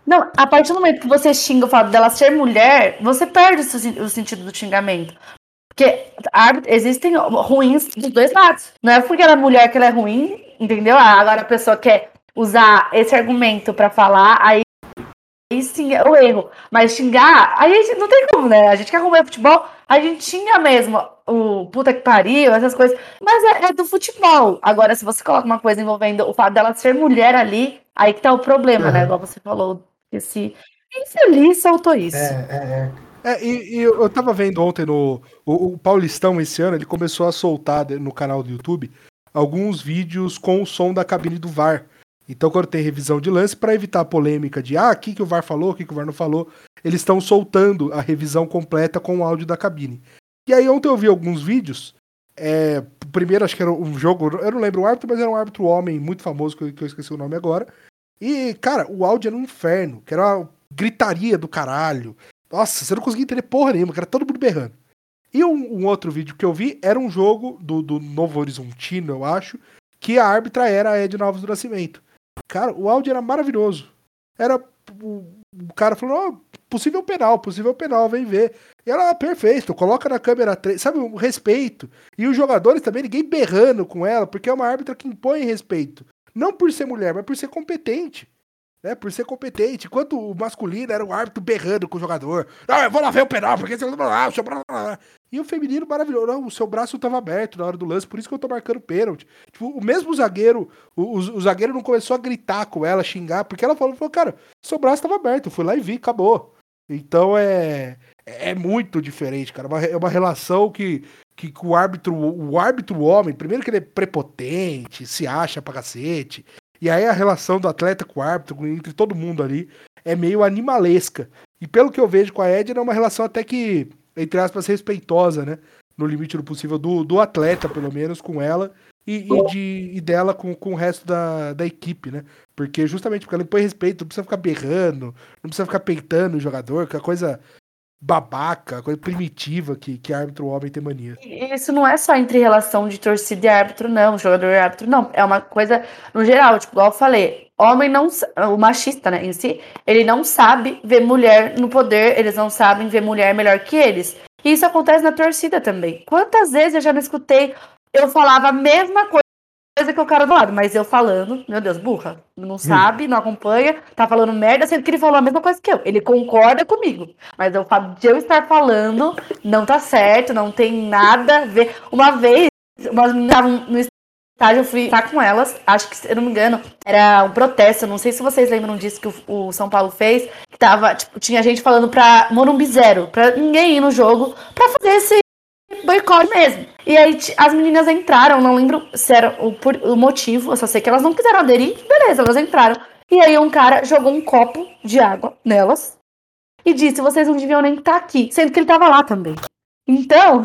Não, a partir do momento que você xinga o fato dela ser mulher, você perde o sentido do xingamento. Porque existem ruins dos dois lados. Não é porque ela é mulher que ela é ruim, entendeu? Ah, agora a pessoa quer usar esse argumento para falar, aí, aí sim é o erro. Mas xingar, aí não tem como, né? A gente quer acompanhar futebol, a gente xinga mesmo o puta que pariu, essas coisas. Mas é, é, do futebol. Agora, se você coloca uma coisa envolvendo o fato dela ser mulher ali, aí que tá o problema, uhum. né? Igual você falou, esse infeliz soltou isso. É, é, é. É, e, e, eu tava vendo ontem no. O, o, Paulistão, esse ano, ele começou a soltar no canal do YouTube alguns vídeos com o som da cabine do VAR. Então, quando tem revisão de lance, para evitar a polêmica de ah, o que, que o VAR falou, o que, que o VAR não falou, eles estão soltando a revisão completa com o áudio da cabine. E aí, ontem eu vi alguns vídeos. É, primeiro, acho que era um jogo, eu não lembro o árbitro, mas era um árbitro homem muito famoso, que eu, que eu esqueci o nome agora. E, cara, o áudio era um inferno, que era uma gritaria do caralho. Nossa, você não conseguia entender porra nenhuma, que era todo mundo berrando. E um, um, outro vídeo que eu vi era um jogo do, do Novo Horizontino, eu acho, que a árbitra era a Ed Novos do Nascimento. Cara, o áudio era maravilhoso. Era. O, o cara falou: oh, possível penal, possível penal, vem ver. E ela, ah, perfeito, coloca na câmera 3, sabe, o respeito. E os jogadores também, ninguém berrando com ela, porque é uma árbitra que impõe respeito. Não por ser mulher, mas por ser competente né, por ser competente. Enquanto o masculino era o árbitro berrando com o jogador. Não, eu vou lá ver o penal, porque você não E o feminino maravilhoso. O seu braço tava aberto na hora do lance, por isso que eu tô marcando pênalti. Tipo, o mesmo zagueiro, o, o, o zagueiro não começou a gritar com ela, xingar, porque ela falou, falou, cara, seu braço tava aberto, eu fui lá e vi, acabou. Então é, é muito diferente, cara. É uma relação que, que o árbitro, o árbitro homem, primeiro que ele é prepotente, se acha pra cacete. E aí a relação do atleta com o árbitro, entre todo mundo ali, é meio animalesca. E pelo que eu vejo com a Edna, é uma relação até que, entre aspas, respeitosa, né? No limite do possível, do, do atleta, pelo menos, com ela. E, e, de, e dela com, com o resto da, da equipe, né? Porque justamente porque ela impõe respeito, não precisa ficar berrando, não precisa ficar peitando o jogador, que é coisa babaca, coisa primitiva que, que árbitro homem tem mania. Isso não é só entre relação de torcida e árbitro, não, jogador e árbitro, não. É uma coisa no geral, tipo, igual eu falei, homem não, o machista, né, em si, ele não sabe ver mulher no poder, eles não sabem ver mulher melhor que eles. E isso acontece na torcida também. Quantas vezes eu já não escutei, eu falava a mesma coisa coisa que o cara do lado, mas eu falando, meu Deus, burra, não hum. sabe, não acompanha, tá falando merda, sendo que ele falou a mesma coisa que eu. Ele concorda comigo, mas eu falo de eu estar falando, não tá certo, não tem nada a ver. Uma vez, umas meninas estavam no estádio, eu fui estar com elas, acho que, se eu não me engano, era um protesto, não sei se vocês lembram disso que o, o São Paulo fez, que tava, tipo, tinha gente falando pra Morumbi Zero, pra ninguém ir no jogo, pra fazer esse boicote mesmo. E aí as meninas entraram, não lembro se era o, por, o motivo, eu só sei que elas não quiseram aderir, beleza, elas entraram. E aí um cara jogou um copo de água nelas e disse: vocês não deviam nem estar aqui, sendo que ele estava lá também. Então,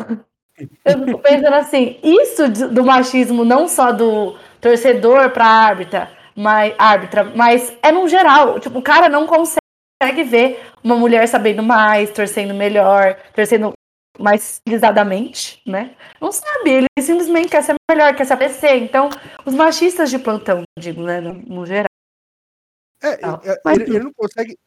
eu fico pensando assim, isso do machismo, não só do torcedor pra árbitra, mas, árbitra, mas é no geral. Tipo, o cara não consegue ver uma mulher sabendo mais, torcendo melhor, torcendo mais civilisadamente, né? Não sabe, ele simplesmente quer ser melhor, quer se aparecer. Então, os machistas de plantão, digo, né, no, no geral. É, é Mas, ele, ele, não consegue.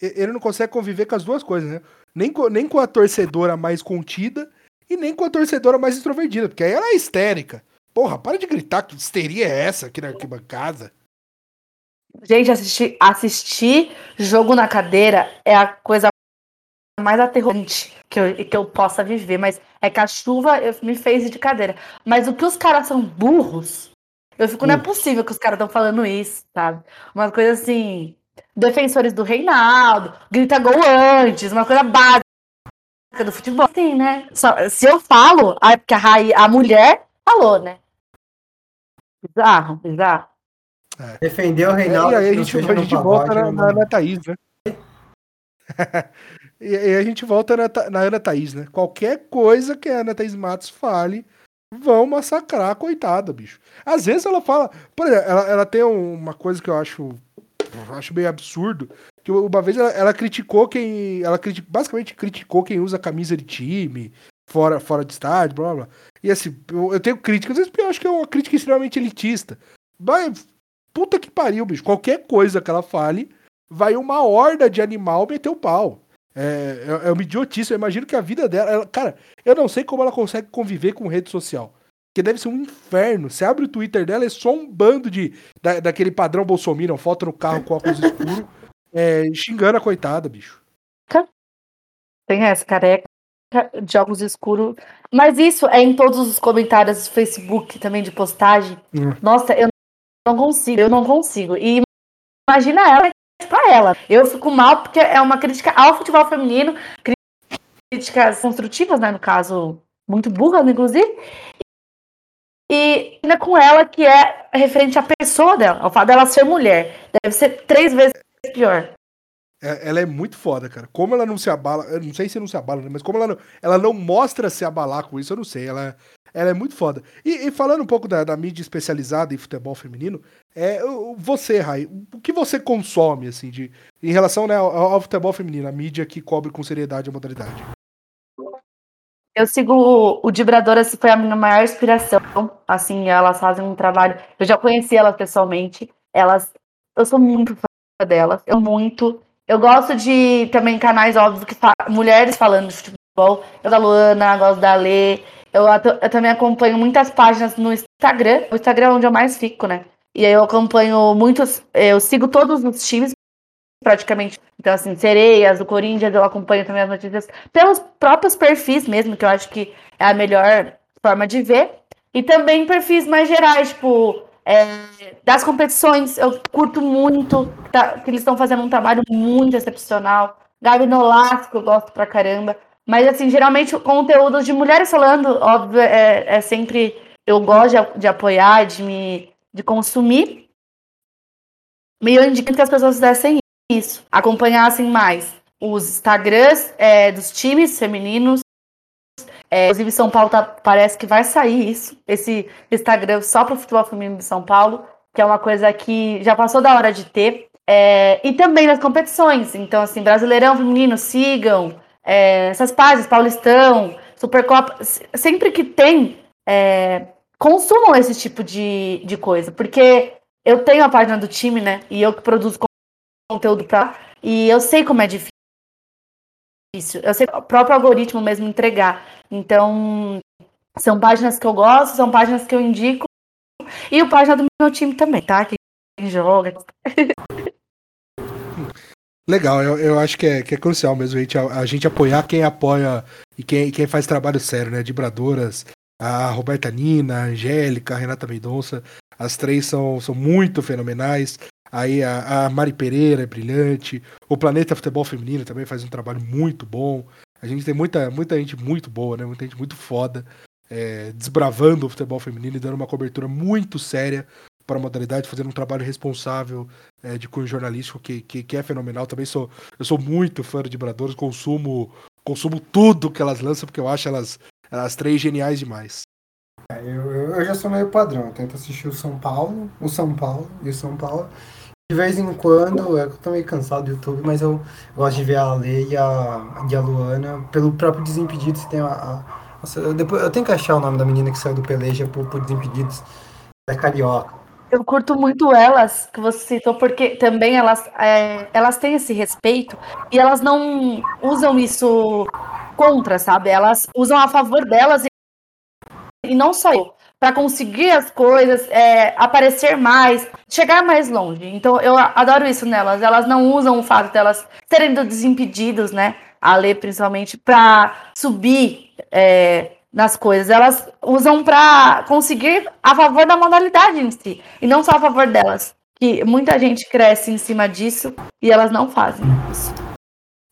Ele não consegue conviver com as duas coisas, né? Nem com, nem com a torcedora mais contida e nem com a torcedora mais extrovertida, porque aí ela é histérica. Porra, para de gritar, que histeria é essa aqui na arquibancada? Gente, assistir, assistir jogo na cadeira é a coisa mais aterrorante que eu, que eu possa viver, mas é que a chuva me fez de cadeira. Mas o que os caras são burros, eu fico, não é possível que os caras estão falando isso, sabe? Uma coisa assim, defensores do Reinaldo, grita gol antes, uma coisa básica do futebol. Sim, né? Só, se eu falo, porque a, Raí, a mulher falou, né? Bizarro, bizarro. É. Defendeu o Reinaldo. É, e aí a gente, a gente volta na, na, na Thaís, né? E, e a gente volta na, na, Ana Thaís, né? Qualquer coisa que a Ana Thaís Matos fale, vão massacrar coitada, bicho. Às vezes ela fala. Por exemplo, ela, ela tem uma coisa que eu acho. Eu acho meio absurdo. Que uma vez ela, ela criticou quem. Ela basicamente criticou quem usa camisa de time, fora, fora de estádio, blá blá. E assim, eu, eu tenho críticas, porque eu acho que é uma crítica extremamente elitista. Mas, puta que pariu, bicho. Qualquer coisa que ela fale, vai uma horda de animal meter o pau. É, é, é uma idiotice. Eu imagino que a vida dela. Ela, cara, eu não sei como ela consegue conviver com rede social. Porque deve ser um inferno. Você abre o Twitter dela, é só um bando de. Da, daquele padrão Bolsonaro, foto no carro com óculos escuros, é, xingando a coitada, bicho. Tem essa, careca de óculos escuros. Mas isso é em todos os comentários do Facebook também de postagem. Hum. Nossa, eu não consigo, eu não consigo. E imagina ela para ela. Eu fico mal porque é uma crítica ao futebol feminino, críticas construtivas, né, no caso, muito burras, inclusive. E ainda com ela que é referente à pessoa dela, ao fato dela ser mulher. Deve ser três vezes pior. É, ela é muito foda, cara. Como ela não se abala, eu não sei se não se abala, né, mas como ela não, ela não mostra se abalar com isso, eu não sei. Ela, ela é muito foda. E, e falando um pouco da, da, mídia especializada em futebol feminino, é você, Rai, o que você consome, assim, de, em relação né, ao, ao, futebol feminino, a mídia que cobre com seriedade a modalidade? Eu sigo o, o Dibradoras, foi a minha maior inspiração. Assim, elas fazem um trabalho. Eu já conheci elas pessoalmente. Elas. Eu sou muito fã delas. Eu muito. Eu gosto de também canais, óbvio, que fa mulheres falando de futebol. Eu da Luana, gosto da Lê. Eu, eu, também acompanho muitas páginas no Instagram. O Instagram é onde eu mais fico, né? E aí eu acompanho muitos. Eu sigo todos os times, praticamente. Então, assim, Sereias, do Corinthians, eu acompanho também as notícias pelos próprios perfis mesmo, que eu acho que é a melhor forma de ver. E também perfis mais gerais, tipo, é, das competições, eu curto muito, tá, que eles estão fazendo um trabalho muito excepcional. Gabi Nolasco, eu gosto pra caramba. Mas, assim, geralmente conteúdos de mulheres falando, óbvio, é, é sempre. Eu gosto de, de apoiar, de me de consumir. E eu indico que as pessoas fizessem isso, acompanhassem mais os Instagrams é, dos times femininos. É, inclusive, São Paulo tá, parece que vai sair isso, esse Instagram só para o futebol feminino de São Paulo, que é uma coisa que já passou da hora de ter. É, e também nas competições. Então, assim, Brasileirão Feminino, sigam. É, essas páginas, Paulistão, Supercopa. Sempre que tem, é, consumam esse tipo de, de coisa. Porque eu tenho a página do time, né? E eu que produzo conteúdo para e eu sei como é difícil. Eu sei o próprio algoritmo mesmo entregar. Então, são páginas que eu gosto, são páginas que eu indico. E o página do meu time também, tá? Quem joga. Legal, eu, eu acho que é, que é crucial mesmo a gente, a, a gente apoiar quem apoia e quem, quem faz trabalho sério, né? De Bradoras, a Roberta Nina, a Angélica, a Renata Mendonça, as três são, são muito fenomenais. Aí a, a Mari Pereira é brilhante. O Planeta Futebol Feminino também faz um trabalho muito bom. A gente tem muita, muita gente muito boa, né? Muita gente muito foda. É, desbravando o futebol feminino e dando uma cobertura muito séria para a modalidade, fazendo um trabalho responsável é, de cunho jornalístico que, que, que, é fenomenal. Também sou eu sou muito fã de Bradores, consumo consumo tudo que elas lançam porque eu acho elas as três geniais demais. É, eu, eu, já sou meio padrão, eu tento assistir o São Paulo, o São Paulo e o São Paulo. De vez em quando, eu tô meio cansado do YouTube, mas eu gosto de ver a Lei e a, e a Luana pelo próprio Desimpedidos. Tem a, a, a, depois, eu tenho que achar o nome da menina que saiu do Peleja por, por Desimpedidos. É carioca. Eu curto muito elas, que você citou, porque também elas, é, elas têm esse respeito e elas não usam isso contra, sabe? Elas usam a favor delas e, e não só eu para conseguir as coisas, é, aparecer mais, chegar mais longe. Então eu adoro isso nelas. Elas não usam o fato delas serem desimpedidos, né? A ler principalmente para subir é, nas coisas. Elas usam para conseguir a favor da modalidade em si e não só a favor delas. Que muita gente cresce em cima disso e elas não fazem isso.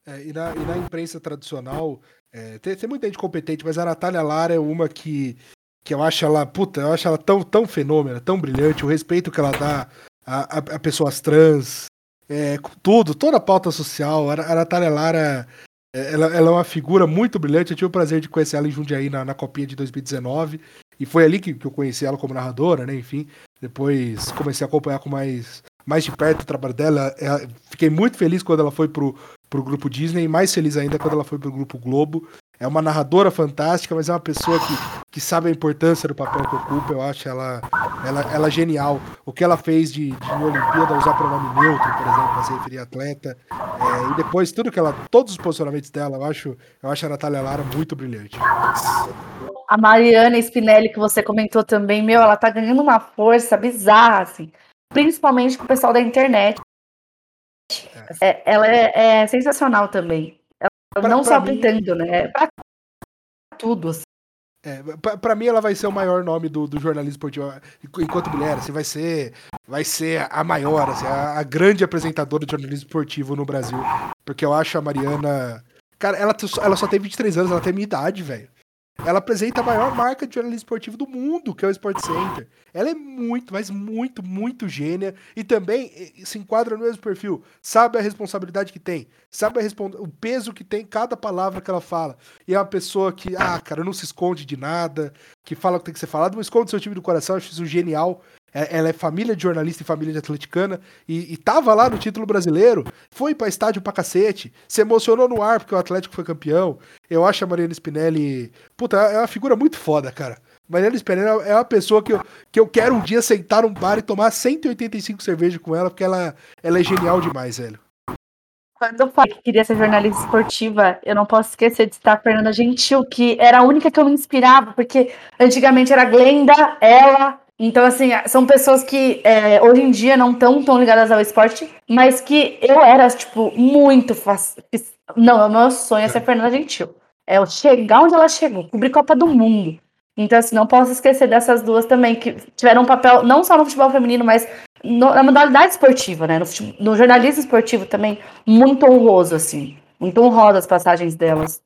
É, e, na, e, na, imprensa tradicional, é, tem, tem, muita gente competente, mas a Natália Lara é uma que que eu acho ela, puta, eu acho ela tão, tão fenômena, tão brilhante, o respeito que ela dá a, a, a pessoas trans, é, tudo, toda a pauta social. A, a Natália Lara, ela, ela, é uma figura muito brilhante. Eu tive o prazer de conhecer ela em Jundiaí na, na Copinha de 2019. E foi ali que, que eu conheci ela como narradora, né? Enfim, depois comecei a acompanhar com mais, mais de perto o trabalho dela. É, fiquei muito feliz quando ela foi pro, pro grupo Disney, mais feliz ainda quando ela foi pro grupo Globo é uma narradora fantástica, mas é uma pessoa que, que sabe a importância do papel que ocupa. Eu acho ela, ela, ela genial. O que ela fez de, de Olimpíada usar pronome neutro, por exemplo, para se referir a atleta. É, e depois, tudo que ela. Todos os posicionamentos dela, eu acho, eu acho a Natália Lara muito brilhante. A Mariana Spinelli, que você comentou também, meu, ela tá ganhando uma força bizarra, assim. Principalmente com o pessoal da internet. É. É, ela é, é sensacional também. Pra, não pra só mim... pintando, né? É pra tudo. Assim. É, pra, pra, mim ela vai ser o maior nome do, do jornalismo esportivo enquanto mulher, assim, vai ser vai ser a maior, assim, a, a, grande apresentadora de jornalismo esportivo no Brasil, porque eu acho a Mariana, cara, ela, ela só tem 23 anos, ela tem minha idade, velho. Ela apresenta a maior marca de jornalismo esportivo do mundo, que é o Sport Center. Ela é muito, mas muito, muito gênia. E também se enquadra no mesmo perfil. Sabe a responsabilidade que tem. Sabe o peso que tem cada palavra que ela fala. E é uma pessoa que, ah, cara, não se esconde de nada, que fala o que tem que ser falado, não esconde seu time do coração. Acho isso genial. É, ela é família de jornalista e família de atleticana e, e tava lá no título brasileiro, foi para estádio pra cacete, se emocionou no ar porque o Atlético foi campeão. Eu acho a Mariana Spinelli, puta, é uma figura muito foda, cara. Mariana Spinelli é uma pessoa que eu, que eu quero um dia sentar num bar e tomar 185 cervejas com ela, porque ela, ela é genial demais, velho. Quando eu falei que queria ser jornalista esportiva, eu não posso esquecer de citar a Fernanda Gentil, que era a única que eu me inspirava, porque antigamente era Glenda, ela, Então, assim, são pessoas que é, hoje em dia não estão tão ligadas ao esporte, mas que eu era, tipo, muito fácil. Não, o meu sonho é ser Fernanda Gentil. É chegar onde ela chegou, cobrir Copa do Mundo. Então, assim, não posso esquecer dessas duas também, que tiveram um papel não só no futebol feminino, mas no, na modalidade esportiva, né? No, no, jornalismo esportivo também, muito honroso, assim. Muito honrosa as passagens delas.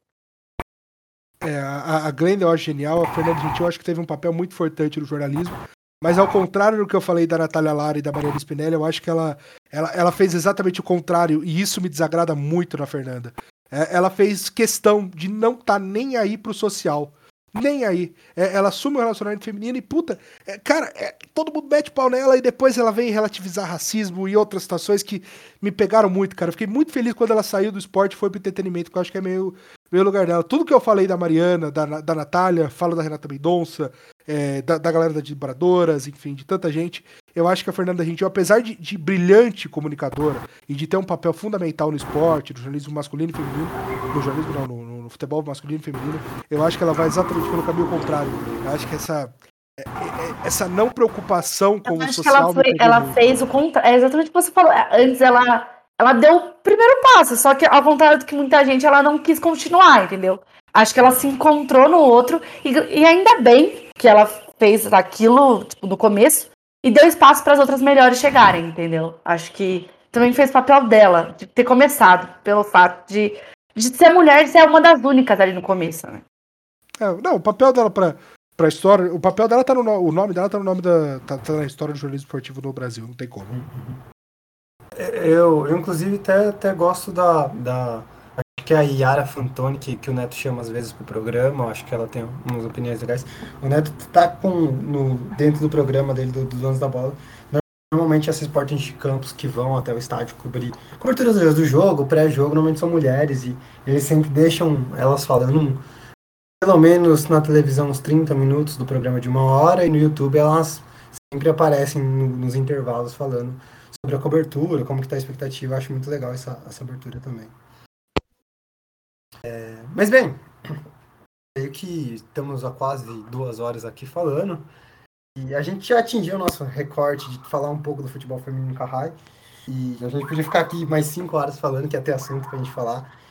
É, a, a Glenda eu acho genial, a Fernanda Gentil eu acho que teve um papel muito importante no jornalismo. Mas ao contrário do que eu falei da Natália Lara e da Mariana Spinelli, eu acho que ela, ela, ela fez exatamente o contrário, e isso me desagrada muito na Fernanda. É, ela fez questão de não estar tá nem aí pro social. Nem aí. É, ela assume o relacionamento feminino e, puta, é, cara, é, todo mundo mete pau nela e depois ela vem relativizar racismo e outras situações que me pegaram muito, cara. Eu fiquei muito feliz quando ela saiu do esporte e foi pro entretenimento, que eu acho que é meio, meio lugar dela. Tudo que eu falei da Mariana, da, da Natália, falo da Renata Mendonça, é, da, da, galera das Vibradoras, enfim, de tanta gente. Eu acho que a Fernanda Gentil, apesar de, de, brilhante comunicadora e de ter um papel fundamental no esporte, no jornalismo masculino e feminino, no jornalismo não, no, no futebol masculino e feminino, eu acho que ela vai exatamente pelo caminho contrário. Eu acho que essa é, é, é, essa não preocupação com o social. ela, foi, ela fez o contrário. É exatamente o que você falou. Antes ela, ela deu o primeiro passo, só que ao contrário do que muita gente, ela não quis continuar, entendeu? Acho que ela se encontrou no outro e, e ainda bem que ela fez aquilo tipo, no começo e deu espaço para as outras melhores chegarem, entendeu? Acho que também fez papel dela, de ter começado, pelo fato de, de ser mulher, de ser uma das únicas ali no começo, né? É, não, o papel dela para pra história, o papel dela tá no o nome dela tá no nome da tá, tá na história do jornalismo esportivo no Brasil, não tem como. Eu, eu inclusive até, até gosto da, da Acho que é a Yara Fantoni, que, que o Neto chama às vezes pro programa, acho que ela tem umas opiniões legais. O Neto tá com, no, dentro do programa dele, do, do Donos da Bola, normalmente esses portões de campos que vão até o estádio cobrir coberturas do jogo, pré-jogo, normalmente são mulheres e eles sempre deixam elas falando pelo menos na televisão uns 30 minutos do programa de uma hora e no YouTube elas sempre aparecem no, nos intervalos falando sobre a cobertura, como que tá a expectativa. Acho muito legal essa, essa abertura também. É, mas bem, creio que estamos há quase duas horas aqui falando. E a gente já atingiu o nosso recorte de falar um pouco do futebol feminino com a Rai. E a gente podia ficar aqui mais cinco horas falando, que é até assunto pra gente falar.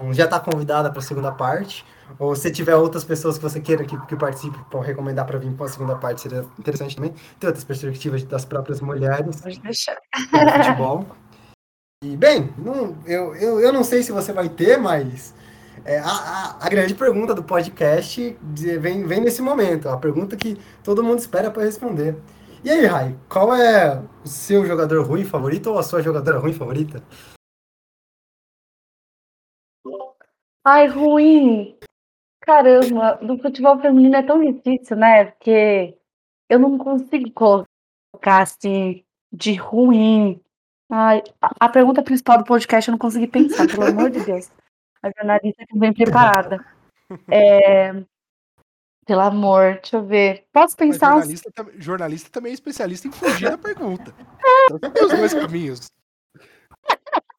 Então, já está convidada para a segunda parte. Ou se tiver outras pessoas que você queira que, que participe, para recomendar para vir para a segunda parte, seria interessante também. Ter outras perspectivas das próprias mulheres. Pode deixar. futebol. E, bem, não, eu, eu, eu não sei se você vai ter, mas é, a, a, a, grande pergunta do podcast vem, vem nesse momento, a pergunta que todo mundo espera para responder. E aí, Rai, qual é o seu jogador ruim favorito ou a sua jogadora ruim favorita? Ai, ruim. Caramba, no futebol feminino é tão difícil, né? Porque eu não consigo colocar assim de ruim. Ai, a, a pergunta principal do podcast eu não consegui pensar, pelo amor de Deus. A jornalista que bem preparada. É, pelo amor, deixa eu ver. Posso pensar? Jornalista, uns... jornalista, também é especialista em fugir da pergunta. Então tem os dois caminhos.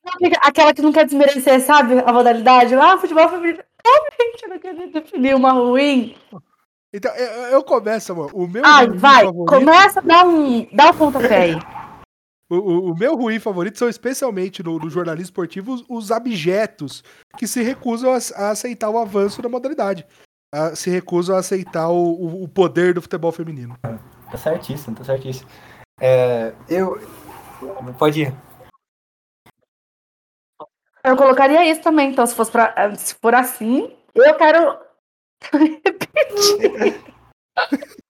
Aquela que não quer desmerecer, sabe? A modalidade. Ah, futebol feminino. Realmente, eu não quero definir uma ruim. Então, eu, eu começo, amor. O meu. Ai, vai, favorito... começa, dá um, dá um pontapé aí. O, o, o, meu ruim favorito são especialmente no, no jornalismo esportivo os, os, abjetos que se recusam a, a, aceitar o avanço da modalidade. A, se recusam a aceitar o, o, poder do futebol feminino. Tá certíssimo, tá certíssimo. É, eu. Pode ir. Eu colocaria isso também, então, se, fosse pra, se for assim, eu quero repetir.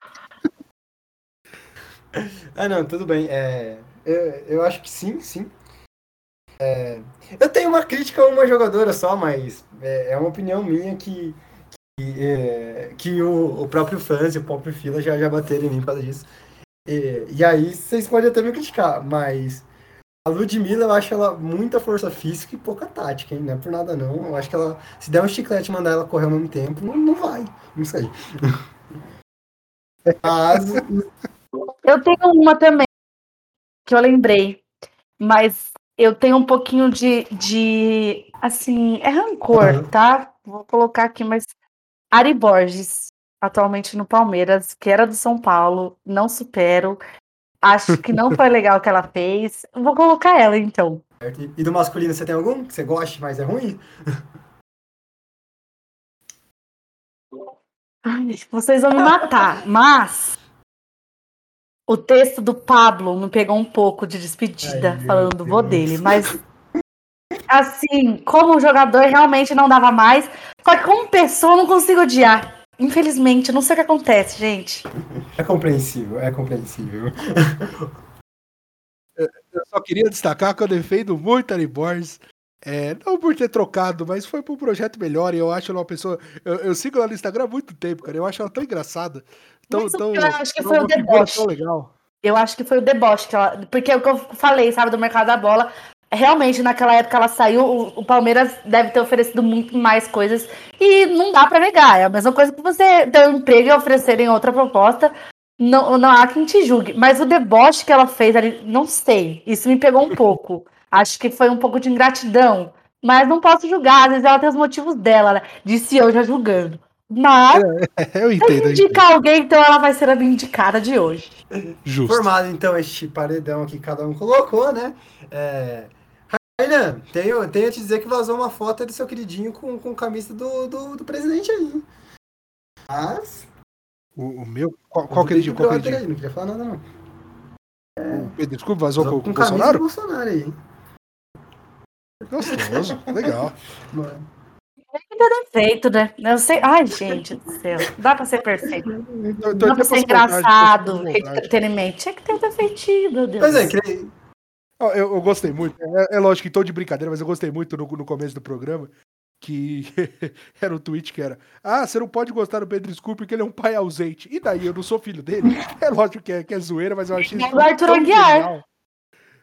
ah, não, tudo bem. É, eu, eu acho que sim, sim. É, eu tenho uma crítica a uma jogadora só, mas é, é uma opinião minha que, que, é, que o, o próprio fãs e o próprio Fila já, já bateram em mim por causa disso. E, e aí vocês podem até me criticar, mas a Ludmilla, eu acho ela muita força física e pouca tática, hein? Não é por nada não. Eu acho que ela, se der um chiclete e mandar ela correr ao mesmo tempo, não, não vai. Não sei. Mas... Eu tenho uma também que eu lembrei, mas eu tenho um pouquinho de, de assim, é rancor, uhum. tá? Vou colocar aqui, mas Ari Borges. atualmente no Palmeiras, que era do São Paulo, não supero. Acho que não foi legal o que ela fez. Vou colocar ela, então. E do masculino, você tem algum que você goste, mas é ruim? Ai, vocês vão me matar, mas o texto do Pablo me pegou um pouco de despedida, Ai, falando do vô dele, mas assim, como jogador realmente não dava mais, só que como pessoa eu não consigo odiar. Infelizmente, não sei o que acontece, gente. É compreensível, é compreensível. Eu só queria destacar que eu defendo muito a Borges. É, não por ter trocado, mas foi para um projeto melhor. E eu acho ela uma pessoa. Eu, eu, sigo ela no Instagram há muito tempo, cara. Eu acho ela tão engraçada. Tão, tão, eu acho que foi o deboche. legal. Eu acho que foi o deboche que ela. Porque é o que eu falei, sabe, do mercado da bola. Realmente, naquela época ela saiu, o, o Palmeiras deve ter oferecido muito mais coisas. E não dá para negar. É a mesma coisa que você ter um emprego e oferecerem outra proposta. Não, não há quem te julgue. Mas o deboche que ela fez ali, não sei. Isso me pegou um pouco. Acho que foi um pouco de ingratidão. Mas não posso julgar. Às vezes ela tem os motivos dela, né? Disse eu já julgando. Mas, é, eu entendo, se indicar alguém, então ela vai ser a minha indicada de hoje. Justo. Formado, então, este paredão que cada um colocou, né? É... Rainan, tenho, tenho a te dizer que vazou uma foto do seu queridinho com, com camisa do, do, do presidente aí. Mas. O, o meu? Qual, qual queridinho? Qual queridinho? Aí, não queria falar nada, não. É... Desculpa, vazou, vazou com, com o Bolsonaro? Bolsonaro aí. Gostoso, legal. Ainda defeito, né? Eu sei. Ai, gente do céu. Dá pra ser perfeito. Dá pra ser engraçado, entretenimento. Tinha que ter defeitinho, meu Deus. Pois é, que... eu, eu, gostei muito. É, é, lógico que tô de brincadeira, mas eu gostei muito no, no começo do programa. Que era um tweet que era: Ah, você não pode gostar do Pedro Scooby porque ele é um pai ausente. E daí, eu não sou filho dele. É lógico que é, que é zoeira, mas eu achei isso. É o Arthur Aguiar.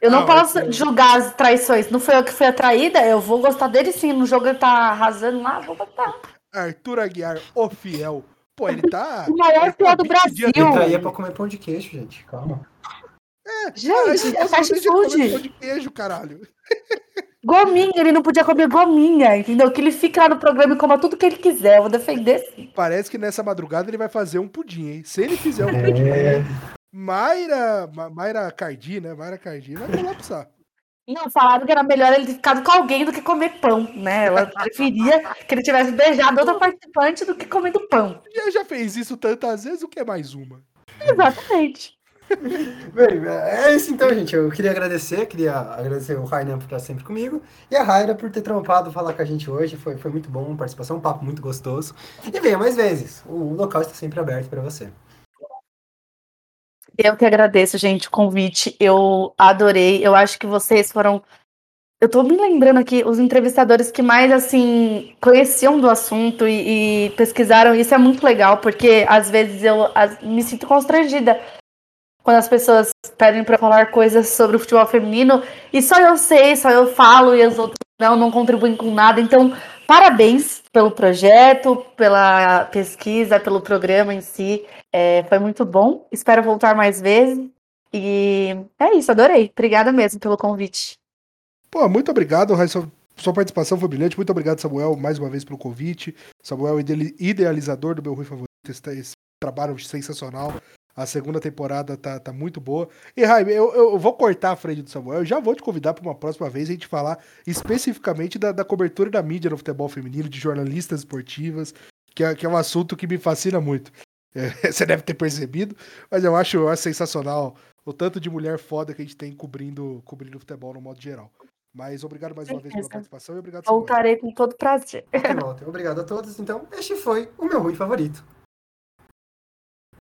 Eu não, não posso é... julgar as traições. Não foi eu que fui atraída, eu vou gostar dele sim. No jogo ele tá arrasando lá, vou botar. Arthur Aguiar, o fiel. Pô, ele tá. O maior fiel tá do Brasil. Ele traía pra comer pão de queijo, gente. Calma. É, gente, é fast food. De queijo, caralho. Gominha, ele não podia comer gominha, entendeu? Que ele fique lá no programa e coma tudo que ele quiser. Eu vou defender sim. Parece que nessa madrugada ele vai fazer um pudim, hein? Se ele fizer um é... pudim. Mayra, Mayra Cardi, né? Mayra Cardi vai colapsar. Não, falaram que era melhor ele ter ficado com alguém do que comer pão, né? Ela preferia que ele tivesse beijado outra participante do que comendo pão. Já, já fez isso tantas vezes, o que é mais uma? Exatamente. Bem, é isso então, gente. Eu queria agradecer, queria agradecer o Rainan por estar sempre comigo e a Raira por ter trampado falar com a gente hoje. Foi, foi muito bom, participação, um papo muito gostoso. E venha mais vezes. O local está sempre aberto para você. Eu que agradeço, gente, o convite. Eu adorei. Eu acho que vocês foram. Eu tô me lembrando aqui, os entrevistadores que mais, assim, conheciam do assunto e, e pesquisaram. Isso é muito legal, porque às vezes eu as, me sinto constrangida quando as pessoas pedem para falar coisas sobre o futebol feminino e só eu sei, só eu falo e as outras não, não contribuem com nada. Então, parabéns pelo projeto, pela pesquisa, pelo programa em si. É, foi muito bom. Espero voltar mais vezes. E é isso, adorei. Obrigada mesmo pelo convite. Pô, muito obrigado, Raíssa. Sua participação foi brilhante. Muito obrigado, Samuel, mais uma vez pelo convite. Samuel, idealizador do meu Rui Favorito. Esse, trabalho sensacional. A segunda temporada tá, tá muito boa. E, Jaime, eu, eu vou cortar a frente do Samuel. Eu já vou te convidar para uma próxima vez a gente falar especificamente da, da cobertura da mídia no futebol feminino, de jornalistas esportivas, que é, que é um assunto que me fascina muito. É, você deve ter percebido, mas eu acho, eu acho sensacional o tanto de mulher foda que a gente tem cobrindo, cobrindo futebol no modo geral. Mas obrigado mais uma vez pela participação e obrigado. Voltarei com todo prazer. Obrigado a todos. Então, este foi o meu ruim favorito.